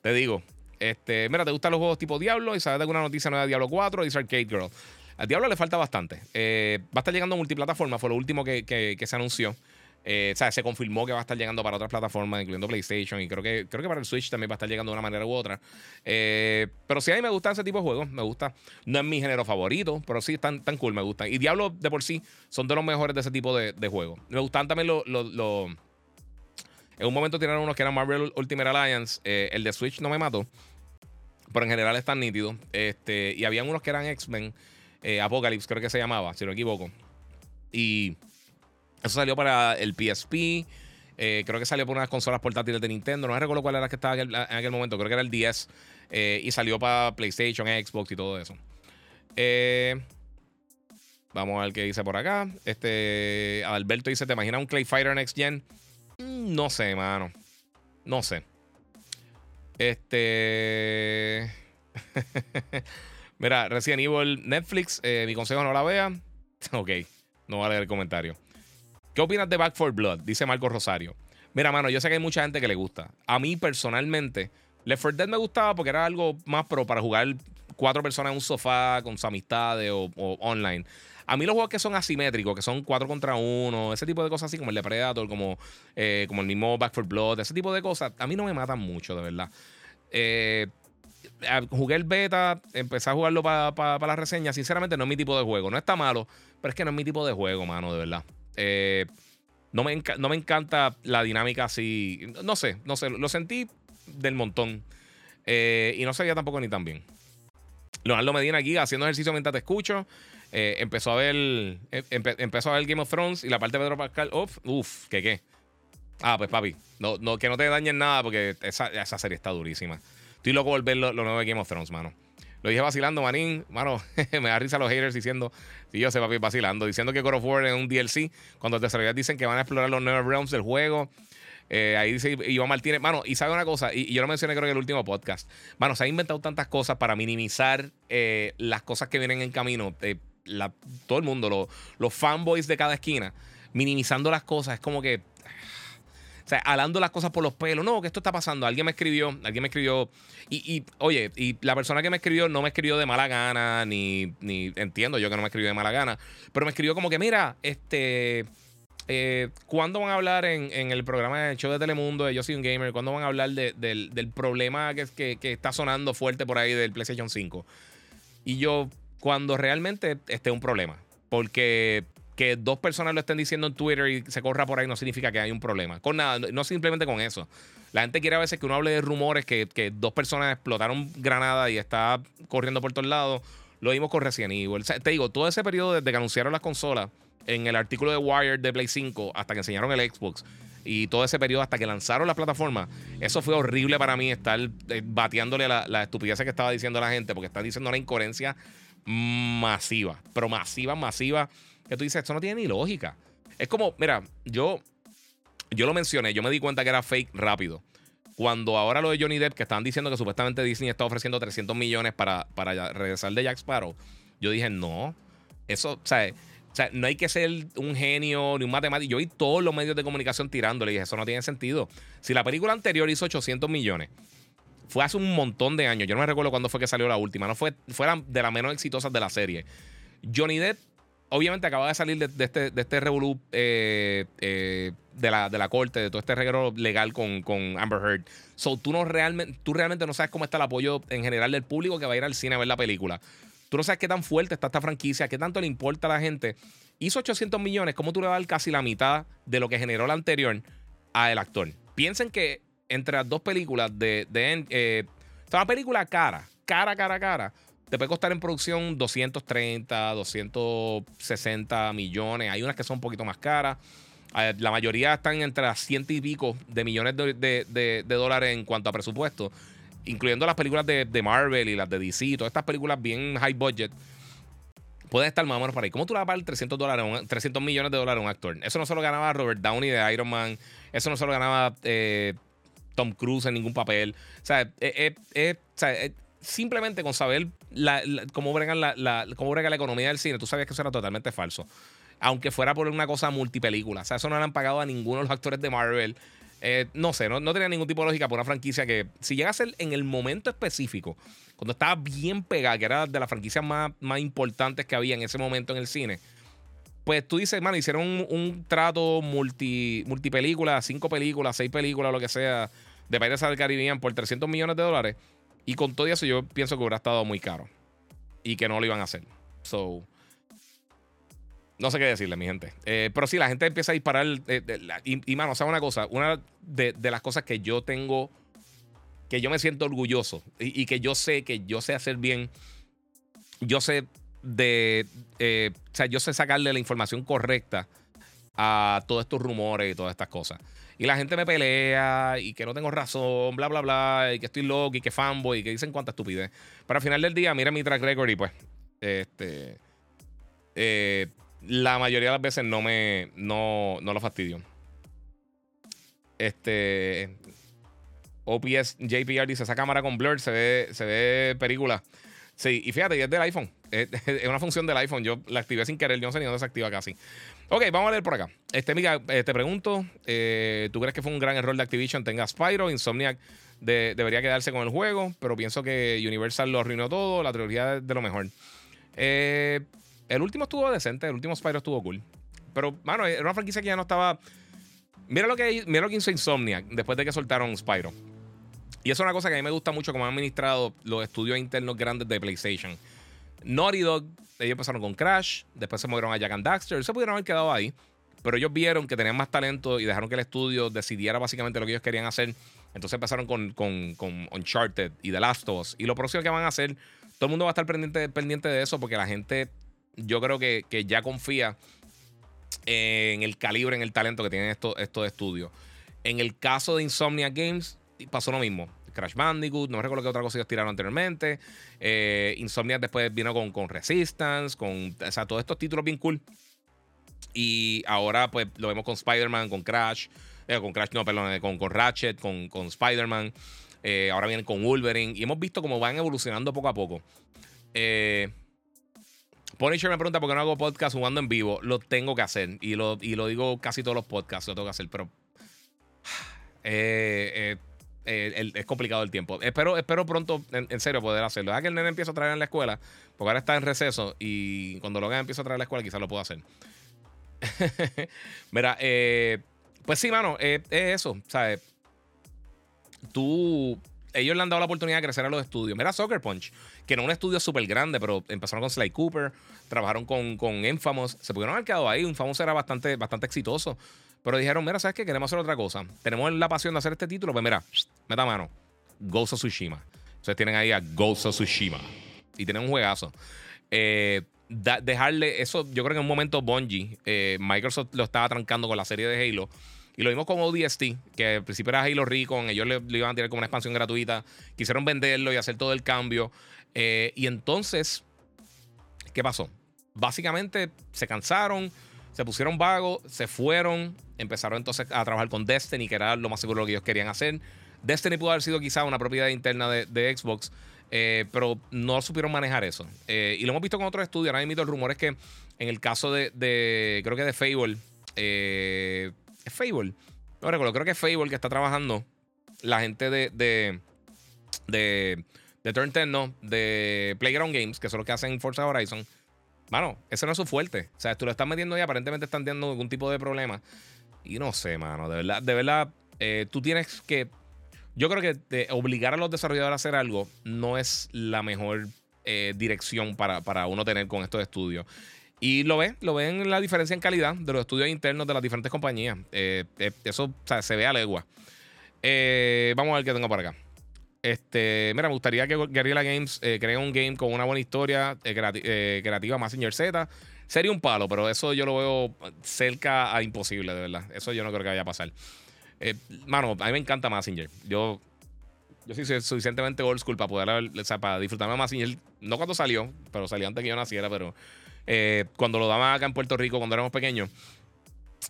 te digo. Este, mira, ¿te gustan los juegos tipo Diablo? ¿Y sabes de alguna noticia nueva de Diablo 4? Dice Arcade Girl. Al Diablo le falta bastante. Eh, va a estar llegando a multiplataforma, fue lo último que, se anunció. Eh, o sea, se confirmó que va a estar llegando para otras plataformas, incluyendo PlayStation, y creo que, creo que para el Switch también va a estar llegando de una manera u otra. Eh, pero sí, a mí me gustan ese tipo de juegos, me gusta. No es mi género favorito, pero sí están tan cool, me gustan. Y Diablo de por sí son de los mejores de ese tipo de, juegos. Me gustan también los... en un momento tiraron unos que eran Marvel Ultimate Alliance. el de Switch no me mató. Pero en general están nítidos. Este, y habían unos que eran X-Men. Eh, Apocalypse, creo que se llamaba, si no me equivoco. Y eso salió para el PSP. Eh, creo que salió por unas consolas portátiles de Nintendo. No me recuerdo cuál era que estaba en aquel, momento. Creo que era el 10. Eh, y salió para PlayStation, Xbox y todo eso. vamos a ver qué dice por acá. Este Alberto dice: ¿Te imaginas un Clay Fighter Next Gen? Mm, no sé, mano. No sé. Este. Mira, Resident Evil Netflix, eh, mi consejo no la vea. Ok, no va a leer el comentario. ¿Qué opinas de Back for Blood? Dice Marco Rosario. Mira, mano, yo sé que hay mucha gente que le gusta. A mí personalmente, Left 4 Dead me gustaba porque era algo más pro para jugar cuatro personas en un sofá con sus amistades o, online. A mí los juegos que son asimétricos, que son cuatro contra uno, ese tipo de cosas así, como el de Predator, como, eh, como el mismo Back for Blood, ese tipo de cosas, a mí no me matan mucho, de verdad. Eh, jugué el beta, empecé a jugarlo para la reseña. Sinceramente, no es mi tipo de juego. No está malo, pero es que no es mi tipo de juego, mano, de verdad. Eh, no, me no me encanta la dinámica así. No sé, no sé. Lo sentí del montón. Y no sabía tampoco ni tan bien. Leonardo Medina aquí haciendo ejercicio mientras te escucho. Eh, empezó a ver empezó a ver Game of Thrones y la parte de Pedro Pascal. Uf, uf, ¿qué qué? Ah, pues papi, no, no, que no te dañen nada porque esa, esa serie está durísima. Estoy loco por ver lo, nuevo de Game of Thrones, mano. Lo dije vacilando, manín. Mano, me da risa los haters diciendo, sí, yo sé, papi, vacilando, diciendo que God of War es un DLC, cuando desarrolladores dicen que van a explorar los nuevos realms del juego. Eh, ahí dice Iván Martínez, mano, y sabe una cosa, y, yo lo mencioné creo que en el último podcast. Mano, se ha inventado tantas cosas para minimizar eh, las cosas que vienen en camino. Todo el mundo, los fanboys de cada esquina, minimizando las cosas. Es como que o sea, alando las cosas por los pelos. No, que esto está pasando. Alguien me escribió, alguien me escribió. Y, oye, y la persona que me escribió no me escribió de mala gana, ni, ni entiendo yo que no me escribió de mala gana, pero me escribió como que, mira, este. Eh, ¿Cuándo van a hablar en, el programa de show de Telemundo de Yo soy un gamer? ¿Cuándo van a hablar del, problema que, que, está sonando fuerte por ahí del PlayStation 5? Y yo, cuando realmente esté un problema. Porque que dos personas lo estén diciendo en Twitter y se corra por ahí no significa que hay un problema. Con nada, no simplemente con eso. La gente quiere a veces que uno hable de rumores, que, dos personas explotaron granada y está corriendo por todos lados. Lo vimos con Resident Evil. te digo, todo ese periodo desde que anunciaron las consolas, en el artículo de Wired de Play 5, hasta que enseñaron el Xbox, y todo ese periodo hasta que lanzaron las plataformas, eso fue horrible para mí estar eh, bateándole la, la estupidez que estaba diciendo la gente, porque está diciendo una incoherencia masiva, pero masiva, masiva que tú dices, esto no tiene ni lógica. Es como, mira, yo, yo lo mencioné, yo me di cuenta que era fake rápido. Cuando ahora lo de Johnny Depp, que estaban diciendo que supuestamente Disney está ofreciendo 300 millones para, para regresar de Jack Sparrow, yo dije, no, eso, o sea, o sea, no hay que ser un genio ni un matemático. Yo vi todos los medios de comunicación tirándole y dije, eso no tiene sentido. Si la película anterior hizo 800 millones, fue hace un montón de años. Yo no me recuerdo cuándo fue que salió la última. No fue, fue de las menos exitosas de la serie. Johnny Depp, obviamente, acaba de salir de, este, de este revolú eh, eh, de, la, de la corte, de todo este regalo legal con, con Amber Heard. So, tú, no realmente, tú realmente no sabes cómo está el apoyo en general del público que va a ir al cine a ver la película. Tú no sabes qué tan fuerte está esta franquicia, qué tanto le importa a la gente. Hizo 800 millones, ¿cómo tú le vas a dar casi la mitad de lo que generó la anterior a el actor? Piensen que entre las dos películas de... de eh, una película cara, cara, cara, cara. Te puede costar en producción 230, 260 millones. Hay unas que son un poquito más caras. Eh, la mayoría están entre las ciento y pico de millones de, dólares en cuanto a presupuesto, incluyendo las películas de, Marvel y las de DC, todas estas películas bien high budget. Pueden estar más o menos por ahí. ¿Cómo tú le vas a pagar 300, dólares, 300 millones de dólares a un actor? Eso no solo ganaba Robert Downey de Iron Man. Eso no solo ganaba eh, Tom Cruise en ningún papel. O sea, simplemente con saber cómo, brega la, cómo la economía del cine, tú sabías que eso era totalmente falso aunque fuera por una cosa multipelícula. O sea, eso no le han pagado a ninguno de los actores de Marvel. Eh, no sé, no, tenía ningún tipo de lógica por una franquicia que, si llega a ser en el momento específico, cuando estaba bien pegada, que era de las franquicias más, más importantes que había en ese momento en el cine, pues tú dices, man, hicieron un, trato multi, multipelícula, cinco películas, seis películas, lo que sea, de Pirates del Caribbean por 300 millones de dólares. Y con todo eso, yo pienso que hubiera estado muy caro. Y que no lo iban a hacer. So. No sé qué decirle, mi gente. Eh, pero sí, la gente empieza a disparar. Eh, y, mano, ¿sabes una cosa? Una de, las cosas que yo tengo, que yo me siento orgulloso y, que yo sé que yo sé hacer bien, yo sé de. Eh, o sea, yo sé sacarle la información correcta a todos estos rumores y todas estas cosas. Y la gente me pelea y que no tengo razón, bla, bla, bla, y que estoy loco y que fanboy y que dicen cuánta estupidez. Pero al final del día, mira mi track record y pues, este. Eh, la mayoría de las veces no me no, no lo fastidio. Este OPS JPR dice esa cámara con blur se ve se ve película. Sí, y fíjate, es del iPhone. Es, una función del iPhone. Yo la activé sin querer. Yo no sé ni dónde se casi. Ok, vamos a leer por acá. Este, amiga, eh, te pregunto: eh, ¿tú crees que fue un gran error de Activision? Tenga Spyro, Insomniac debería quedarse con el juego, pero pienso que Universal lo arruinó todo. La trilogía de lo mejor. Eh, el último estuvo decente, el último Spyro estuvo cool. Pero, mano, era una franquicia que ya no estaba. Mira lo que, mira lo que hizo Insomniac después de que soltaron Spyro. Y eso es una cosa que a mí me gusta mucho como han administrado los estudios internos grandes de PlayStation. Naughty Dog, ellos empezaron con Crash, después se movieron a Jack and Daxter, se pudieron haber quedado ahí, pero ellos vieron que tenían más talento y dejaron que el estudio decidiera básicamente lo que ellos querían hacer. Entonces empezaron con, con, con Uncharted y The Last of Us. Y lo próximo que van a hacer, todo el mundo va a estar pendiente, pendiente de eso porque la gente yo creo que, ya confía en el calibre, en el talento que tienen estos, estos estudios. En el caso de Insomnia Games, pasó lo mismo. Crash Bandicoot, no recuerdo qué otra cosa ellos tiraron anteriormente. Eh, Insomnia después vino con, con Resistance, con o sea, todos estos títulos bien cool. Y ahora, pues, lo vemos con Spider-Man, con Crash, eh, con Crash, no, perdón, eh, con, con Ratchet, con, con Spider-Man. ahora vienen con Wolverine. Y hemos visto cómo van evolucionando poco a poco. Eh. Me pregunta por qué no hago podcast jugando en vivo. Lo tengo que hacer. Y lo, y lo digo casi todos los podcasts, lo tengo que hacer, pero. Eh, eh, eh, es complicado el tiempo. Espero, espero pronto, en, serio, poder hacerlo. Deja que el nene empiece a traer en la escuela, porque ahora está en receso y cuando lo haga empiece a traer en la escuela, quizás lo pueda hacer. Mira, pues sí, mano, es eso. ¿Sabes? Tú ellos le han dado la oportunidad de crecer a los estudios. Mira Soccer Punch, que no un estudio súper grande, pero empezaron con Sly Cooper, trabajaron con, con Infamous, se pudieron haber quedado ahí. Infamous era bastante, bastante exitoso. Pero dijeron, mira, ¿sabes qué? Queremos hacer otra cosa. Tenemos la pasión de hacer este título. Pues mira, meta mano. Ghost of Tsushima. Ustedes tienen ahí a Ghost of Tsushima. Y tienen un juegazo. Eh, dejarle eso, yo creo que en un momento Bungie, eh, Microsoft lo estaba trancando con la serie de Halo. Y lo vimos con ODST, que al principio era Halo Recon, ellos le, iban a tirar como una expansión gratuita. Quisieron venderlo y hacer todo el cambio. Eh, y entonces, ¿qué pasó? Básicamente se cansaron, se pusieron vagos, se fueron, empezaron entonces a trabajar con Destiny, que era lo más seguro que ellos querían hacer. Destiny pudo haber sido quizá una propiedad interna de, Xbox, eh, pero no supieron manejar eso. Eh, y lo hemos visto con otros estudios. Ahora mismo el rumor es que en el caso de, de creo que de Fable, eh, Fable. No recuerdo, creo que es Fable que está trabajando la gente de, de, de Turn 10, no, de Playground Games, que son los que hacen Forza Horizon. Mano, ese no es su fuerte. O sea, tú lo estás metiendo y aparentemente están teniendo algún tipo de problema. Y no sé, mano, de verdad, de verdad, eh, tú tienes que. Yo creo que obligar a los desarrolladores a hacer algo no es la mejor eh, dirección para, para, uno tener con estos estudios. Y lo ven, lo ven en la diferencia en calidad de los estudios internos de las diferentes compañías. Eh, eso se ve a legua. vamos a ver qué tengo por acá. Este, mira, me gustaría que Guerrilla Games cree un game con una buena historia creativa, Massinger Z. Sería un palo, pero eso yo lo veo cerca a imposible, de verdad. Eso yo no creo que vaya a pasar. mano, a mí me encanta Massinger. Yo, yo soy suficientemente old school para poder, o sea, para disfrutarme de. No cuando salió, pero salió antes que yo naciera, pero cuando lo daban acá en Puerto Rico, cuando éramos pequeños.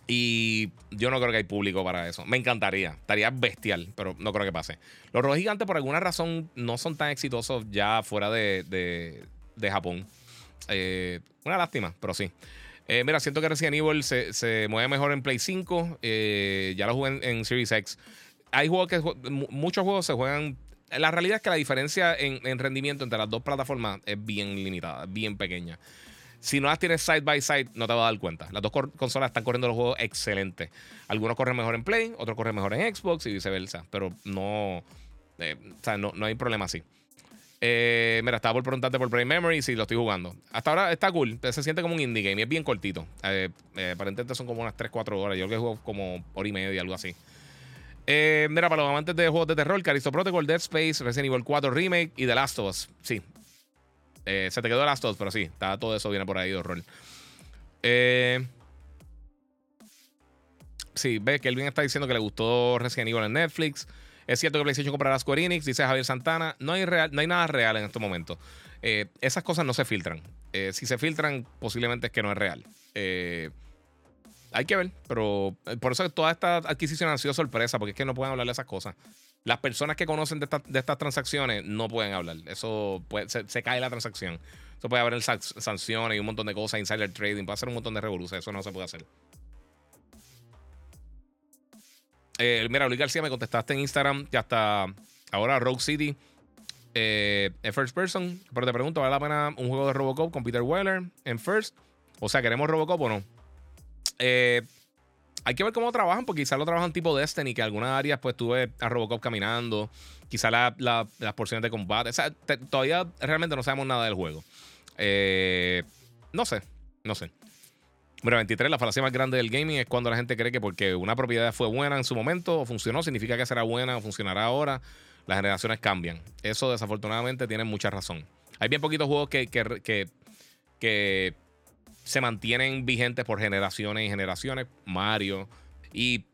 Y yo no creo que hay público para eso. Me encantaría. Estaría bestial, pero no creo que pase. Los rojos gigantes, por alguna razón, no son tan exitosos ya fuera de, Japón. Eh, una lástima, pero sí. Eh, mira, siento que Resident Evil se, mueve mejor en Play 5. Eh, ya lo jugué en, Series X. Hay juegos que. Muchos juegos se juegan. La realidad es que la diferencia en, en rendimiento entre las dos plataformas es bien limitada, bien pequeña. Si no las tienes side by side, no te vas a dar cuenta. Las dos consolas están corriendo los juegos excelentes. Algunos corren mejor en Play, otros corren mejor en Xbox y viceversa. Pero no, eh, o sea, no, hay problema así. Eh, mira, estaba por preguntarte por Brain Memory si lo estoy jugando. Hasta ahora está cool. Se siente como un indie game y es bien cortito. Eh, aparentemente son como unas 3-4 horas. Yo creo que juego como hora y media, algo así. mira, para los amantes de juegos de terror, Caristo Protocol, Dead Space, Resident Evil 4 Remake y The Last of Us. Sí, eh, se te quedó las dos, pero sí, está, todo eso viene por ahí de horror. Eh, sí, ve que Elvin está diciendo que le gustó Resident Evil en Netflix. Es cierto que PlayStation comprará Square Enix, dice Javier Santana. No hay, real, no hay nada real en este momento. Eh, esas cosas no se filtran. si se filtran, posiblemente es que no es real. hay que ver, pero por eso toda esta adquisición ha sido sorpresa, porque es que no pueden hablar de esas cosas. Las personas que conocen de, estas transacciones no pueden hablar. Eso se, cae la transacción. Eso puede haber sanciones y un montón de cosas, insider trading, puede hacer un montón de revoluciones. Eso no se puede hacer. Eh, mira, Luis García, me contestaste en Instagram que hasta ahora Rogue City eh, es first person. Pero te pregunto, ¿vale la pena un juego de Robocop con Peter Weller en first? O sea, ¿queremos Robocop o no? Eh, hay que ver cómo trabajan, porque quizás lo trabajan tipo Destiny, que en algunas áreas pues tuve a Robocop caminando, quizás las porciones de combate. O sea, todavía realmente no sabemos nada del juego. Eh, no sé, no sé. Bueno, 23, la falacia más grande del gaming es cuando la gente cree que porque una propiedad fue buena en su momento o funcionó, significa que será buena o funcionará ahora. Las generaciones cambian. Eso desafortunadamente tiene mucha razón. Hay bien poquitos juegos que, que, que se mantienen vigentes por generaciones y generaciones. Mario. Y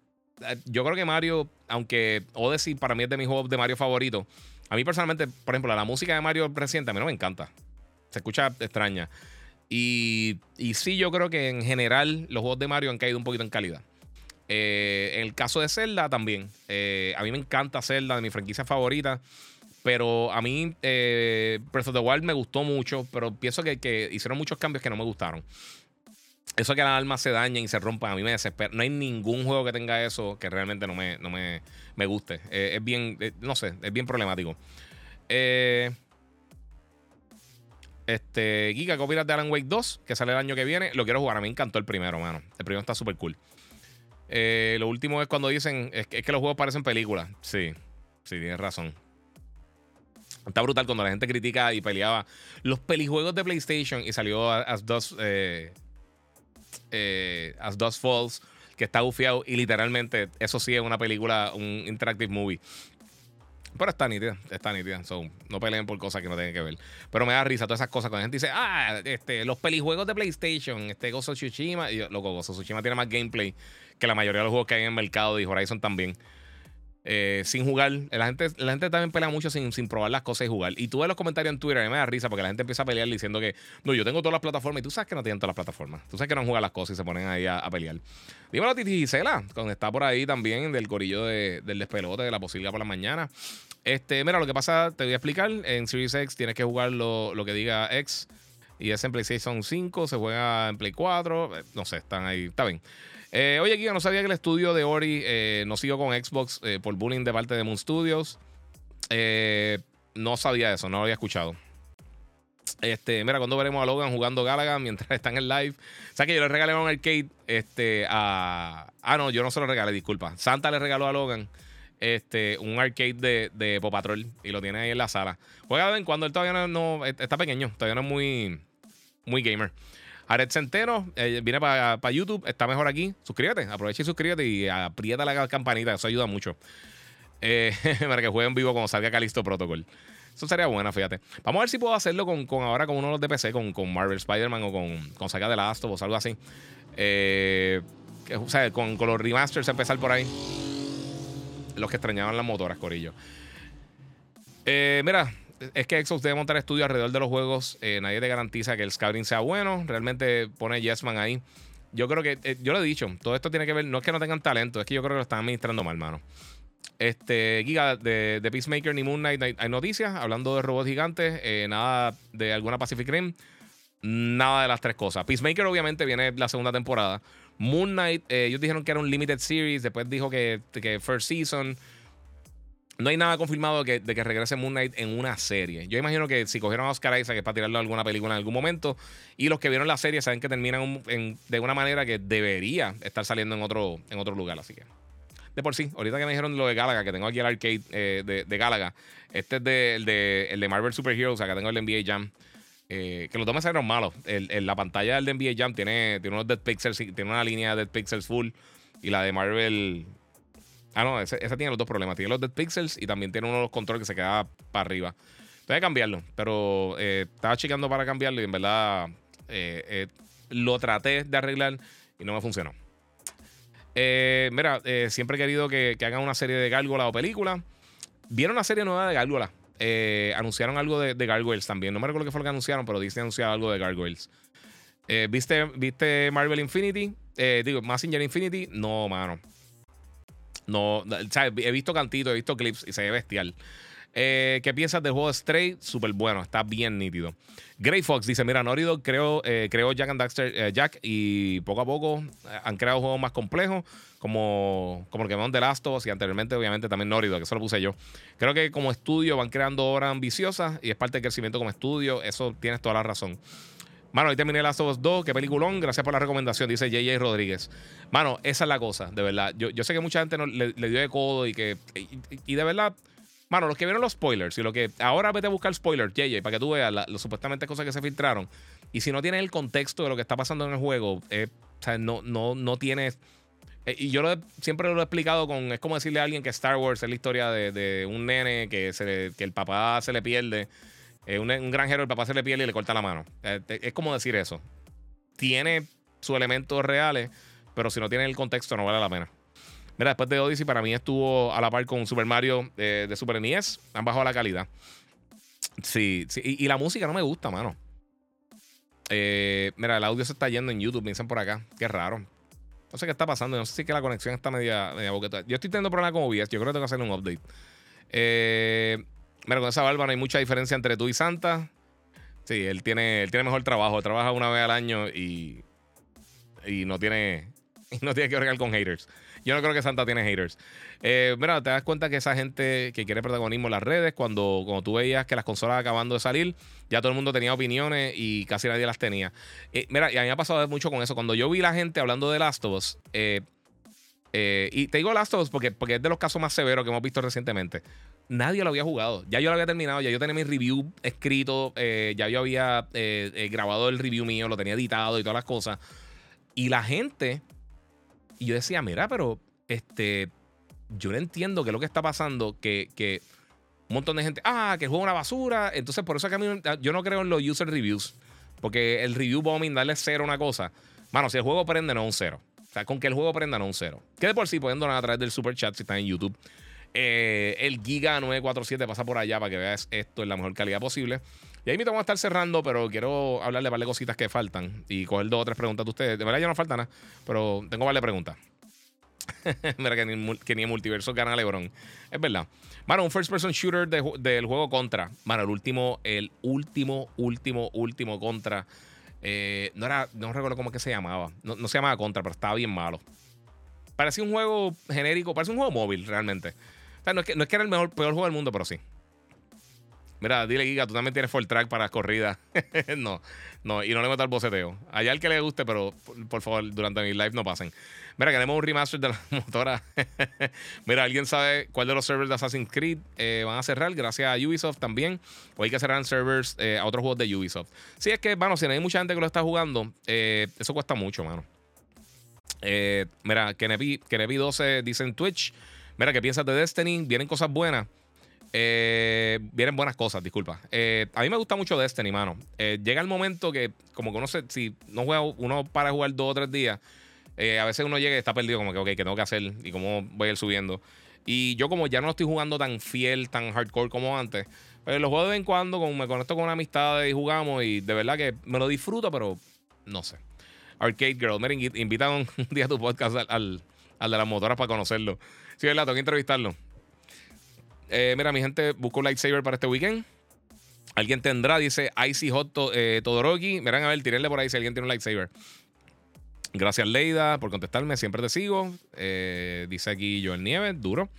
eh, yo creo que Mario, aunque Odyssey para mí es de mis juegos de Mario favoritos, a mí personalmente, por ejemplo, la música de Mario reciente a mí no me encanta. Se escucha extraña. Y, sí, yo creo que en general los juegos de Mario han caído un poquito en calidad. Eh, en el caso de Zelda también. Eh, a mí me encanta Zelda, de mi franquicia favorita. Pero a mí, eh, Breath of the Wild me gustó mucho, pero pienso que, hicieron muchos cambios que no me gustaron. Eso que las armas se dañen y se rompan, a mí me desespera. No hay ningún juego que tenga eso que realmente no me, no me, guste. Eh, es bien, eh, no sé, es bien problemático. Eh, este, Giga, copias de Alan Wake 2, que sale el año que viene. Lo quiero jugar. A mí me encantó el primero, mano. El primero está súper cool. lo último es cuando dicen es que, es que los juegos parecen películas. Sí, sí, tienes razón. Está brutal cuando la gente critica y peleaba los pelijuegos de PlayStation y salió As Dust, eh, eh, As Dust Falls, que está bufiado y literalmente eso sí es una película, un interactive movie. Pero está nítida, está nítida. no peleen por cosas que no tienen que ver. Pero me da risa todas esas cosas cuando la gente dice, ah, este, los pelijuegos de PlayStation, este Gozo Tsushima. Y yo, loco, Gozo Tsushima tiene más gameplay que la mayoría de los juegos que hay en el mercado y Horizon también. Eh, sin jugar. La gente, la gente también pelea mucho sin, sin probar las cosas y jugar. Y tú ves los comentarios en Twitter y me da risa porque la gente empieza a pelear diciendo que no, yo tengo todas las plataformas y tú sabes que no tienen todas las plataformas. Tú sabes que no juegan las cosas y se ponen ahí a, pelear. Dímelo a Titi Gisela, cuando está por ahí también del corillo del despelote, de la posibilidad por la mañana. Este, mira, lo que pasa, te voy a explicar. En Series X tienes que jugar lo, lo que diga X. Y es en PlayStation 5, se juega en Play 4. Eh, no sé, están ahí. Está bien. Eh, oye, Kika, no sabía que el estudio de Ori eh, no siguió con Xbox eh, por bullying de parte de Moon Studios. Eh, no sabía eso, no lo había escuchado. Este, mira, cuando veremos a Logan jugando Galaga mientras está en el live. O sea que yo le regalé un arcade este, a. Ah, no, yo no se lo regalé, disculpa. Santa le regaló a Logan este, un arcade de, de Pop Patrol y lo tiene ahí en la sala. Juega de vez en cuando, él todavía no, está pequeño, todavía no es muy gamer. Aret Centeno eh, viene para YouTube, está mejor aquí. Suscríbete, aprovecha y suscríbete y aprieta la campanita, eso ayuda mucho. Eh, para que juegue en vivo cuando salga Calisto Protocol. Eso sería bueno, fíjate. Vamos a ver si puedo hacerlo con, ahora con uno de los de PC, con, con Marvel Spider-Man o con, con Saga de Last of algo así. Eh, o sea, con, con los remasters empezar por ahí. Los que extrañaban las motoras, Corillo. Eh, mira, es que Xbox debe montar estudios alrededor de los juegos. Eh, nadie te garantiza que el scouting sea bueno. Realmente pone Yesman ahí. Yo creo que, yo lo he dicho, todo esto tiene que ver, no es que no tengan talento, es que yo creo que lo están administrando mal, mano. Este, Giga, de, Peacemaker ni Moon Knight hay, noticias hablando de robots gigantes, eh, nada de alguna Pacific Rim, nada de las tres cosas. Peacemaker obviamente viene la segunda temporada. Moon Knight, eh, ellos dijeron que era un limited series, después dijo que, que first season. No hay nada confirmado de que, de que, regrese Moon Knight en una serie. Yo imagino que si cogieron a Oscar Isaac es para tirarlo a alguna película en algún momento. Y los que vieron la serie saben que terminan de una manera que debería estar saliendo en otro, en otro lugar. Así que de por sí. Ahorita que me dijeron lo de Galaga, que tengo aquí el arcade eh, de, de, Galaga. Este es de, el, de, el de Marvel Super Heroes, acá tengo el NBA Jam. Eh, que los dos me salieron malos. La pantalla del de NBA Jam tiene, tiene unos Dead Pixels, tiene una línea de Dead Pixels full. Y la de Marvel. Ah, no, esa tiene los dos problemas. Tiene los Dead Pixels y también tiene uno de los controles que se queda para arriba. Tengo que cambiarlo, pero eh, estaba checando para cambiarlo y en verdad lo traté de arreglar y no me funcionó. Eh, mira, eh, siempre he querido que, hagan una serie de Gárgola o película. Vieron una serie nueva de Gárgola. Eh, anunciaron algo de, de, Gargoyles también. No me recuerdo qué fue lo que anunciaron, pero Disney anunció algo de Gargoyles. ¿viste, ¿Viste Marvel Infinity? digo, Messenger Infinity. No, mano. No, he visto cantitos, he visto clips y se ve bestial. Eh, ¿Qué piensas del juego Stray? Súper bueno, está bien nítido. Grey Fox dice: Mira, Norido creó, eh, creó Jack and Daxter eh, Jack y poco a poco han creado juegos más complejos, como, como el que de Last of Us y anteriormente, obviamente, también Norido, que eso lo puse yo. Creo que como estudio van creando obras ambiciosas y es parte del crecimiento como estudio. Eso tienes toda la razón. Mano, hoy terminé Last of Us 2, qué peliculón. Gracias por la recomendación, dice JJ Rodríguez. Mano, esa es la cosa, de verdad. Yo, yo sé que mucha gente le, dio de codo y que. y de verdad Mano, los que vieron los spoilers y lo que. Ahora vete a buscar spoilers, JJ, para que tú veas las supuestamente cosas que se filtraron. Y si no tienes el contexto de lo que está pasando en el juego, eh, o sea, no, no, no tienes. Eh, y yo lo siempre lo he explicado con. Es como decirle a alguien que Star Wars es la historia de, un nene que, se, que el papá se le pierde. Eh, un, un, granjero, el papá se le pierde y le corta la mano. es como decir eso. Tiene sus elementos reales, pero si no tiene el contexto, no vale la pena. Mira, después de Odyssey, para mí estuvo a la par con Super Mario eh, de Super NES. Han bajado la calidad. Sí, sí. Y, la música no me gusta, mano. Eh, mira, el audio se está yendo en YouTube, me dicen por acá. Qué raro. No sé qué está pasando. No sé si que la conexión está media, media boqueta. Yo estoy teniendo problemas con OBS. Yo creo que tengo que hacer un update. Eh, mira, con esa barba no hay mucha diferencia entre tú y Santa. Sí, él tiene, él tiene mejor trabajo. Trabaja una vez al año y, y no tiene, no tiene que bregar con haters. Yo no creo que Santa tiene haters. Eh, mira, te das cuenta que esa gente que quiere protagonismo en las redes, cuando, cuando tú veías que las consolas acabando de salir, ya todo el mundo tenía opiniones y casi nadie las tenía. Eh, mira, y a mí me ha pasado mucho con eso. Cuando yo vi la gente hablando de Last of Us, eh, y te digo Last of Us porque, porque es de los casos más severos que hemos visto recientemente. Nadie lo había jugado. Ya yo lo había terminado, ya yo tenía mi review escrito, ya yo había grabado el review mío, lo tenía editado y todas las cosas. Y la gente y yo decía, mira, pero este, yo no entiendo qué es lo que está pasando, que, que un montón de gente, ah, que es una basura. Entonces, por eso es que a mí, yo no creo en los user reviews. Porque el review bombing, darle cero a una cosa. Mano, si el juego prende, no un cero. O sea, con que el juego prenda, no un cero. Que de por sí pueden donar a través del super chat si están en YouTube. Eh, el Giga 947 pasa por allá para que veas esto en la mejor calidad posible. Y ahí me tengo a estar cerrando, pero quiero hablarle de varias cositas que faltan y coger dos o tres preguntas de ustedes. De verdad ya no falta nada, pero tengo varias preguntas. Mira que ni, que ni multiverso gana LeBron. Es verdad. Mano, un first person shooter del juego Contra. Mano, el último, el último, último, último Contra. Eh, no era, no recuerdo cómo que se llamaba. No, no, se llamaba Contra, pero estaba bien malo. Parecía un juego genérico, parece un juego móvil realmente. No es que, no es que era el mejor, peor juego del mundo, pero sí. Mira, dile, Giga, tú también tienes full track para corrida. no, no, y no le meto al boceteo. Allá al que le guste, pero por, favor, durante mi live no pasen. Mira, queremos un remaster de la motora. Mira, ¿alguien sabe cuál de los servers de Assassin's Creed eh, van a cerrar? Gracias a Ubisoft también. O hay que cerrar servers eh, a otros juegos de Ubisoft. Sí, es que, bueno, si no hay mucha gente que lo está jugando, eh, eso cuesta mucho, mano. mira, Kenepi, 12 dice en Twitch. Mira, ¿qué piensas de Destiny? Vienen cosas buenas. Eh, vienen buenas cosas, disculpa. Eh, a mí me gusta mucho Destiny, mano. Eh, llega el momento que, como que si no juega, uno para jugar dos o tres días, a veces uno llega y está perdido, como que, ok, ¿qué tengo que hacer? Y cómo voy a ir subiendo. Y yo, como ya no estoy jugando tan fiel, tan hardcore como antes, pues los juego de vez en cuando, como me conecto con una amistad y jugamos, y de verdad que me lo disfruto, pero no sé. Arcade Girl, miren, invita un día a tu podcast al, al, de las motoras para conocerlo. Sí, verdad, tengo que entrevistarlo. Eh, mira, mi gente, busco un lightsaber para este weekend. Alguien tendrá, dice Icy Hot eh, Todoroki. Miren, a ver, tírenle por ahí si alguien tiene un lightsaber. Gracias, Leida, por contestarme. Siempre te sigo. Eh, dice aquí Joel Nieves, duro.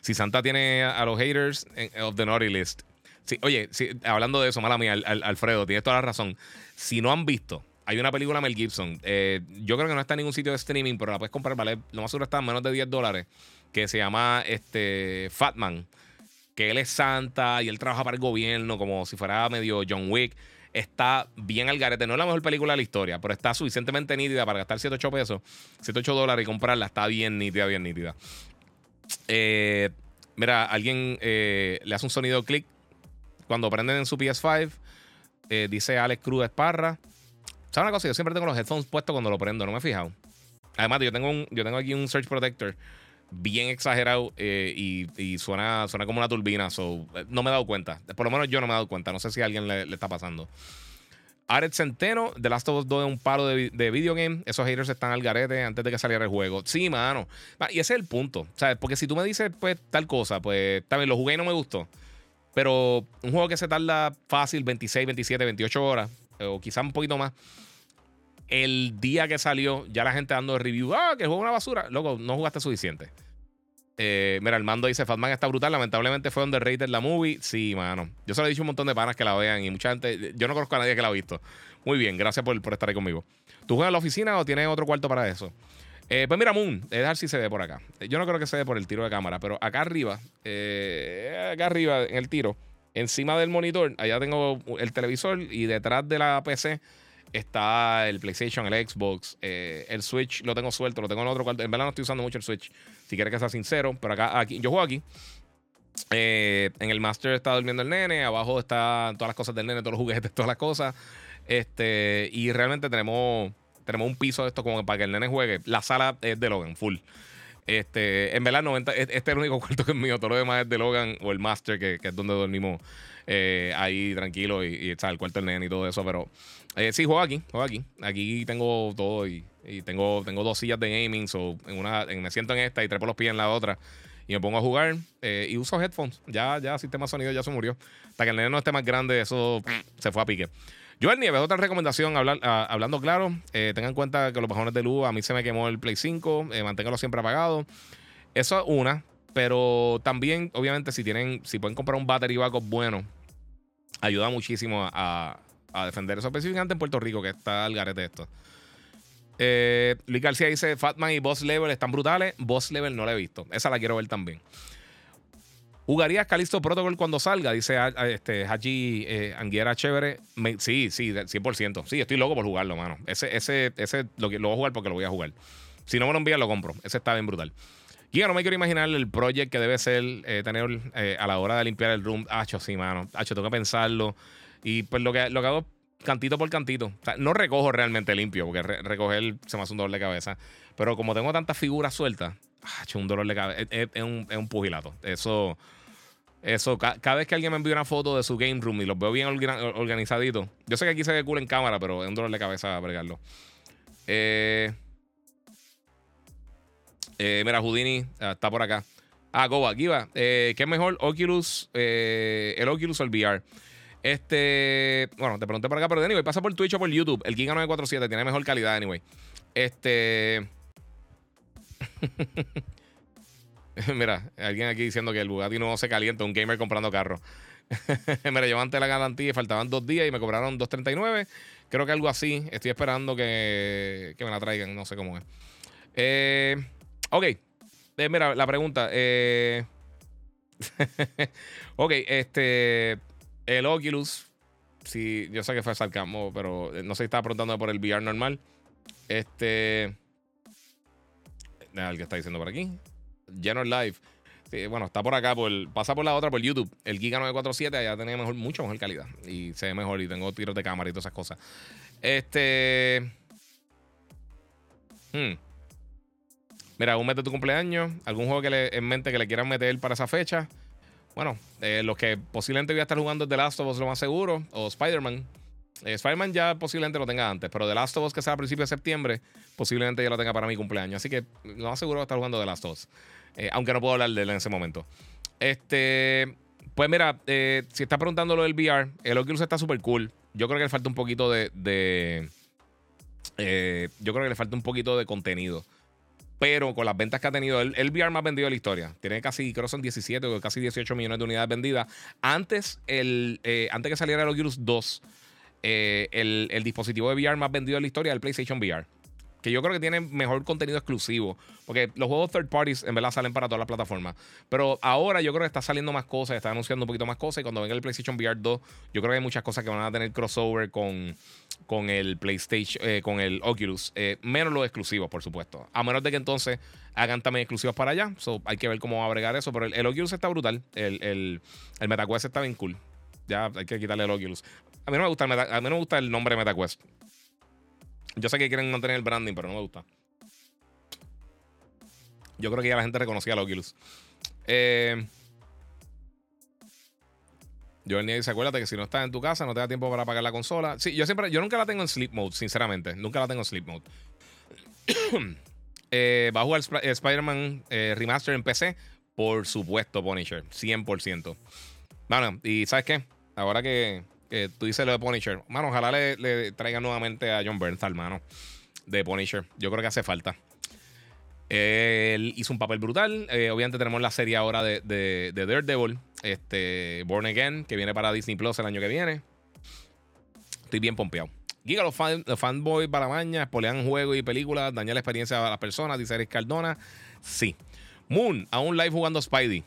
Si Santa tiene a, los haters of the naughty list. Sí, oye, hablando de eso, mala mía, Alfredo, tienes toda la razón. Si no han visto, hay una película Mel Gibson. yo creo que no está en ningún sitio de streaming, pero la puedes comprar, ¿vale? Lo más seguro está en menos de 10 dólares. Que se llama este, Fatman que él es santa y él trabaja para el gobierno como si fuera medio John Wick. Está bien al garete. No es la mejor película de la historia, pero está suficientemente nítida para gastar 7, 8 pesos, 7, 8 dólares y comprarla. Está bien nítida, bien nítida. Eh, mira, alguien eh, le hace un sonido clic cuando prenden en su PS5. Eh, dice Alex Cruz Esparra. ¿Sabes una cosa? Yo siempre tengo los headphones puestos cuando lo prendo, no me he fijado. Además, yo tengo, un, yo tengo aquí un Search Protector bien exagerado eh, y, suena, suena como una turbina. So, eh, no me he dado cuenta. Por lo menos yo no me he dado cuenta. No sé si a alguien le, está pasando. Aret Centeno, The Last of Us 2 es un paro de, de video game. Esos haters están al garete antes de que saliera el juego. Sí, mano. Y ese es el punto. ¿sabes? Porque si tú me dices, pues, tal cosa, pues, también lo jugué y no me gustó. Pero un juego que se tarda fácil 26, 27, 28 horas, o quizá un poquito más el día que salió, ya la gente dando review, ah, que juego una basura. Loco, no jugaste suficiente. Eh, mira, el mando dice, Fatman está brutal. Lamentablemente fue underrated la movie. Sí, mano. Yo se lo he dicho un montón de panas que la vean y mucha gente, yo no conozco a nadie que la ha visto. Muy bien, gracias por, estar ahí conmigo. ¿Tú juegas en la oficina o tienes otro cuarto para eso? Eh, pues mira, Moon, dejar si se ve por acá. Yo no creo que se ve por el tiro de cámara, pero acá arriba, eh, acá arriba en el tiro, encima del monitor, allá tengo el televisor y detrás de la PC está el PlayStation, el Xbox, eh, el Switch lo tengo suelto, lo tengo en otro cuarto. En verdad no estoy usando mucho el Switch, si quieres que sea sincero, pero acá, aquí, yo juego aquí. Eh, en el Master está durmiendo el nene, abajo están todas las cosas del nene, todos los juguetes, todas las cosas. Este, y realmente tenemos, tenemos un piso de esto como para que el nene juegue. La sala es de Logan, full. Este, en verdad, 90, este es el único cuarto que es mío. Todo lo demás es de Logan o el Master, que, que es donde dormimos eh, ahí tranquilo y, está el cuarto del nene y todo eso. Pero eh, sí, juego aquí, juego aquí. Aquí tengo todo y, tengo, tengo dos sillas de gaming. So en una, me siento en esta y trepo los pies en la otra y me pongo a jugar eh, y uso headphones. Ya, ya, sistema sonido ya se murió. Hasta que el nene no esté más grande, eso se fue a pique. Yo el Nieves, otra recomendación, hablando claro, eh, tengan en cuenta que los bajones de luz, a mí se me quemó el Play 5, eh, manténgalo siempre apagado. Eso es una, pero también, obviamente, si tienen, si pueden comprar un battery backup bueno, ayuda muchísimo a, defender eso, específicamente en Puerto Rico, que está al garete esto. Eh, Luis García dice: Fatman y Boss Level están brutales. Boss Level no la he visto. Esa la quiero ver también. ¿Jugarías Calisto Protocol cuando salga? Dice este, Haji eh, Anguera Chévere. sí, sí, 100%. Sí, estoy loco por jugarlo, mano. Ese, ese, ese lo voy a jugar porque lo voy a jugar. Si no me lo envían, lo compro. Ese está bien brutal. Y no me quiero imaginar el project que debe ser eh, tener eh, a la hora de limpiar el room. Hacho, sí, mano. Hacho, tengo que pensarlo. Y pues lo que, lo que hago cantito por cantito. O sea, no recojo realmente limpio, porque recoger se me hace un dolor de cabeza. Pero como tengo tantas figuras sueltas, hacho, un dolor de cabeza. Es, un, es un pugilato. Eso. Eso, cada vez que alguien me envía una foto de su game room y los veo bien organizaditos. Yo sé que aquí se ve cool en cámara, pero es un dolor de cabeza bregarlo. Eh. Eh, mira, Houdini ah, está por acá. Ah, Goba, aquí va. Eh, ¿Qué es mejor, Oculus, eh, el Oculus o el VR? Este, bueno, te pregunté por acá, pero anyway, pasa por Twitch o por YouTube. El Giga 947 tiene mejor calidad, anyway. Este. Mira, alguien aquí diciendo que el Bugatti no se calienta, un gamer comprando carro. me la llevan ante la garantía faltaban dos días y me cobraron 2.39. Creo que algo así. Estoy esperando que, que me la traigan. No sé cómo es. Eh, ok. Eh, mira, la pregunta. Eh, ok, este. El Oculus. Sí, yo sé que fue Salcamo, pero no sé si estaba preguntando por el VR normal. Este. que está diciendo por aquí. General Live. bueno, está por acá, pasa por la otra, por YouTube. El Giga 947, allá tenía mejor, mucho mejor calidad. Y se ve mejor y tengo tiros de cámara y todas esas cosas. Este. Hmm. Mira, un mes de tu cumpleaños, algún juego que le, en mente que le quieran meter para esa fecha. Bueno, eh, los que posiblemente voy a estar jugando es The Last of Us, lo más seguro, o Spider-Man. Eh, Spider-Man ya posiblemente lo tenga antes, pero The Last of Us, que sea a principios de septiembre, posiblemente ya lo tenga para mi cumpleaños. Así que lo más seguro va a estar jugando The Last of Us. Eh, aunque no puedo hablar de él en ese momento. Este. Pues mira, si está preguntando lo del VR, el Oculus está súper cool. Yo creo que le falta un poquito de. yo creo que le falta un poquito de contenido pero con las ventas que ha tenido, el, el VR más vendido de la historia. Tiene casi, creo son 17 o casi 18 millones de unidades vendidas. Antes, el, eh, antes que saliera el Oculus 2, eh, el, el, dispositivo de VR más vendido de la historia es el PlayStation VR que yo creo que tiene mejor contenido exclusivo. Porque los juegos third parties en verdad salen para todas las plataformas. Pero ahora yo creo que está saliendo más cosas, está anunciando un poquito más cosas. Y cuando venga el PlayStation VR 2, yo creo que hay muchas cosas que van a tener crossover con, con el PlayStation, eh, con el Oculus. Eh, menos los exclusivos, por supuesto. A menos de que entonces hagan también exclusivos para allá. So, hay que ver cómo va a bregar eso. Pero el, Oculus está brutal. El, el, el MetaQuest está bien cool. Ya hay que quitarle el Oculus. A mí no me gusta el, a mí no me gusta el nombre MetaQuest. Yo sé que quieren mantener el branding, pero no me gusta. Yo creo que ya la gente reconocía a Oculus. Eh, yo ni dice, acuérdate que si no estás en tu casa no te da tiempo para apagar la consola. Sí, yo siempre, yo nunca la tengo en sleep mode, sinceramente. Nunca la tengo en sleep mode. eh, ¿Va a jugar Spider-Man eh, Remaster en PC? Por supuesto, Punisher. 100%. Bueno, y ¿sabes qué? Ahora que, tú dices lo de Punisher. Mano, ojalá le, le traigan nuevamente a John Bernthal, mano. De Punisher. Yo creo que hace falta. Él hizo un papel brutal. Eh, obviamente tenemos la serie ahora de, de, Daredevil, este, Born Again, que viene para Disney Plus el año que viene. Estoy bien pompeado. Giga, los, fan, los fanboys maña, espolean juegos y películas, dañan la experiencia a las personas, dice Eric Cardona. Sí. Moon, aún live jugando Spidey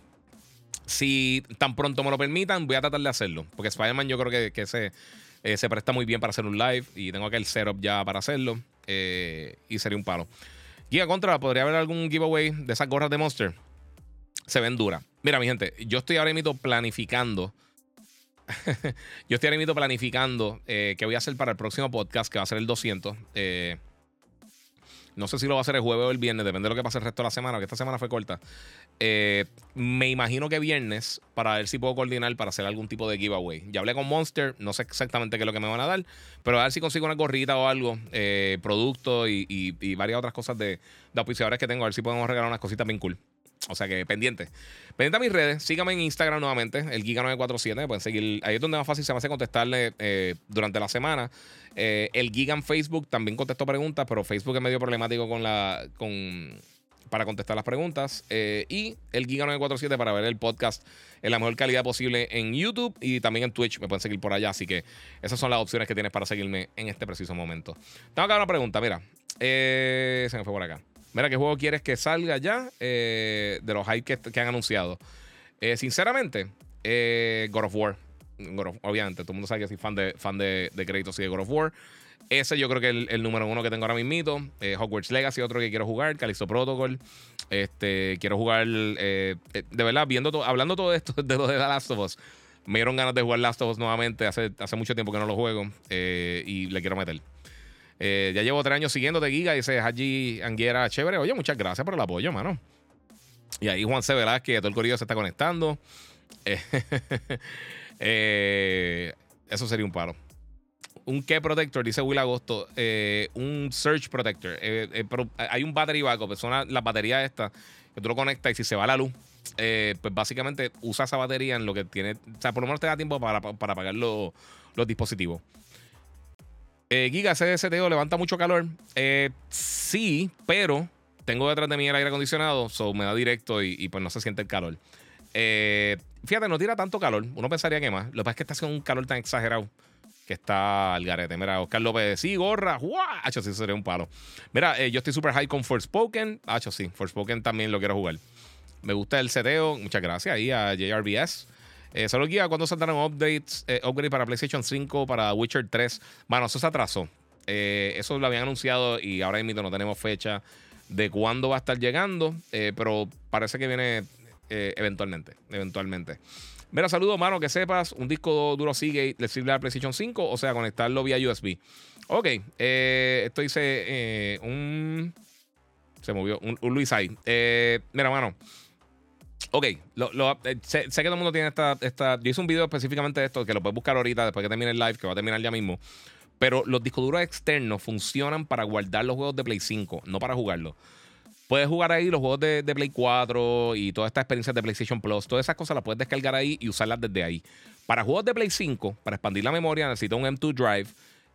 si tan pronto me lo permitan, voy a tratar de hacerlo. Porque Spider-Man yo creo que, se, eh, se, presta muy bien para hacer un live y tengo aquel setup ya para hacerlo. Eh, y sería un palo. Guía contra, ¿podría haber algún giveaway de esas gorras de Monster? Se ven duras. Mira, mi gente, yo estoy ahora mismo planificando. yo estoy ahora mismo planificando eh, qué voy a hacer para el próximo podcast, que va a ser el 200. No sé si lo va a hacer el jueves o el viernes, depende de lo que pase el resto de la semana, que esta semana fue corta. Eh, me imagino que viernes para ver si puedo coordinar para hacer algún tipo de giveaway. Ya hablé con Monster, no sé exactamente qué es lo que me van a dar, pero a ver si consigo una gorrita o algo, eh, producto y, varias otras cosas de, de que tengo, a ver si podemos regalar unas cositas bien cool. O sea que pendiente. Pendiente a mis redes. Síganme en Instagram nuevamente, el Giga947. Me pueden seguir. Ahí es donde más fácil se me hace contestarle eh, durante la semana. El Giga en Facebook también contesto preguntas, pero Facebook es medio problemático con la. con para contestar las preguntas. Eh, y el Giga 947 para ver el podcast en la mejor calidad posible en YouTube y también en Twitch. Me pueden seguir por allá. Así que esas son las opciones que tienes para seguirme en este preciso momento. Tengo acá una pregunta. Mira, eh, se me fue por acá. Mira, ¿qué juego quieres que salga ya eh, de los hype que, han anunciado? sinceramente, God of War. Obviamente, todo el mundo sabe que soy fan de, fan de, de créditos y de God of War. Ese yo creo que es el, número uno que tengo ahora mismo. Eh, Hogwarts Legacy, otro que quiero jugar. Calixto Protocol. Este, quiero jugar. Eh, eh, de verdad, viendo hablando todo esto de lo de The Last of Us. Me dieron ganas de jugar Last of Us nuevamente. Hace, hace mucho tiempo que no lo juego. y le quiero meter. ya llevo tres años siguiéndote, Giga. Dice Haji Anguera, chévere. Oye, muchas gracias por el apoyo, mano. Y ahí Juan C. que todo el corrido se está conectando. eso sería un paro un key protector, dice Will Agosto, eh, un search protector. Eh, eh, hay un battery backup, es una, la batería esta que tú lo conectas y si se va la luz, pues básicamente usa esa batería en lo que tiene. O sea, por lo menos te da tiempo para, para apagar los, dispositivos. Giga, ese STO levanta mucho calor. sí, pero tengo detrás de mí el aire acondicionado, so me da directo y, pues no se siente el calor. Fíjate, no tira tanto calor. Uno pensaría que más. Lo que pasa es que está haciendo un calor tan exagerado que está al garete. Mira, Oscar López, sí, gorra. ¡Guau! Sí, sería un palo. Mira, eh, yo estoy super high con Forspoken. Hacho, sí, Forspoken también lo quiero jugar. Me gusta el seteo. Muchas gracias ahí a JRBS. Eh, solo guía cuando saldrán updates, eh, upgrade para PlayStation 5, para Witcher 3. Bueno, eso se atrasó. Eh, eso lo habían anunciado y ahora mismo no tenemos fecha de cuándo va a estar llegando, eh, pero parece que viene eh, eventualmente. Eventualmente. Mira, saludo, mano, que sepas, un disco duro sigue le sirve a PlayStation 5, o sea, conectarlo vía USB. Ok, esto dice un... Se movió, un, Luis ahí. mira, mano. Ok, sé, que todo el mundo tiene esta, esta... Yo hice un video específicamente de esto, que lo puedes buscar ahorita, después que termine el live, que va a terminar ya mismo. Pero los discos duros externos funcionan para guardar los juegos de Play 5, no para jugarlos. Puedes jugar ahí los juegos de, Play 4 y todas estas experiencias de PlayStation Plus. Todas esas cosas las puedes descargar ahí y usarlas desde ahí. Para juegos de Play 5, para expandir la memoria, necesitas un M2 Drive,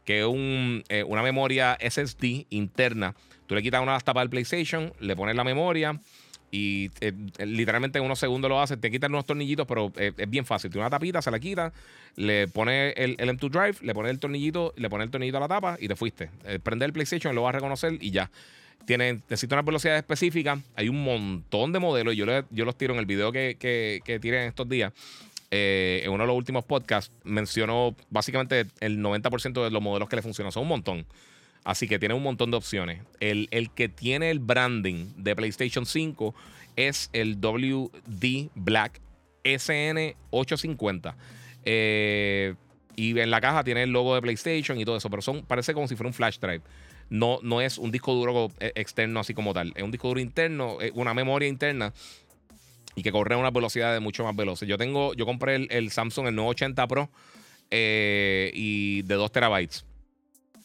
que es eh, una memoria SSD interna. Tú le quitas una de las tapas del PlayStation, le pones la memoria y eh, literalmente en unos segundos lo hace. Te quitan unos tornillitos, pero eh, es bien fácil. Tiene una tapita, se la quita, le pone el, M2 Drive, le pone el tornillito, le pone el tornillito a la tapa y te fuiste. Prende el PlayStation, lo va a reconocer y ya. Tiene, necesita una velocidad específica. Hay un montón de modelos. Yo, yo los tiro en el video que, que, tiré en estos días. en uno de los últimos podcasts mencionó básicamente el 90% de los modelos que le funcionan. Son un montón. Así que tiene un montón de opciones. El, que tiene el branding de PlayStation 5 es el WD Black SN850. Eh, y en la caja tiene el logo de PlayStation y todo eso, pero son, parece como si fuera un flash drive. No, no es un disco duro eh, externo así como tal. Es un disco duro interno, una memoria interna y que corre a una velocidad de mucho más veloz. Yo tengo, yo compré el, Samsung el 980 Pro eh, y de 2 terabytes.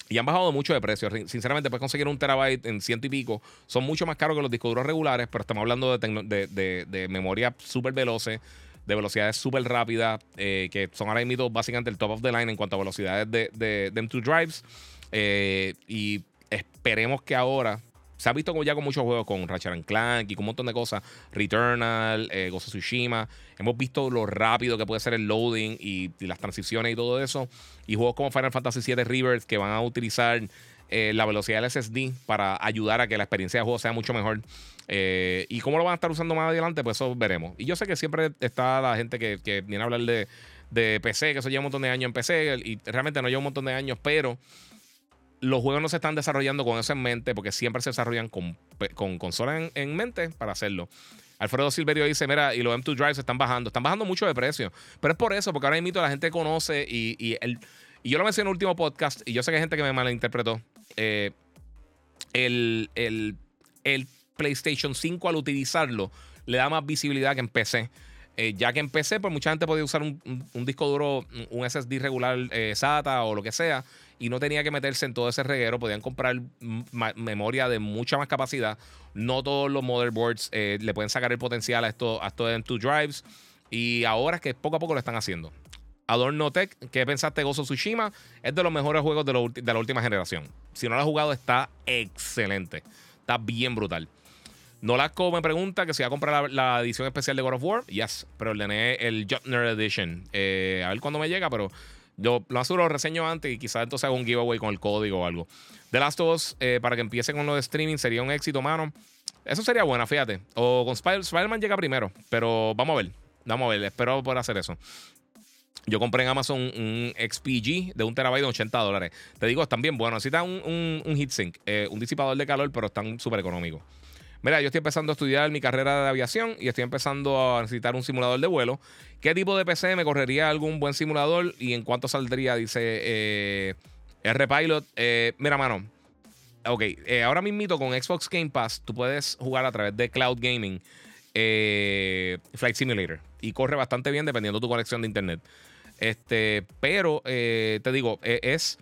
Y han bajado mucho de precio. Sinceramente, puedes conseguir un terabyte en ciento y pico. Son mucho más caros que los discos duros regulares, pero estamos hablando de, de, memoria súper veloces, de velocidades súper rápidas, eh, que son ahora mismo básicamente el top of the line en cuanto a velocidades de, de, M2 drives. Eh, y esperemos que ahora se ha visto ya con muchos juegos, con Ratchet Clank y con un montón de cosas. Returnal, eh, of Tsushima. Hemos visto lo rápido que puede ser el loading y, las transiciones y todo eso. Y juegos como Final Fantasy VII Rivers que van a utilizar eh, la velocidad del SSD para ayudar a que la experiencia de juego sea mucho mejor. Eh, y cómo lo van a estar usando más adelante, pues eso veremos. Y yo sé que siempre está la gente que, viene a hablar de PC, que eso lleva un montón de años en PC. Y realmente no lleva un montón de años, pero los juegos no se están desarrollando con eso en mente, porque siempre se desarrollan con, con consolas en, mente para hacerlo. Alfredo Silverio dice: Mira, y los M2 Drives están bajando. Están bajando mucho de precio. Pero es por eso, porque ahora mismo la gente conoce y, y, yo lo mencioné en el último podcast, y yo sé que hay gente que me malinterpretó. Eh, el, PlayStation 5 al utilizarlo le da más visibilidad que en PC. Eh, ya que en PC, pues mucha gente podía usar un, disco duro, un SSD regular eh, SATA o lo que sea y no tenía que meterse en todo ese reguero. Podían comprar memoria de mucha más capacidad. No todos los motherboards eh, le pueden sacar el potencial a estos a esto M2 drives. Y ahora es que poco a poco lo están haciendo. Adorno Tech, ¿qué pensaste de Gozo Tsushima? Es de los mejores juegos de, la última generación. Si no lo has jugado, está excelente. Está bien brutal. Nolasco me pregunta que si va a comprar la, edición especial de God of War. Yes, pero ordené el Jotner Edition. Eh, a ver cuándo me llega, pero yo lo aseguro, lo reseño antes y quizás entonces hago un giveaway con el código o algo. The Last of Us, eh, para que empiece con lo de streaming, sería un éxito, mano. Eso sería bueno, fíjate. O con Spider-Man llega primero, pero vamos a ver. Vamos a ver, espero poder hacer eso. Yo compré en Amazon un XPG de un terabyte de 80 dólares. Te digo, están bien buenos. Necesitan un, un, un heatsink, eh, un disipador de calor, pero están súper económicos. Mira, yo estoy empezando a estudiar mi carrera de aviación y estoy empezando a necesitar un simulador de vuelo. ¿Qué tipo de PC me correría algún buen simulador y en cuánto saldría? Dice eh, R-Pilot. Eh, mira, mano. Ok, eh, ahora mismo con Xbox Game Pass tú puedes jugar a través de Cloud Gaming Flight Simulator y corre bastante bien dependiendo de tu conexión de internet. Este, pero te digo, es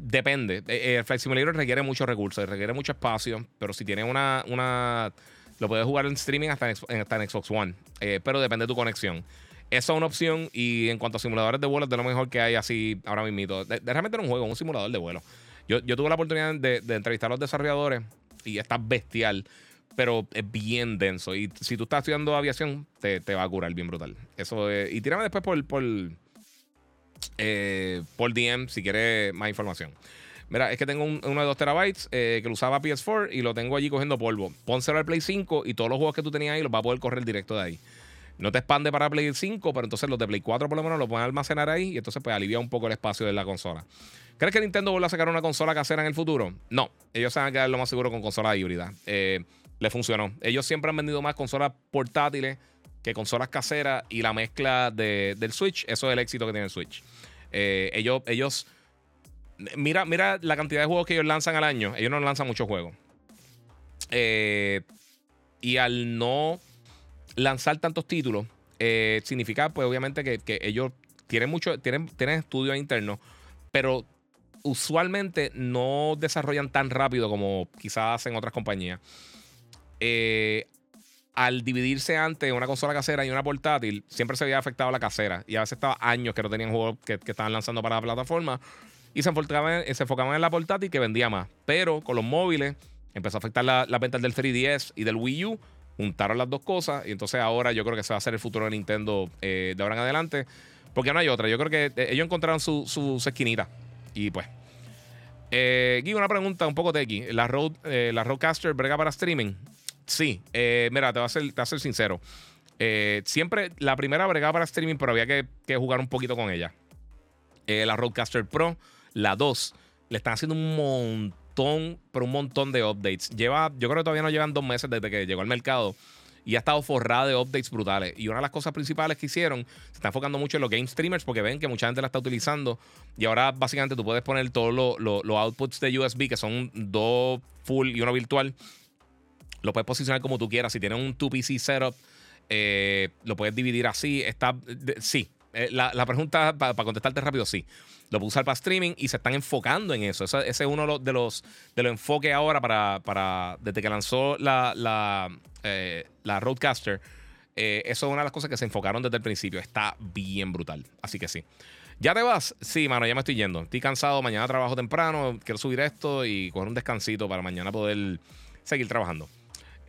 depende. El eh, eh, Flight Simulator requiere muchos recursos, requiere mucho espacio, pero si tienes una, una lo puedes jugar en streaming hasta en, hasta en Xbox One, eh, pero depende de tu conexión. Esa es una opción y en cuanto a simuladores de vuelo es de lo mejor que hay así ahora mismo. De, realmente era un juego, un simulador de vuelo. Yo, tuve la oportunidad de, entrevistar a los desarrolladores y está bestial. pero es bien denso. Y si tú estás estudiando aviación, te, va a curar bien brutal. Eso Y tírame después por, por, eh, por DM si quieres más información. Mira, es que tengo uno de 2 terabytes eh, que lo usaba PS4 y lo tengo allí cogiendo polvo. Pónselo al Play 5 y todos los juegos que tú tenías ahí los va a poder correr directo de ahí. No te expande para Play 5, pero entonces los de Play 4 por lo menos los pueden almacenar ahí y entonces pues alivia un poco el espacio de la consola. ¿Crees que Nintendo vuelva a sacar una consola casera en el futuro? No, ellos se van a quedar lo más seguro con consola híbrida. Eh, le funcionó. Ellos siempre han vendido más consolas portátiles que consolas caseras y la mezcla del Switch, eso es el éxito que tiene el Switch. Eh, ellos, ellos Mira, mira la cantidad de juegos que ellos lanzan al año. Ellos no lanzan muchos juegos. Eh, y al no lanzar tantos títulos, eh, significa, pues, obviamente, que, ellos tienen mucho, tienen, tienen estudios internos, pero usualmente no desarrollan tan rápido como quizás hacen otras compañías. Al dividirse antes una consola casera y una portátil, siempre se había afectado la casera. Y a veces estaba años que no tenían juegos que, estaban lanzando para la plataforma y se enfocaban, se enfocaban en la portátil que vendía más. Pero con los móviles empezó a afectar la, la ventas del 3DS y del Wii U. Juntaron las dos cosas y entonces ahora yo creo que se va a hacer el futuro de Nintendo eh, de ahora en adelante. Porque no hay otra. Yo creo que eh, ellos encontraron su, su, esquinita. Y pues. Eh, una pregunta un poco tequi. ¿La, Road, eh, ¿La Roadcaster brega para streaming? Sí. mira, te voy a ser, te voy a ser sincero. siempre la primera bregaba para streaming, pero había que, jugar un poquito con ella. la Roadcaster Pro la 2, le están haciendo un montón, pero un montón de updates. Lleva, yo creo que todavía no llevan dos meses desde que llegó al mercado y ha estado forrada de updates brutales. Y una de las cosas principales que hicieron, se está enfocando mucho en los game streamers porque ven que mucha gente la está utilizando. Y ahora básicamente tú puedes poner todos los outputs de USB, que son dos full y uno virtual. Lo puedes posicionar como tú quieras. Si tienes un 2PC setup, eh, lo puedes dividir así. Está, sí. Eh, la, pregunta, para contestarte rápido, sí lo puedo usar para streaming y se están enfocando en eso. Ese, es uno de los, de los enfoques ahora para, para desde que lanzó la, la, eh, Roadcaster. Eh, eso es una de las cosas que se enfocaron desde el principio. Está bien brutal. Así que sí. ¿Ya te vas? Sí, mano, ya me estoy yendo. Estoy cansado. Mañana trabajo temprano. Quiero subir esto y coger un descansito para mañana poder seguir trabajando.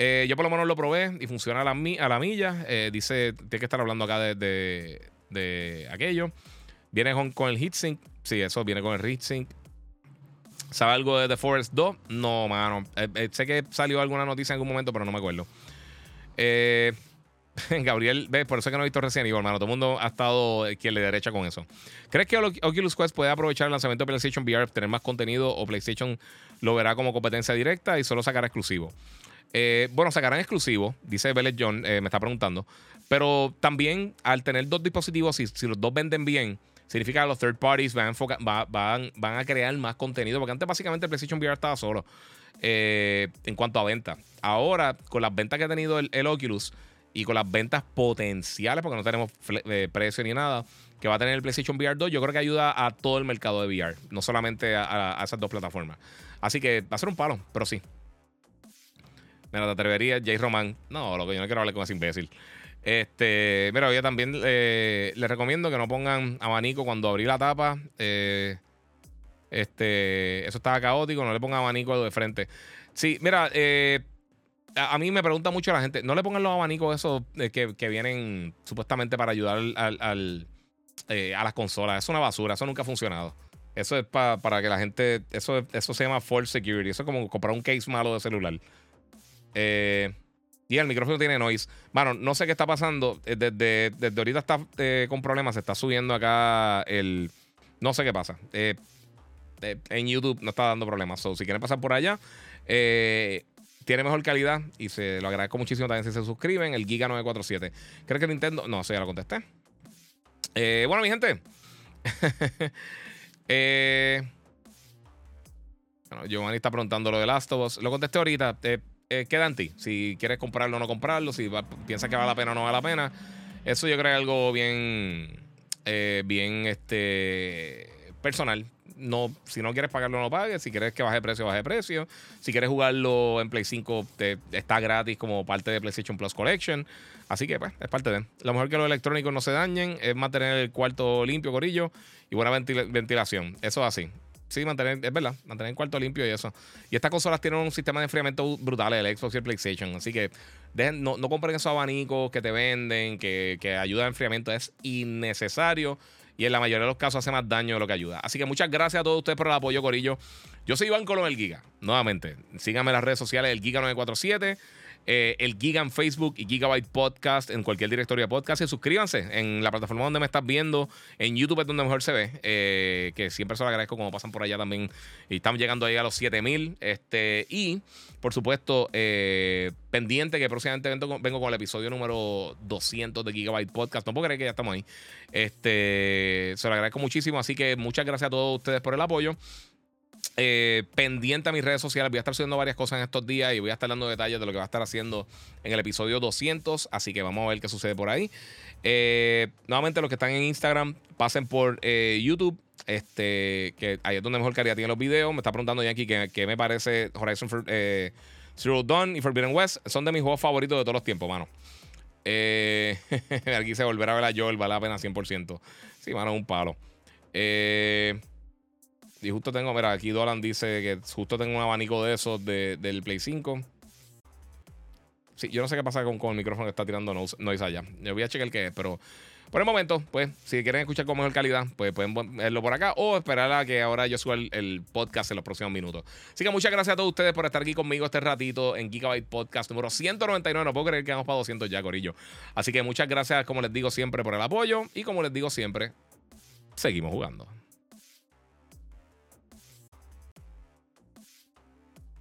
Eh, yo por lo menos lo probé y funciona a la, a la milla. dice, tiene que estar hablando acá de, de aquello. Viene con, el heatsink. Sí, eso viene con el heatsink. ¿Sabe algo de The Forest 2? No, mano. Eh, eh, sé que salió alguna noticia en algún momento, pero no me acuerdo. Eh, Gabriel, ¿ves? Por eso es que no he visto recién Evil, hermano. Todo el mundo ha estado quien le derecha con eso. ¿Crees que Oculus Quest puede aprovechar el lanzamiento de PlayStation VR, tener más contenido o PlayStation lo verá como competencia directa y solo sacará exclusivo? Bueno, sacarán exclusivo, dice Bellet John, me está preguntando. Pero también al tener dos dispositivos, si, si los dos venden bien, significa que los third parties van a, crear más contenido, porque antes básicamente el PlayStation VR estaba solo eh, en cuanto a venta. Ahora, con las ventas que ha tenido el, Oculus y con las ventas potenciales, porque no tenemos eh, precio ni nada, que va a tener el PlayStation VR 2, yo creo que ayuda a todo el mercado de VR, no solamente a, esas dos plataformas. Así que va a ser un palo, pero sí. Mira, te atreverías, Jay Roman. No, lo que yo no quiero hablar con ese imbécil. Este, mira, yo también eh, les recomiendo que no pongan abanico cuando abrí la tapa. Eh, este, eso estaba caótico, no le pongan abanico de frente. Sí, mira, eh, a, mí me pregunta mucho la gente, no le pongan los abanicos esos que, vienen supuestamente para ayudar al, a las consolas. Es una basura, eso nunca ha funcionado. Eso es para que la gente, eso, eso se llama false security. Eso es como comprar un case malo de celular. Eh, y el micrófono tiene noise. Bueno, no sé qué está pasando. Eh, desde, desde ahorita está eh, con problemas. Se está subiendo acá el. No sé qué pasa. En YouTube no está dando problemas. So, si quieren pasar por allá, tiene mejor calidad. Y se lo agradezco muchísimo también si se suscriben. El Giga 947. ¿Crees que Nintendo.? No, sé, ya lo contesté. bueno, mi gente. bueno, Giovanni está preguntando lo de Last of Us. Lo contesté ahorita eh, queda en ti. Si quieres comprarlo o no comprarlo, si piensas que vale la pena o no vale la pena. Eso yo creo que es algo bien, eh, bien este, personal. No, si no quieres pagarlo, no pagues. Si quieres que baje precio, baje precio. Si quieres jugarlo en Play 5, está gratis como parte de PlayStation Plus Collection. Así que, pues, es parte de. Lo mejor que los electrónicos no se dañen es mantener el cuarto limpio, corillo, y buena ventilación. Eso es así. Sí, mantener, es verdad, mantener el cuarto limpio y eso. Y estas consolas tienen un sistema de enfriamiento brutal, el Xbox y el PlayStation. Así que dejen, no, no, compren esos abanicos que te venden, que, que ayudan al enfriamiento. Es innecesario y en la mayoría de los casos hace más daño de lo que ayuda. Así que muchas gracias a todos ustedes por el apoyo, Corillo. Yo soy Iván Colón, el Giga. Nuevamente, síganme en las redes sociales, el Giga947. Eh, el Giga en Facebook y Gigabyte Podcast en cualquier directorio de podcast. Y suscríbanse en la plataforma donde me estás viendo. En YouTube es donde mejor se ve. Eh, que siempre se lo agradezco como pasan por allá también. Y estamos llegando ahí a los 7000. Este, y por supuesto, eh, pendiente que próximamente vengo, con el episodio número 200 de Gigabyte Podcast. No puedo creer que ya estamos ahí. Este, se lo agradezco muchísimo. Así que muchas gracias a todos ustedes por el apoyo. Eh, pendiente a mis redes sociales. Voy a estar subiendo varias cosas en estos días y voy a estar dando detalles de lo que va a estar haciendo en el episodio 200. Así que vamos a ver qué sucede por ahí. Eh, nuevamente, los que están en Instagram, pasen por eh, YouTube. Este, que ahí es donde mejor calidad tiene los videos. Me está preguntando Yankee que me parece Horizon for, Zero Dawn y Forbidden West. Son de mis juegos favoritos de todos los tiempos, mano. Aquí se volverá a ver a Joel, vale la pena 100%. Sí, mano, un palo. Eh. Y justo tengo, mira, aquí Dolan dice que justo tengo un abanico de esos de, del Play 5. Sí, yo no sé qué pasa con, con el micrófono que está tirando noise, allá. Yo voy a checar qué es, pero por el momento, pues, si quieren escuchar con mejor calidad, pues pueden verlo por acá o esperar a que ahora yo suba el, el, podcast en los próximos minutos. Así que muchas gracias a todos ustedes por estar aquí conmigo este ratito en Gigabyte Podcast número 199. No puedo creer que hemos para 200 ya, Corillo. Así que muchas gracias, como les digo siempre, por el apoyo y como les digo siempre, seguimos jugando.